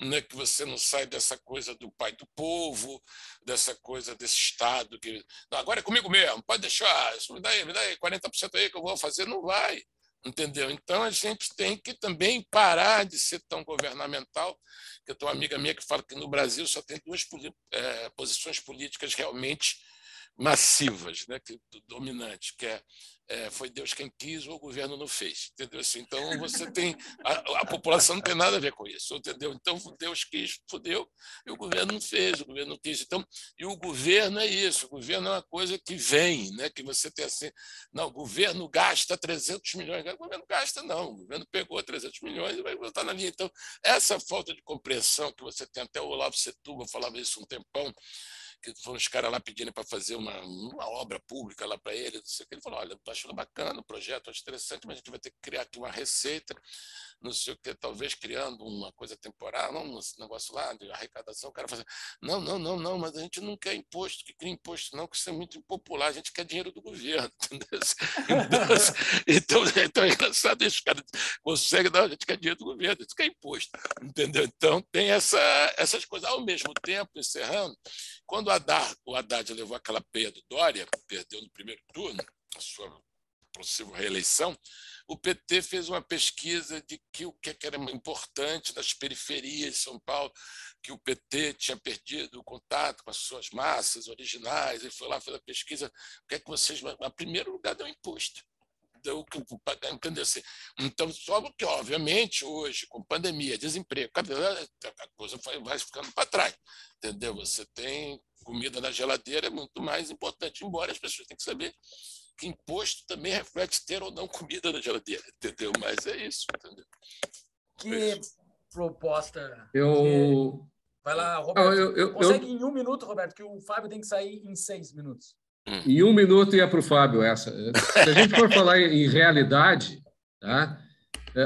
Speaker 4: né, que você não sai dessa coisa do pai do povo, dessa coisa desse Estado. que não, Agora é comigo mesmo, pode deixar, me dá, me dá 40% aí que eu vou fazer, não vai. Entendeu? Então a gente tem que também parar de ser tão governamental. Eu tenho uma amiga minha que fala que no Brasil só tem duas é, posições políticas realmente massivas, né, que, dominantes, que é, é, foi Deus quem quis ou o governo não fez, entendeu? Assim, então você tem a, a, população não tem nada a ver com isso, entendeu? Então Deus quis, fudeu e o governo não fez, o governo não quis. Então e o governo é isso, o governo é uma coisa que vem, né? Que você tem assim, não, o governo gasta 300 milhões, o governo gasta não, o governo pegou 300 milhões e vai botar na linha. Então essa falta de compreensão que você tem até o Olavo Setúbal falava isso um tempão que foram os caras lá pedindo para fazer uma, uma obra pública lá para ele. Ele falou: olha, estou achando bacana o projeto, acho interessante, mas a gente vai ter que criar aqui uma receita, não sei o que, talvez criando uma coisa temporária, não, um negócio lá de arrecadação. O cara fala: não, não, não, não, mas a gente não quer imposto, que cria imposto, não, que isso é muito impopular, a gente quer dinheiro do governo. Então, então, então, é engraçado isso, cara consegue, não, a gente quer dinheiro do governo, a gente quer imposto, entendeu? Então tem essa, essas coisas. Ao mesmo tempo, encerrando, quando o Haddad, o Haddad levou aquela peia do Dória, perdeu no primeiro turno, a sua possível reeleição, o PT fez uma pesquisa de que o que era importante nas periferias de São Paulo, que o PT tinha perdido o contato com as suas massas originais, ele foi lá, fez a pesquisa, o que é que vocês... Em primeiro lugar, deu imposto deu assim? Então, só que, obviamente, hoje, com pandemia, desemprego, a coisa vai ficando para trás, entendeu? Você tem comida na geladeira, é muito mais importante, embora as pessoas tenham que saber que imposto também reflete ter ou não comida na geladeira, entendeu? Mas é isso, entendeu?
Speaker 2: Que proposta.
Speaker 5: Eu.
Speaker 2: Vai lá, Roberto. Eu, eu, Consegue eu... em um minuto, Roberto, que o Fábio tem que sair em seis minutos.
Speaker 5: Em um minuto ia para o Fábio essa. Se a gente for falar em realidade, tá?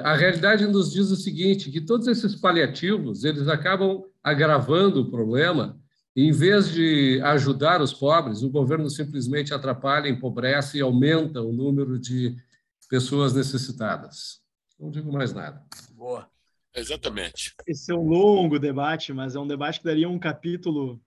Speaker 5: a realidade nos diz o seguinte, que todos esses paliativos eles acabam agravando o problema. Em vez de ajudar os pobres, o governo simplesmente atrapalha, empobrece e aumenta o número de pessoas necessitadas. Não digo mais nada.
Speaker 2: Boa.
Speaker 4: Exatamente.
Speaker 3: Esse é um longo debate, mas é um debate que daria um capítulo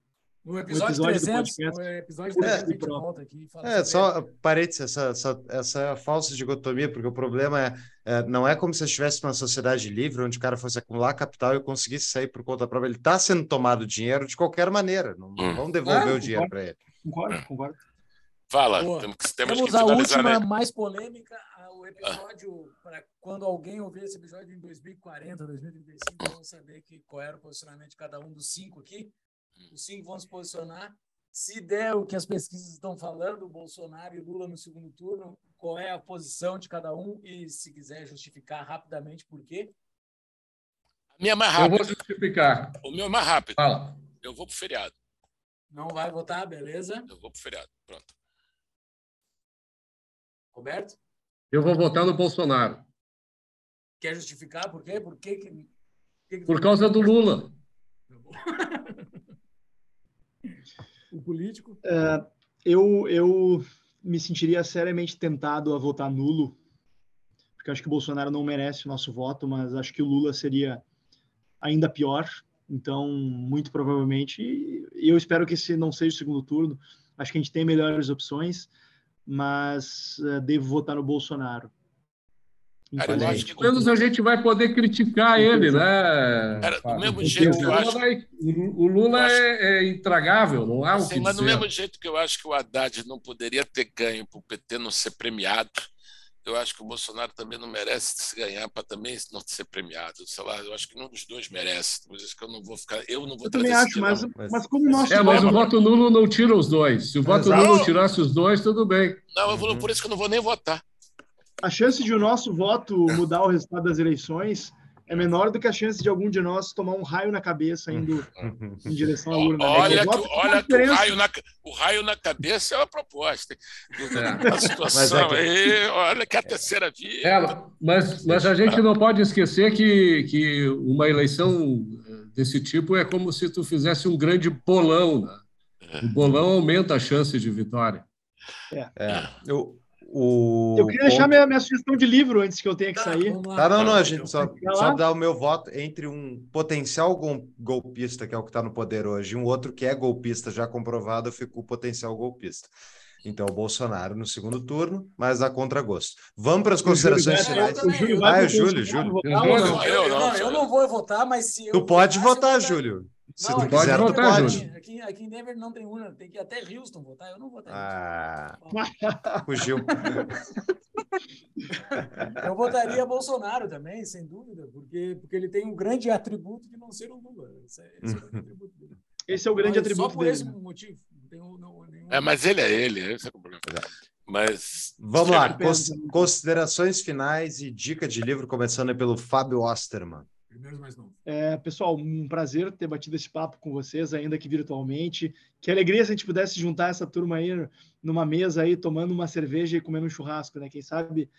Speaker 2: no episódio, episódio 300, no episódio 300 a gente volta aqui. é,
Speaker 1: só parênteses, essa, essa, essa falsa dicotomia, porque o problema é, é não é como se estivesse numa sociedade livre, onde o cara fosse acumular capital e conseguisse sair por conta própria. Ele está sendo tomado dinheiro de qualquer maneira, não, não hum. vão devolver ah, o dinheiro para ele.
Speaker 3: Concordo, concordo.
Speaker 4: Fala, temos, que- temos
Speaker 2: a última
Speaker 4: né?
Speaker 2: mais polêmica, o episódio, para quando alguém ouvir esse episódio em 2040, 2035, vamos saber que, qual era o posicionamento de cada um dos cinco aqui. Os cinco vão se posicionar. Se der o que as pesquisas estão falando, Bolsonaro e Lula no segundo turno, qual é a posição de cada um e, se quiser justificar rapidamente por quê.
Speaker 4: A minha é mais
Speaker 5: Eu vou
Speaker 4: rápida.
Speaker 5: justificar.
Speaker 4: O meu é mais rápido.
Speaker 5: Fala.
Speaker 4: Eu vou pro feriado.
Speaker 2: Não vai votar, beleza?
Speaker 4: Eu vou pro feriado. Pronto.
Speaker 2: Roberto,
Speaker 5: Eu vou votar no Bolsonaro.
Speaker 2: quer justificar por quê? Por quê que... por que que-
Speaker 5: Por causa do Lula.
Speaker 2: o político.
Speaker 3: Eu, eu me sentiria seriamente tentado a votar nulo, porque acho que o Bolsonaro não merece o nosso voto, mas acho que o Lula seria ainda pior. Então, muito provavelmente, e eu espero que esse não seja o segundo turno. Acho que a gente tem melhores opções, mas eh, devo votar no Bolsonaro.
Speaker 4: Cara, eu acho que
Speaker 5: Pelo menos a gente vai poder criticar ele, né?
Speaker 4: Cara, do mesmo
Speaker 5: Porque
Speaker 4: jeito
Speaker 5: o
Speaker 4: que eu
Speaker 5: Lula
Speaker 4: acho-
Speaker 5: O Lula é, é intragável, não há o que
Speaker 4: mas do mesmo jeito que eu acho que o Haddad não poderia ter ganho para o PT não ser premiado, eu acho que o Bolsonaro também não merece se ganhar para também não ser premiado. Sei lá, eu acho que nenhum dos dois merece. Por isso que eu não vou ficar. Eu não vou
Speaker 3: Eu também
Speaker 4: trazer
Speaker 3: acho, mas,
Speaker 1: mas-
Speaker 3: mas como nosso
Speaker 5: É, mas o
Speaker 3: voto-
Speaker 5: voto nulo não tira os dois. Se o voto
Speaker 1: Exato.
Speaker 5: nulo tirasse os dois, tudo bem.
Speaker 4: Não, eu vou,
Speaker 1: Uhum.
Speaker 4: por isso que eu não vou nem votar.
Speaker 3: A chance de o nosso voto mudar o resultado das eleições é menor do que a chance de algum de nós tomar um raio na cabeça indo em direção à urna. né?
Speaker 4: Olha,
Speaker 3: O
Speaker 4: que, olha que o, raio na, o raio na cabeça é uma proposta. hein?
Speaker 5: É.
Speaker 4: A situação
Speaker 1: Mas é que-
Speaker 4: aí, olha que a terceira via.
Speaker 5: É, mas, mas a gente não pode esquecer que, que uma eleição eh, desse tipo é como se tu fizesse um grande bolão. Né? O bolão aumenta a chance de vitória.
Speaker 1: É, eu, o
Speaker 3: Eu queria deixar minha, minha sugestão de livro antes que eu tenha que
Speaker 2: Tá,
Speaker 3: sair.
Speaker 2: lá.
Speaker 1: Tá, não, não, a gente só, só dá o meu voto entre um potencial gol- golpista, que é o que está no poder hoje, e um outro que é golpista já comprovado, eu fico o potencial golpista. Então, o Bolsonaro no segundo turno, mas a contragosto. Vamos para as considerações finais.
Speaker 3: O Júlio
Speaker 1: Ah,
Speaker 3: vai
Speaker 1: é
Speaker 3: pro
Speaker 1: o Júlio, Júlio.
Speaker 3: não?
Speaker 2: Eu, não, eu não vou votar, mas se eu
Speaker 1: Tu pode votar. Júlio. Se
Speaker 2: Não, aqui
Speaker 5: pode
Speaker 1: tu
Speaker 5: votar,
Speaker 1: pode.
Speaker 5: Júlio.
Speaker 2: Aqui, aqui em Denver não tem urna, tem que ir até Houston votar. Eu não votaria.
Speaker 1: Ah, fugiu.
Speaker 2: Eu votaria Bolsonaro também, sem dúvida, porque, porque ele tem um grande atributo de não ser o Lula. Esse é, esse é o grande atributo dele.
Speaker 3: Esse é o grande
Speaker 2: Mas
Speaker 3: atributo
Speaker 2: Só por
Speaker 3: dele.
Speaker 2: esse motivo. Não tem um- não- nenhum...
Speaker 4: É, mas ele é ele, esse é o problema. Mas.
Speaker 1: Vamos lá, considerações finais e dica de livro, começando pelo Fábio Osterman.
Speaker 2: Não.
Speaker 3: É, pessoal, um prazer ter batido esse papo com vocês, ainda que virtualmente. Que alegria se a gente pudesse juntar essa turma aí numa mesa aí, tomando uma cerveja e comendo um churrasco, né? Quem sabe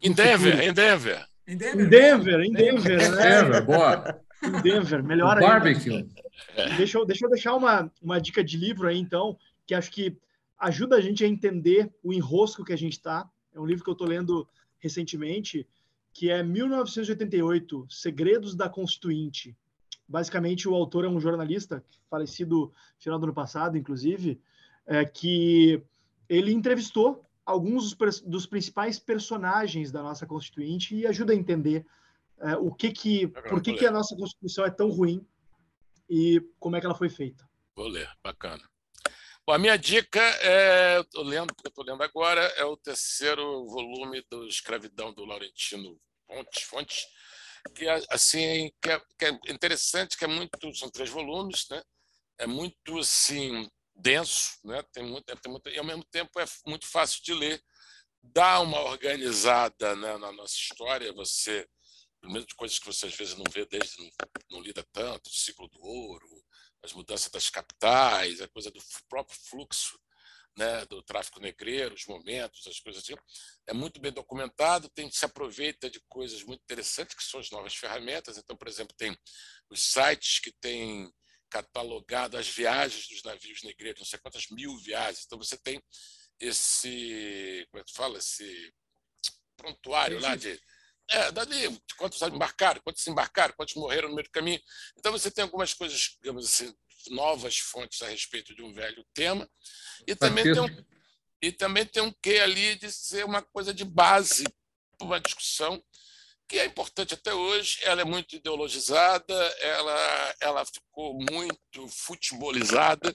Speaker 4: Em Denver, em Denver.
Speaker 2: Em
Speaker 3: em
Speaker 2: Denver,
Speaker 3: Denver, em Denver, né?
Speaker 5: É, boa.
Speaker 3: Em Denver, melhor
Speaker 5: O
Speaker 3: ainda.
Speaker 5: barbecue.
Speaker 3: Deixa eu, deixa eu deixar uma, uma dica de livro aí, então, que acho que ajuda a gente a entender o enrosco que a gente está. É um livro que eu estou lendo recentemente, que é 1988, Segredos da Constituinte. Basicamente, o autor é um jornalista, falecido no final do ano passado, inclusive, é, que ele entrevistou alguns dos, dos principais personagens da nossa Constituinte e ajuda a entender é, o que que, por que, que a nossa Constituição é tão ruim e como é que ela foi feita.
Speaker 4: Vou ler, bacana. Bom, a minha dica é, eu estou lendo, eu estou lendo agora, é o terceiro volume do Escravidão do Laurentino Fontes, Fontes que assim, que é, que é interessante, que é muito, são três volumes, né? É muito assim denso, né? Tem muito, tem muito, e ao mesmo tempo é muito fácil de ler. Dá uma organizada né, na nossa história, você primeiro de coisas que você às vezes não vê desde não, não lida tanto, o ciclo do ouro, as mudanças das capitais, a coisa do próprio fluxo né, do tráfico negreiro, os momentos, as coisas assim. É muito bem documentado, tem, se aproveita de coisas muito interessantes, que são as novas ferramentas. Então, por exemplo, tem os sites que têm catalogado as viagens dos navios negreiros, não sei quantas mil viagens. Então, você tem esse, como é que fala, esse prontuário lá de é, dali, quantos embarcaram, quantos embarcaram, quantos morreram no meio do caminho. Então você tem algumas coisas, digamos assim, novas fontes a respeito de um velho tema. E também tem um, e também tem um quê ali de ser uma coisa de base para uma discussão que é importante até hoje. Ela é muito ideologizada, ela, ela ficou muito futebolizada,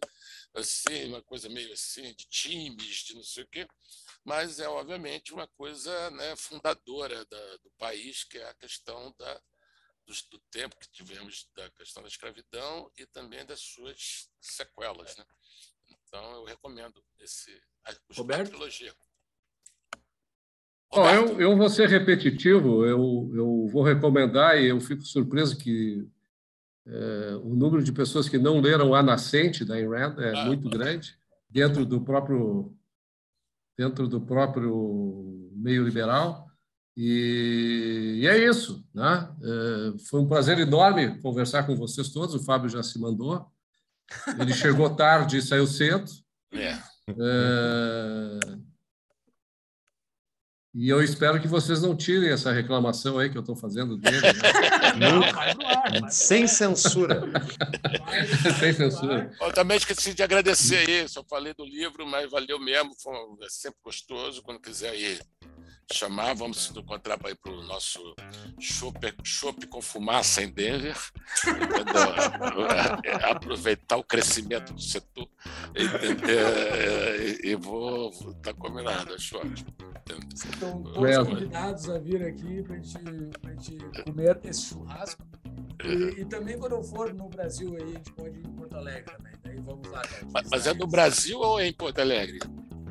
Speaker 4: assim, uma coisa meio assim de times, de não sei o quê, mas é obviamente uma coisa né, fundadora da, do país, que é a questão da, do, do, tempo que tivemos da questão da escravidão e também das suas sequelas. Né? Então, eu recomendo esse,
Speaker 2: Roberto?
Speaker 4: trilogia.
Speaker 5: Bom, eu, eu vou ser repetitivo, eu, eu vou recomendar e eu fico surpreso que é, o número de pessoas que não leram A Nascente da Ayn Rand é ah, muito grande dentro do próprio dentro do próprio meio liberal e, e é isso, né? É, foi um prazer enorme conversar com vocês todos. O Fábio já se mandou. Ele chegou tarde e saiu cedo.
Speaker 4: É.
Speaker 5: É, e eu espero que vocês não tirem essa reclamação aí que eu estou fazendo dele. Né?
Speaker 1: Não, Sem censura.
Speaker 5: Sem censura.
Speaker 4: Eu também esqueci de agradecer aí, só falei do livro, mas valeu mesmo, foi é sempre gostoso. Quando quiser ir chamar, vamos se encontrar para ir para o nosso chopp com fumaça em Denver, é, aproveitar o crescimento do setor, entender? E vou estar tá combinado, acho ótimo.
Speaker 2: Estão todos convidados a vir aqui para a gente comer esse churrasco. E, e, também quando eu for no Brasil aí, a gente pode ir em Porto Alegre também. Daí vamos lá. Cara,
Speaker 4: mas, mas é no Brasil ou é em Porto Alegre?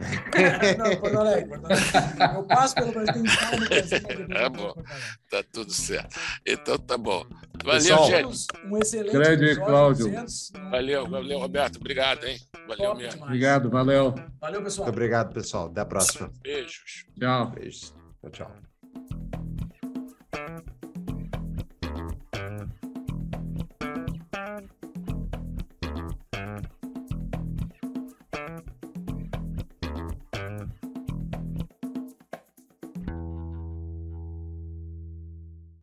Speaker 2: não, Porto Alegre, Porto Alegre. Eu passo pelo Brasil, no Brasil.
Speaker 4: É bom, tá tudo certo. Então tá bom. Valeu,
Speaker 5: Pessoal,
Speaker 4: gente.
Speaker 2: Um excelente
Speaker 5: Grande episódio, Cláudio.
Speaker 4: 200. Valeu, valeu, Roberto. Obrigado, hein? Valeu
Speaker 2: Top
Speaker 4: mesmo.
Speaker 2: demais.
Speaker 5: Obrigado, valeu.
Speaker 2: Valeu, pessoal.
Speaker 1: Muito obrigado, pessoal. Até a próxima.
Speaker 4: Beijos.
Speaker 5: Tchau.
Speaker 1: Beijos. Tchau, tchau.